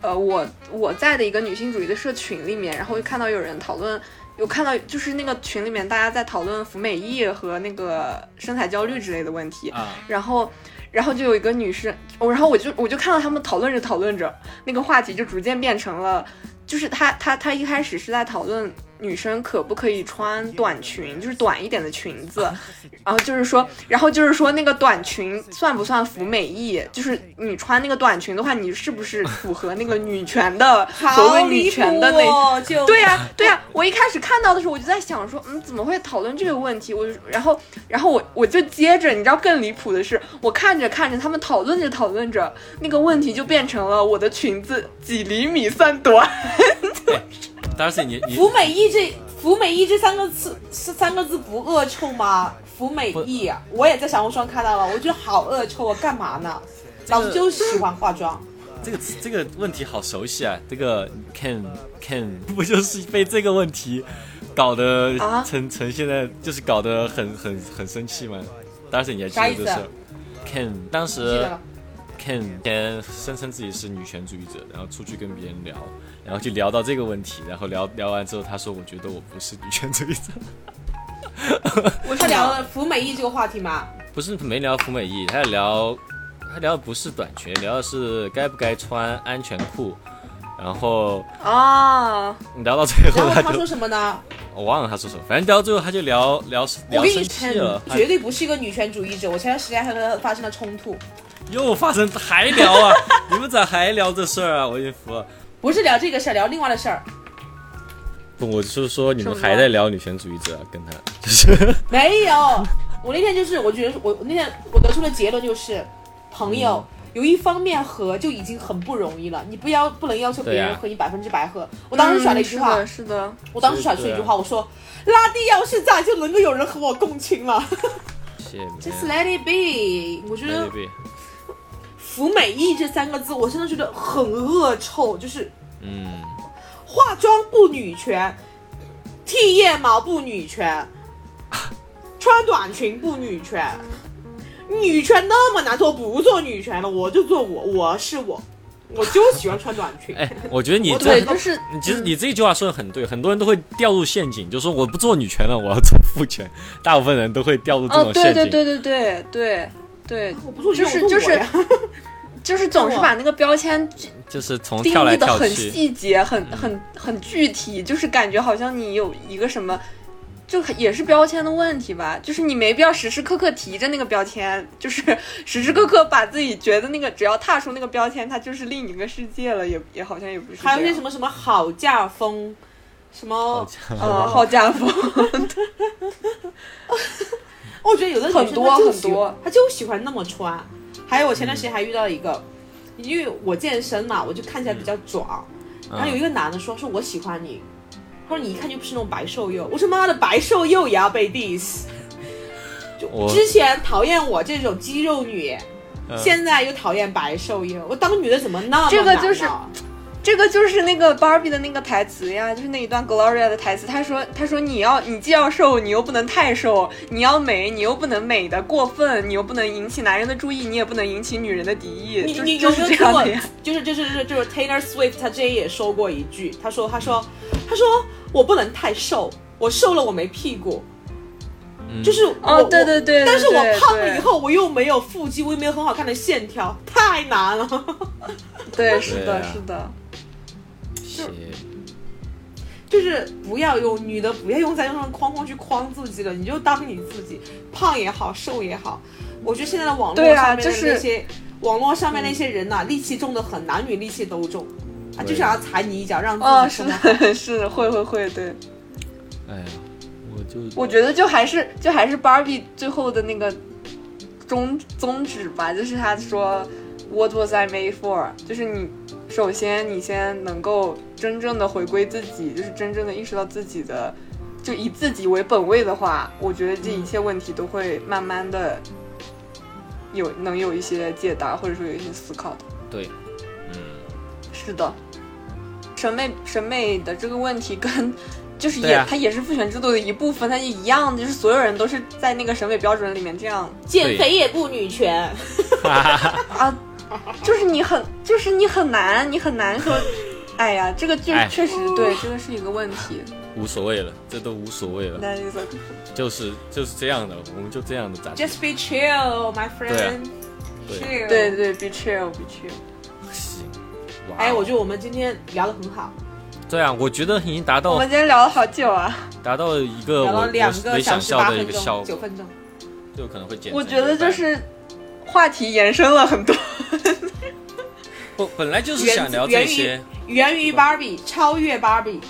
呃我我在的一个女性主义的社群里面，然后就看到有人讨论。有看到，就是那个群里面大家在讨论服美役和那个身材焦虑之类的问题，啊，然后，然后就有一个女生，我然后我就我就看到他们讨论着讨论着，那个话题就逐渐变成了，就是他他他一开始是在讨论女生可不可以穿短裙，就是短一点的裙子，然后就是说，然后就是说那个短裙算不算服美役？就是你穿那个短裙的话，你是不是符合那个女权的所谓女权的那哦！就对呀、对呀、我一开始看到的时候，我就在想说，嗯，怎么会讨论这个问题？我就然后，然后我我就接着，你知道更离谱的是，我看着看着，他们讨论着讨论着，那个问题就变成了我的裙子几厘米算短。当 然是你你服美役这服美役这三个字是三个字不恶臭吗？服美役，我也在小红书上看到了，我觉得好恶臭啊！干嘛呢？老子就喜欢化妆。这个这个问题好熟悉啊！这个 Ken Ken 不就是被这个问题搞得啊成成现在就是搞得很很很生气吗？当时你还记得这事儿？Ken 当时 Ken 先声称自己是女权主义者，然后出去跟别人聊，然后就聊到这个问题，然后聊聊完之后，他说：“我觉得我不是女权主义者。我是聊了服美役这个话题吗？”不是没聊服美役，他聊他聊的不是短裙，聊的是该不该穿安全裤，然后啊，聊到最后他说什么呢？我忘了他说什么，反正聊到最后他就聊聊我聊生气了，讲，绝对不是一个女权主义者。我前段时间还和他发生了冲突，又发生还聊啊！你们咋还聊这事儿啊？我已经服了。不是聊这个事儿，聊另外的事儿。不，我是说你们还在聊女权主义者，跟他就是没有，我那天就是，我觉得我我那天我得出的结论就是，朋友，有一方面合就已经很不容易了，你不要不能要求别人和你百分之百合。我当时甩了一句话，嗯是的，是的，我当时甩出一句话，我说拉蒂要是在，就能够有人和我共情了。谢 Just let it be。我觉得对“服美役”这三个字，我真的觉得很恶臭，就是嗯，化妆不女权，剃腋毛不女权，穿短裙不女权。女权那么难做，不做女权了，我就做我，我是我，我就喜欢穿短裙。哎，我觉得你这对，就是你其实你这句话说的很对，很多人都会掉入陷阱，就说我不做女权了，我要做父权。大部分人都会掉入这哦，种陷阱。对对对对对对对，我不做就，是就是。就是总是把那个标签就是从定跳来义的很。细节，很很很具体，就是感觉好像你有一个什么。就也是标签的问题吧，就是你没必要时时刻刻提着那个标签，就是 时时刻刻把自己觉得那个只要踏出那个标签，它就是另一个世界了，也也好像也不是。还有一些什么什么好嫁风，什么，呃好家风，我觉得有的女生很多她就喜很多。她就喜欢那么穿。还有我前段时间还遇到一个，因为我健身嘛，我就看起来比较壮，然后有一个男的说说我喜欢你，他说你一看就不是那种白瘦幼，我说妈的白瘦幼也要被 diss。就之前讨厌我这种肌肉女，嗯。现在又讨厌白瘦幼，我当女的怎么那么这个难就是啊这个就是那个 Barbie 的那个台词呀，就是那一段 Gloria 的台词。他说：“他说你要你既要瘦，你又不能太瘦；你要美，你又不能美的过分，你又不能引起男人的注意，你也不能引起女人的敌意。你就是你有没有听过？就是就是就是就是 Taylor Swift，她之前也说过一句，她说她说她说我不能太瘦，我瘦了我没屁股。就是哦，对对对，但是我胖了以，后，我又没有腹肌，我又没有很好看的线条，太难了。对，对是的，是的，谢就是不要用女的，不要用再用那种框框去框自己了，你就当你自己，胖也好，瘦也好。我觉得现在的网络啊上面的就是那些，网络上面那些人呐、戾气重的很，男女戾气都重，啊，就想要踩你一脚，让哦，是 是的，会会会，对。哎呀，我就我觉得就还是就还是 Barbie 最后的那个终宗旨吧，就是他说 What was I made for？就是你首先你先能够真正的回归自己，就是真正的意识到自己的，就以自己为本位的话，我觉得这一切问题都会慢慢的有能有一些解答，或者说有一些思考的。对，嗯，是的，审美审美的这个问题跟就是也、它也是父权制度的一部分，它也一样的，就是所有人都是在那个审美标准里面这样减肥也不女权，啊，就是你很就是你很难你很难说，哎呀，这个就哎确实对，这个是一个问题。无所谓了，这都无所谓了，That is a 就是就是这样的，我们就这样的展。Just be chill, my friend. 对.对对，be chill be chill。行，哎，我觉得我们今天聊得很好，对啊，我觉得已经达到我们今天聊了好久啊，达到一个我聊了两我没个小想象的一时八分钟，个效果，九分钟。就可能会减。我觉得就是话题延伸了很多。不本来就是想聊这些，源于 Barbie，超越 Barbie。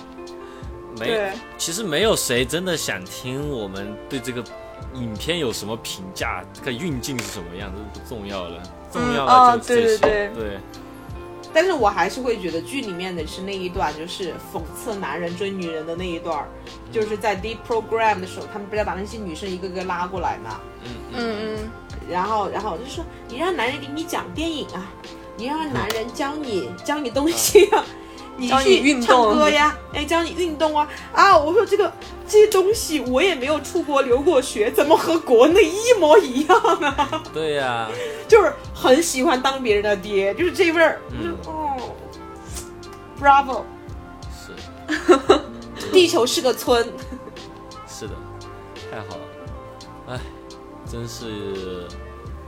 没对，其实没有谁真的想听我们对这个影片有什么评价，这个运镜是什么样，这不重要了，重要哦的就是这些。对对对但是我还是会觉得剧里面的是那一段，就是讽刺男人追女人的那一段，就是在 Deep Program 的时候，他们不是要把那些女生一个个拉过来嘛，嗯嗯嗯，然后然后我就说你让男人给你讲电影啊，你让男人教你教你东西啊，你去运动。唱歌呀，哎，教你运动啊。啊！我说这个这些东西我也没有出国留过学，怎么和国内一模一样啊？对呀、就是很喜欢当别人的爹，就是这味儿，就哦，Bravo，是。地球是个村，是的，太好了，哎，真是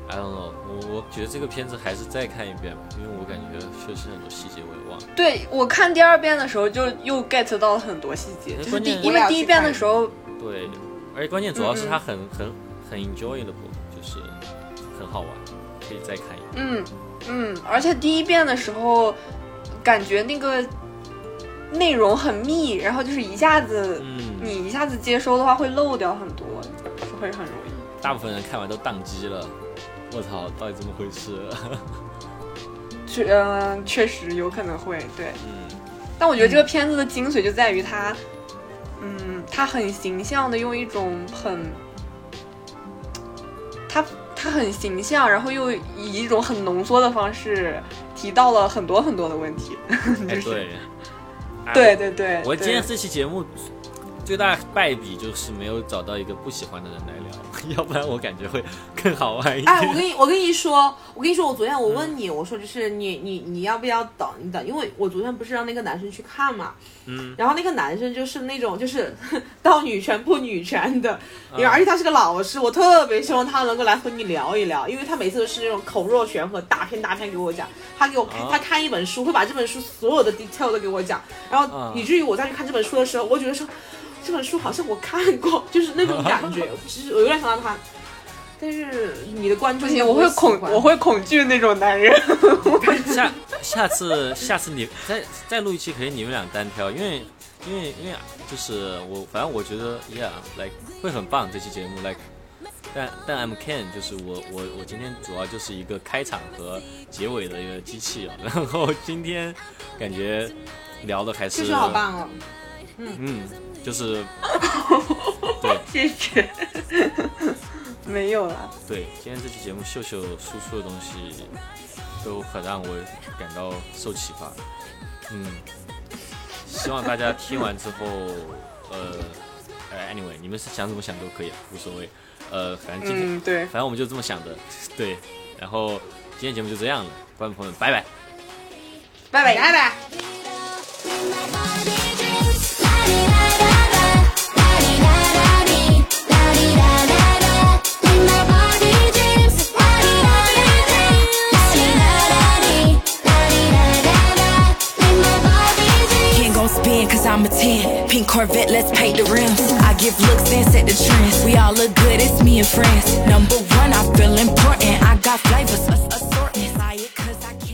，I don't know，我我觉得这个片子还是再看一遍吧，因为我感觉确实很多细节我也忘了。对我看第二遍的时候就又 get 到了很多细节，就是第因为第一遍的时候，对，而且关键主要是嗯嗯它很、很很 enjoyable，就是很好玩，可以再看一遍。嗯嗯，而且第一遍的时候感觉那个内容很密，然后就是一下子、嗯，你一下子接收的话会漏掉很多，是会很容易。大部分人看完都宕机了，我操，到底怎么回事？确嗯、确实有可能会对。嗯，但我觉得这个片子的精髓就在于它，嗯，它很形象的用一种很，它它很形象，然后又以一种很浓缩的方式提到了很多很多的问题。哎 就是对，哎 对对对，我今天这期节目最大败笔就是没有找到一个不喜欢的人来聊，要不然我感觉会更好玩一点。哎，我跟你我跟你说，我跟你说，我昨天我问你，我说就是你你你要不要等一等？因为我昨天不是让那个男生去看嘛，嗯，然后那个男生就是那种就是 到女权不女权的，嗯而且他是个老师，我特别希望他能够来和你聊一聊，因为他每次都是那种口若悬河，大片大片给我讲，他给我他看一本书会把这本书所有的 detail 都给我讲，然后啊以至于我再去看这本书的时候，我觉得说这本书好像我看过，就是那种感觉，其实我有点想让他。但是你的关注不行，我会恐我会恐惧那种男人。下下次下次你再再录一期，可以你们俩单挑，因为因为因为就是我反正我觉得，yeah，like 会很棒这期节目，like。但但 I'm Ken，就是我我我今天主要就是一个开场和结尾的一个机器啊，然后今天感觉聊的还是确实好棒哦。嗯，就是 对谢谢。没有了，对，今天这期节目秀秀输出的东西都很让我感到受启发。嗯，希望大家听完之后，呃，呃，anyway，你们是想怎么想都可以，无所谓。呃，反正今天，嗯，对，反正我们就这么想的，对。然后今天节目就这样了，观众朋友们，拜拜。拜拜。拜拜。I'm a 10. Pink Corvette, let's paint the rims. I give looks and set the trends. We all look good, it's me and friends. Number one, I feel important. I got flavors, assortments. It cause I